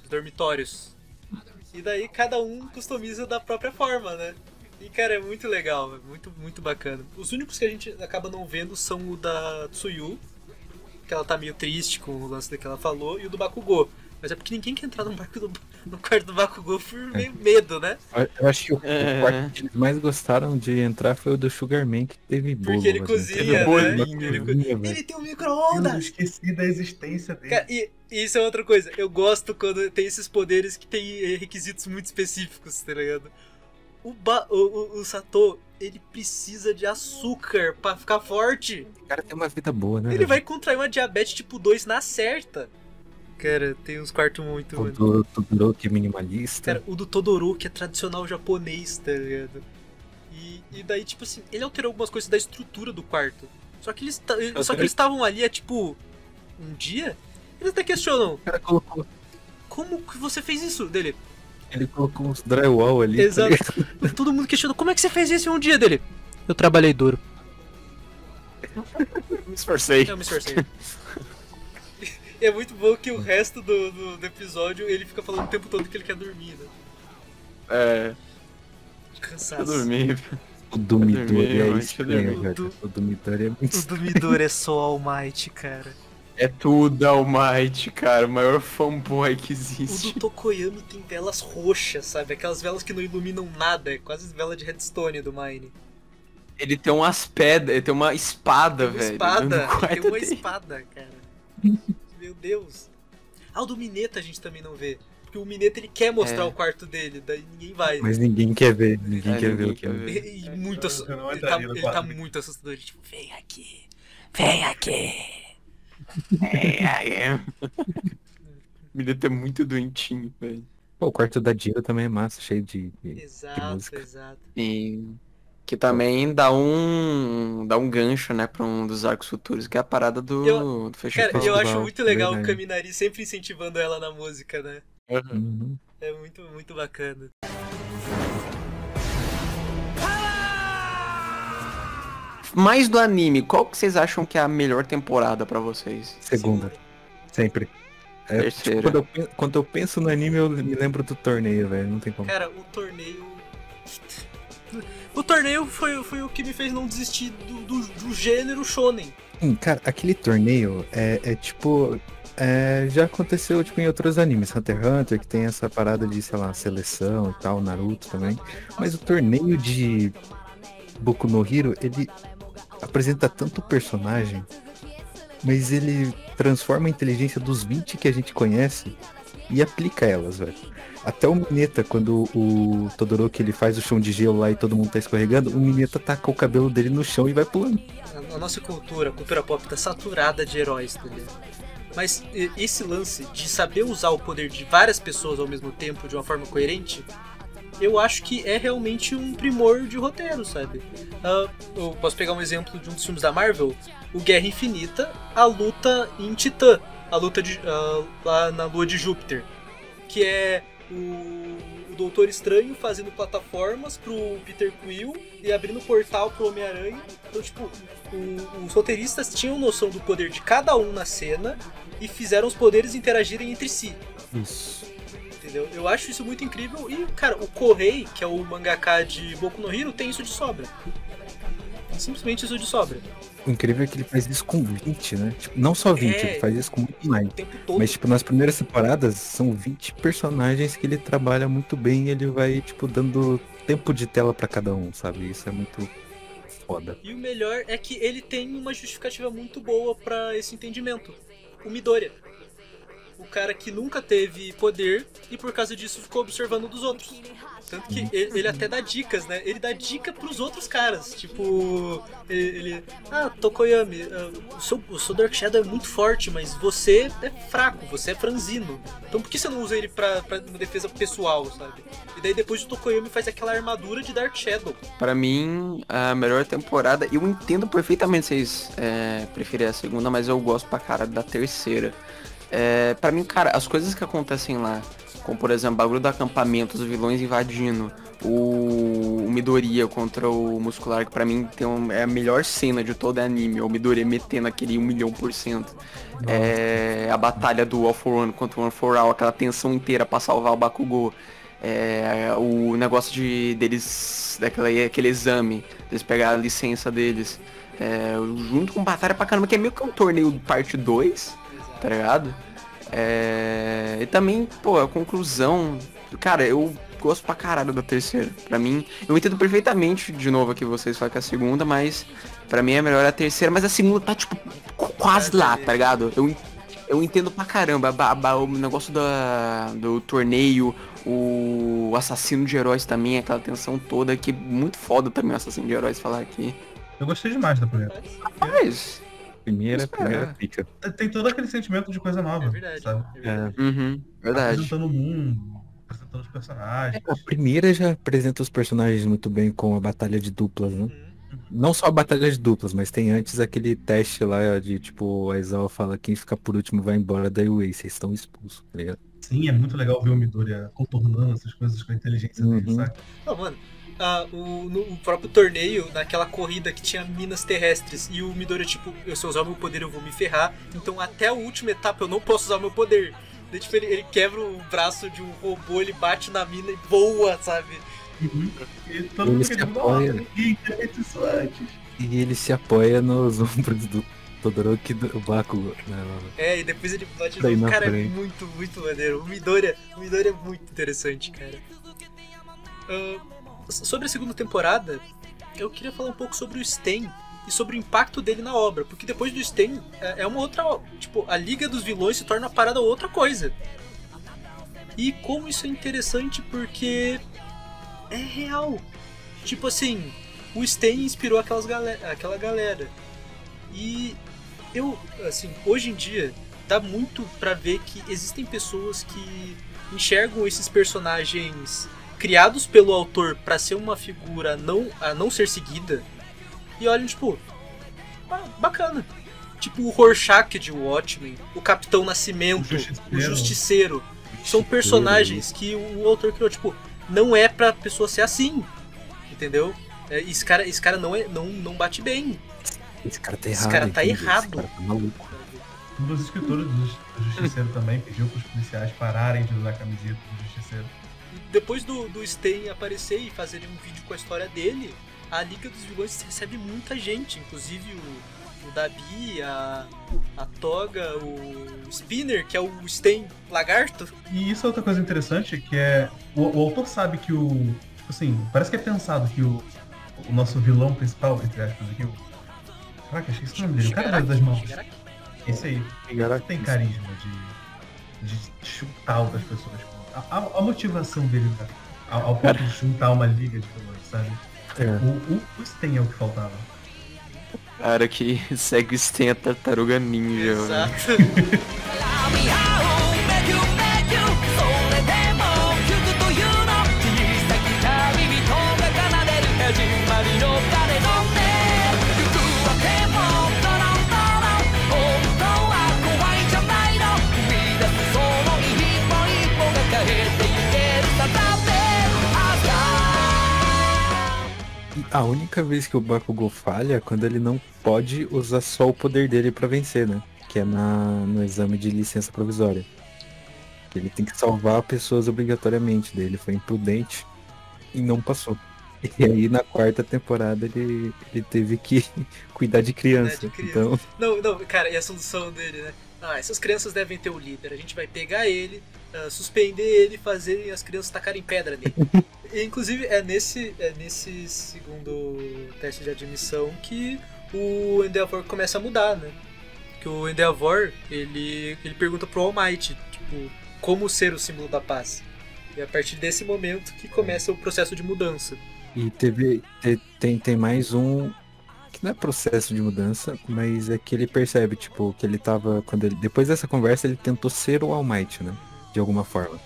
uns dormitórios. E daí cada um customiza da própria forma, né? E cara, é muito legal, muito, muito bacana. Os únicos que a gente acaba não vendo são o da Tsuyu, que ela tá meio triste com o lance que ela falou, e o do Bakugou. Mas é porque ninguém quer entrar no, barco do, no quarto do Bakugou por meio medo, né? Eu acho que o, o É. quarto que eles mais gostaram de entrar foi o do Sugarman, que teve bolo. Porque ele cozinha, né? bolinho, Ele cozinha, velho. Ele tem um Eu micro-ondas! esqueci da existência dele. Cara, e, e isso é outra coisa. Eu gosto quando tem esses poderes que tem requisitos muito específicos, tá ligado? O, ba o, o, o Sato, ele precisa de açúcar pra ficar forte. O cara tem uma vida boa, né? Ele vai contrair uma diabetes tipo 2 na certa. Cara, tem uns quartos muito. O do Todoroki minimalista. Cara, o do Todoroki é tradicional japonês, tá ligado? E, e daí, tipo assim, ele alterou algumas coisas da estrutura do quarto. Só que eles só que eles estavam ali há tipo um dia. Eles até questionam, O cara colocou, como que você fez isso dele? Ele colocou uns drywall ali. tá Exato. ligado? Todo mundo questiona, como é que você fez isso em um dia dele? Eu trabalhei duro. Me esforcei. Eu me esforcei. É muito bom que o resto do, do, do episódio ele fica falando o tempo todo que ele quer dormir, né? É, Cansaço. eu dormi. O Dumidori dormi, é dormi. velho. O Dumidori é muito O dormidor é só All Might, cara. É tudo Almighty, cara. O maior fanboy que O do existe. Tokoyami tem velas roxas, sabe? Aquelas velas que não iluminam nada, é quase vela de redstone do Mine. Ele tem umas pedras, ele tem uma espada, Tem uma velho. espada, quarto tem uma dele. espada, cara. Meu Deus. Ah, o do Mineta a gente também não vê. Porque o Mineta ele quer mostrar É. o quarto dele, daí ninguém vai. Mas ninguém quer ver, ninguém É, quer ninguém ver o que quer ver. E, e muito Eu- assu- eu não ele, tá, ele tá muito assustador. ele, Tipo, vem aqui. Vem aqui. É, é. Menino é muito doentinho, velho. Pô, o quarto da Dira também é massa, cheio de. de- Exato, música. exato. E que também dá um dá um gancho, né, pra um dos arcos futuros, que é a parada do, Eu- do festival. Cara, eu acho muito legal o verdade. Kaminari sempre incentivando ela na música, né? Uhum. É muito, muito bacana. Mais do anime, qual que vocês acham que é a melhor temporada pra vocês? Segunda. Sempre. É, Terceira. tipo, quando, eu, quando eu penso no anime, eu me lembro do torneio, velho. Não tem como. Cara, o torneio. O torneio foi, foi o que me fez não desistir do, do, do gênero shonen. Hum, cara, aquele torneio é, é tipo. é, já aconteceu tipo, em outros animes, Hunter x Hunter, que tem essa parada de, sei lá, seleção e tal, Naruto também. Mas o torneio de Boku no Hero, ele apresenta tanto personagem, mas ele transforma a inteligência dos 20 que a gente conhece e aplica elas, velho. Até o Mineta, quando o Todoroki ele faz o chão de gelo lá e todo mundo tá escorregando, o Mineta taca o cabelo dele no chão e vai pulando. A, nossa cultura, a cultura pop, tá saturada de heróis, entendeu? Mas esse lance de saber usar o poder de várias pessoas ao mesmo tempo de uma forma coerente, eu acho que é realmente um primor de roteiro, sabe? Ah, eu posso pegar um exemplo de um dos filmes da Marvel, o Guerra Infinita, a luta em Titã, a luta de, ah, lá na lua de Júpiter, que é o, o Doutor Estranho fazendo plataformas pro Peter Quill e abrindo portal pro Homem-Aranha. Então, tipo, o- os roteiristas tinham noção do poder de cada um na cena e fizeram os poderes interagirem entre si. Isso. Entendeu? Eu acho isso muito incrível. E, cara, o Correi, que é o mangaka de Boku no Hero, tem isso de sobra. Tem simplesmente isso de sobra. O incrível é que ele faz isso com 20, né? Tipo, não só 20, É. ele faz isso com muito mais. Mas, tipo, nas primeiras temporadas, são 20 personagens que ele trabalha muito bem e ele vai, tipo, dando tempo de tela pra cada um, sabe? Isso é muito foda. E o melhor é que ele tem uma justificativa muito boa pra esse entendimento. O Midoriya. Cara que nunca teve poder e por causa disso ficou observando dos outros. Tanto que ele, ele até dá dicas, né? Ele dá dica pros outros caras. Tipo, ele. ele, ah, Tokoyami, ah, o, seu, o seu Dark Shadow é muito forte, mas você é fraco, você é franzino. Então por que você não usa ele pra, pra uma defesa pessoal, sabe? E daí depois o Tokoyami faz aquela armadura de Dark Shadow. Pra mim, a melhor temporada, eu entendo perfeitamente vocês é, preferirem a segunda, mas eu gosto pra cara da terceira. É, pra mim, cara, as coisas que acontecem lá, como por exemplo, o bagulho do acampamento, os vilões invadindo, o, o Midoriya contra o Muscular, que pra mim tem um- é a melhor cena de todo anime, o Midoriya metendo aquele 1 milhão por cento. É, a batalha do All for One contra o One for All, aquela tensão inteira pra salvar o Bakugou. É, o negócio de deles, daquele aquele exame, eles pegar a licença deles. É, junto com batalha pra caramba, que é meio que um torneio parte 2, tá ligado? É, e também, pô, a conclusão. Cara, eu gosto pra caralho da terceira. Pra mim, eu entendo perfeitamente, de novo aqui vocês falam que é a segunda, mas pra mim é melhor a terceira, mas a segunda tá, tipo, qu- quase lá, tá ligado? Eu, eu entendo pra caramba ba- ba- o negócio da, do torneio, o assassino de heróis também, aquela tensão toda, que é muito foda também o assassino de heróis falar aqui. Eu gostei demais da primeira. Mas. Primeira, Mas, primeira é. pica. Tem todo aquele sentimento de coisa nova, É verdade. sabe? É verdade. Uhum, verdade. Apresentando o mundo, apresentando os personagens. A primeira já apresenta os personagens muito bem com a batalha de duplas, né? Uhum. Não só a batalha de duplas, mas tem antes aquele teste lá de tipo, a Isawa fala quem fica por último vai embora da Wei, vocês estão expulsos, tá ligado? Sim, é muito legal ver o Midoriya contornando essas coisas com a inteligência dele, Uhum. sabe? Não, mano, ah, o, no o próprio torneio, naquela corrida que tinha minas terrestres, e o Midoriya, tipo, eu se eu usar o meu poder eu vou me ferrar, então até a última etapa eu não posso usar o meu poder. Daí, tipo, ele, ele quebra o braço de um robô, ele bate na mina e voa, sabe? Uhum. E todo Ele mundo fica, apoia. "Nossa, ninguém tinha feito isso antes. E ele se apoia nos ombros do Todoroki e do Bakugo. né? É, e depois ele bate no Cara, é frente. muito, muito maneiro. O Midoriya, o Midoriya é muito interessante, cara. Ah, sobre a segunda temporada, eu queria falar um pouco sobre o Sten e sobre o impacto dele na obra, porque depois do Sten é é uma outra, tipo, a Liga dos Vilões se torna uma parada outra coisa. E como isso é interessante porque é real. Tipo assim, o Sten inspirou aquelas gale- aquela galera. E eu, assim, hoje em dia dá muito pra ver que existem pessoas que enxergam esses personagens criados pelo autor pra ser uma figura não, a não ser seguida e olham tipo, bacana. Tipo o Rorschach de Watchmen, o Capitão Nascimento, O o Justiceiro. Justiceiro. São personagens que o autor criou, tipo, não é pra pessoa ser assim. Entendeu? É, esse, cara, esse cara não, é, não, não bate bem. Esse cara tá Esse errado. cara tá errado. Esse cara tá maluco. Um dos escritores do, do Justiceiro também pediu para os policiais pararem de usar a camiseta do Justiceiro. Depois do, do Stain aparecer e fazerem um vídeo com a história dele, a Liga dos Vilões recebe muita gente, inclusive o, o Dabi, a, a Toga, o Spinner, que é o Stain Lagarto. E isso é outra coisa interessante, que é. O, o autor sabe que o. Tipo assim, parece que é pensado que o, o nosso vilão principal, entre aspas, aqui, o. Caraca, achei esse nome dele, o cara das mãos. Esse aí. Shigaraki. Tem carisma de, de chutar outras pessoas. A, a- motivação dele né, ao, ao ponto de juntar uma liga de vilões, sabe? É. O, o, o Sten é o que faltava. Cara que segue o Sten a tartaruga ninja, velho. Exato. A única vez que o Bakugou falha é quando ele não pode usar só o poder dele pra vencer, né? Que é na, no exame de licença provisória. Ele tem que salvar pessoas obrigatoriamente. Daí ele foi imprudente e não passou. E aí na quarta temporada ele, ele teve que cuidar de criança. de criança. Então, Não, não, cara, e a solução dele, né? Ah, essas crianças devem ter o líder. A gente vai pegar ele, ah, suspender ele e fazer as crianças tacarem pedra nele. E, inclusive, é nesse, é nesse segundo teste de admissão que o Endeavor começa a mudar, né? Que o Endeavor, ele, ele pergunta pro All Might, tipo, como ser o símbolo da paz. E é a partir desse momento que começa o processo de mudança. e teve. te- Tem, tem mais um. Que não é processo de mudança, mas é que ele percebe, tipo, que ele tava. Quando ele, depois dessa conversa, ele tentou ser o All Might, né? De alguma forma.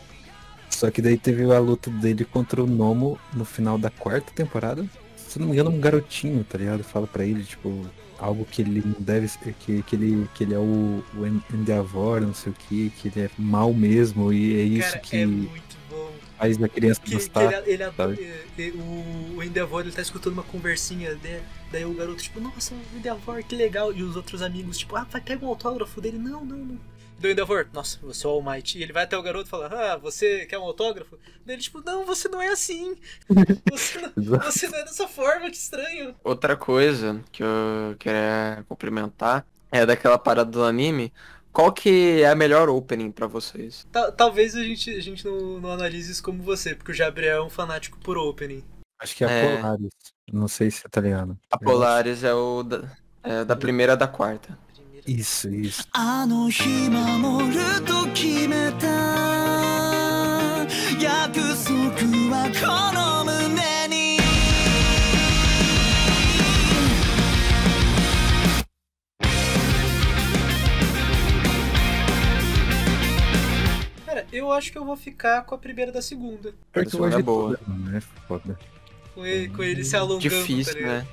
Só que daí teve a luta dele contra o Nomo no final da quarta temporada. Se não me engano, um garotinho, tá ligado? Fala pra ele, tipo, algo que ele não deve ser, que, que, ele, que ele é o, o En- Endeavor, não sei o que, que ele é mal mesmo, e é isso Cara, que é muito bom. faz a criança Que, que gostar. ele, ele adora- sabe? e- e- o, o Endeavor ele tá escutando uma conversinha, né? daí o garoto, tipo, nossa, o Endeavor, que legal. E os outros amigos, tipo, ah, vai pegar um autógrafo dele. Não, não, não. Daí o Endeavor, nossa, você é o All Might. E ele vai até o garoto e fala, ah, você quer um autógrafo? Daí ele, tipo, não, você não é assim. Você não, você não é dessa forma, que estranho. Outra coisa que eu queria complementar é daquela parada do anime. Qual que é a melhor opening pra vocês? Ta- talvez a gente, a gente não, não analise isso como você, porque o Gabriel é um fanático por opening. Acho que é a É. Polaris. Não sei se você tá ligado. A Polaris é o da, é da primeira da quarta. Isso, isso. Ah, no Cara, eu acho que eu vou ficar com a primeira da segunda. Porque hoje é, é boa. Toda, né? Foda. Com ele, com ele se alongando. Difícil, tá né?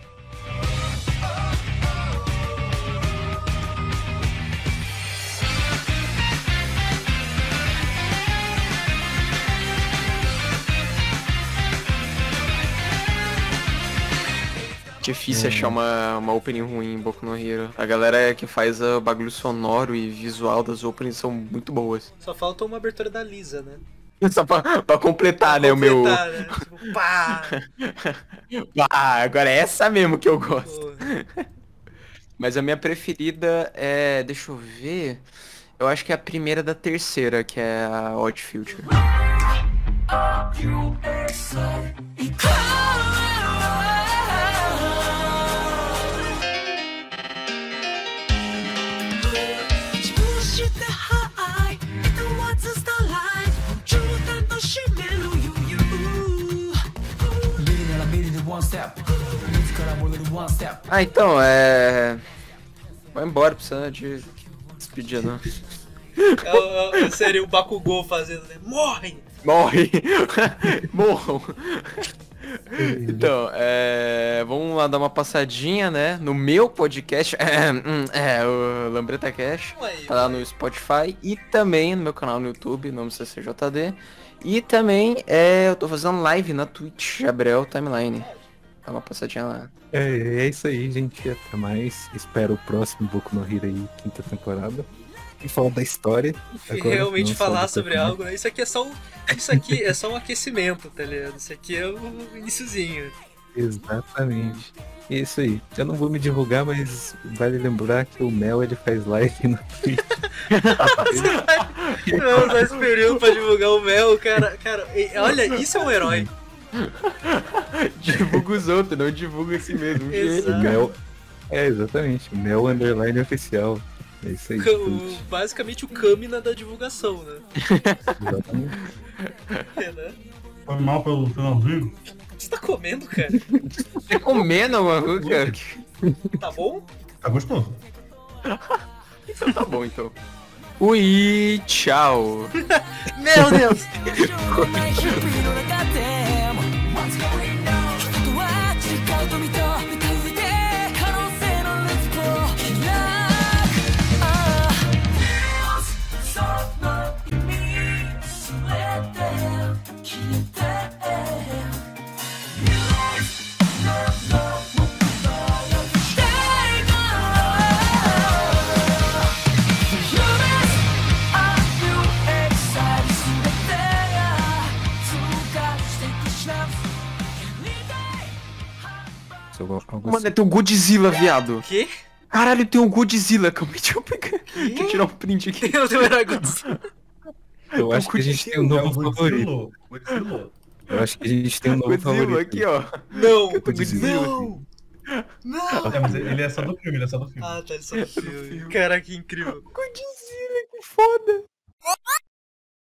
Difícil É. achar uma, uma opening ruim em Boku no Hero. A galera que faz o bagulho sonoro e visual das openings são muito boas. Só falta uma abertura da Lisa, né? Só pra, pra completar, né, o meu... Completar, né? Tipo, pá! Ah, agora é essa mesmo que eu gosto. Mas a minha preferida é. Deixa eu ver. Eu acho que é a primeira da terceira, que é a Odd Future. Ah, então, é. Vai embora, precisa de despedir, não. É, é, é, seria o Bakugou fazendo, né? Morre! Morre! Morram! Então, é, vamos lá dar uma passadinha, né? No meu podcast, é, hum, é o Lambreta Cash, tá lá no. Spotify e também no meu canal no YouTube, nome CCJD. E também é, eu tô fazendo live na Twitch, Gabriel Timeline. Dá uma passadinha lá. É, é isso aí, gente. Até mais. Espero o próximo Boku no Hero aí, quinta temporada. E falar da história. E agora, realmente não falar sobre algo, né? Isso aqui é só um. Isso aqui é só um aquecimento, tá ligado? Isso aqui é o iniciozinho. Exatamente. Isso aí. Eu não vou me divulgar, mas vale lembrar que o Mel ele faz live no Twitch. Não, só esse período pra divulgar o Mel, cara. Cara, olha, isso é um herói. Divulga os outros, não divulga esse mesmo. Mel. É, exatamente. Mel underline oficial. É isso aí. O- basicamente o Kamina da divulgação, né? Exatamente. É, né? Foi mal pelo finalzinho. O que você tá comendo, cara? Você comendo alguma coisa, cara? Tá bom? Tá gostoso. Então tá bom, então. Ui, tchau. Meu Deus! な mano, tem o Godzilla, viado. O quê? Caralho, tem o Godzilla. Acabei de eu pegar. Deixa eu tirar um print aqui. Eu tenho herói Godzilla. Eu acho que a gente tem um É novo favorito. Godzilla. Godzilla. Eu acho que a gente tem um novo Godzilla favorito. aqui, ó. Não. Godzilla. Não. Não. É, mas ele é só do filme, ele é só do filme. Ah, tá, ele só no filme. Caraca, que incrível. Godzilla, que foda.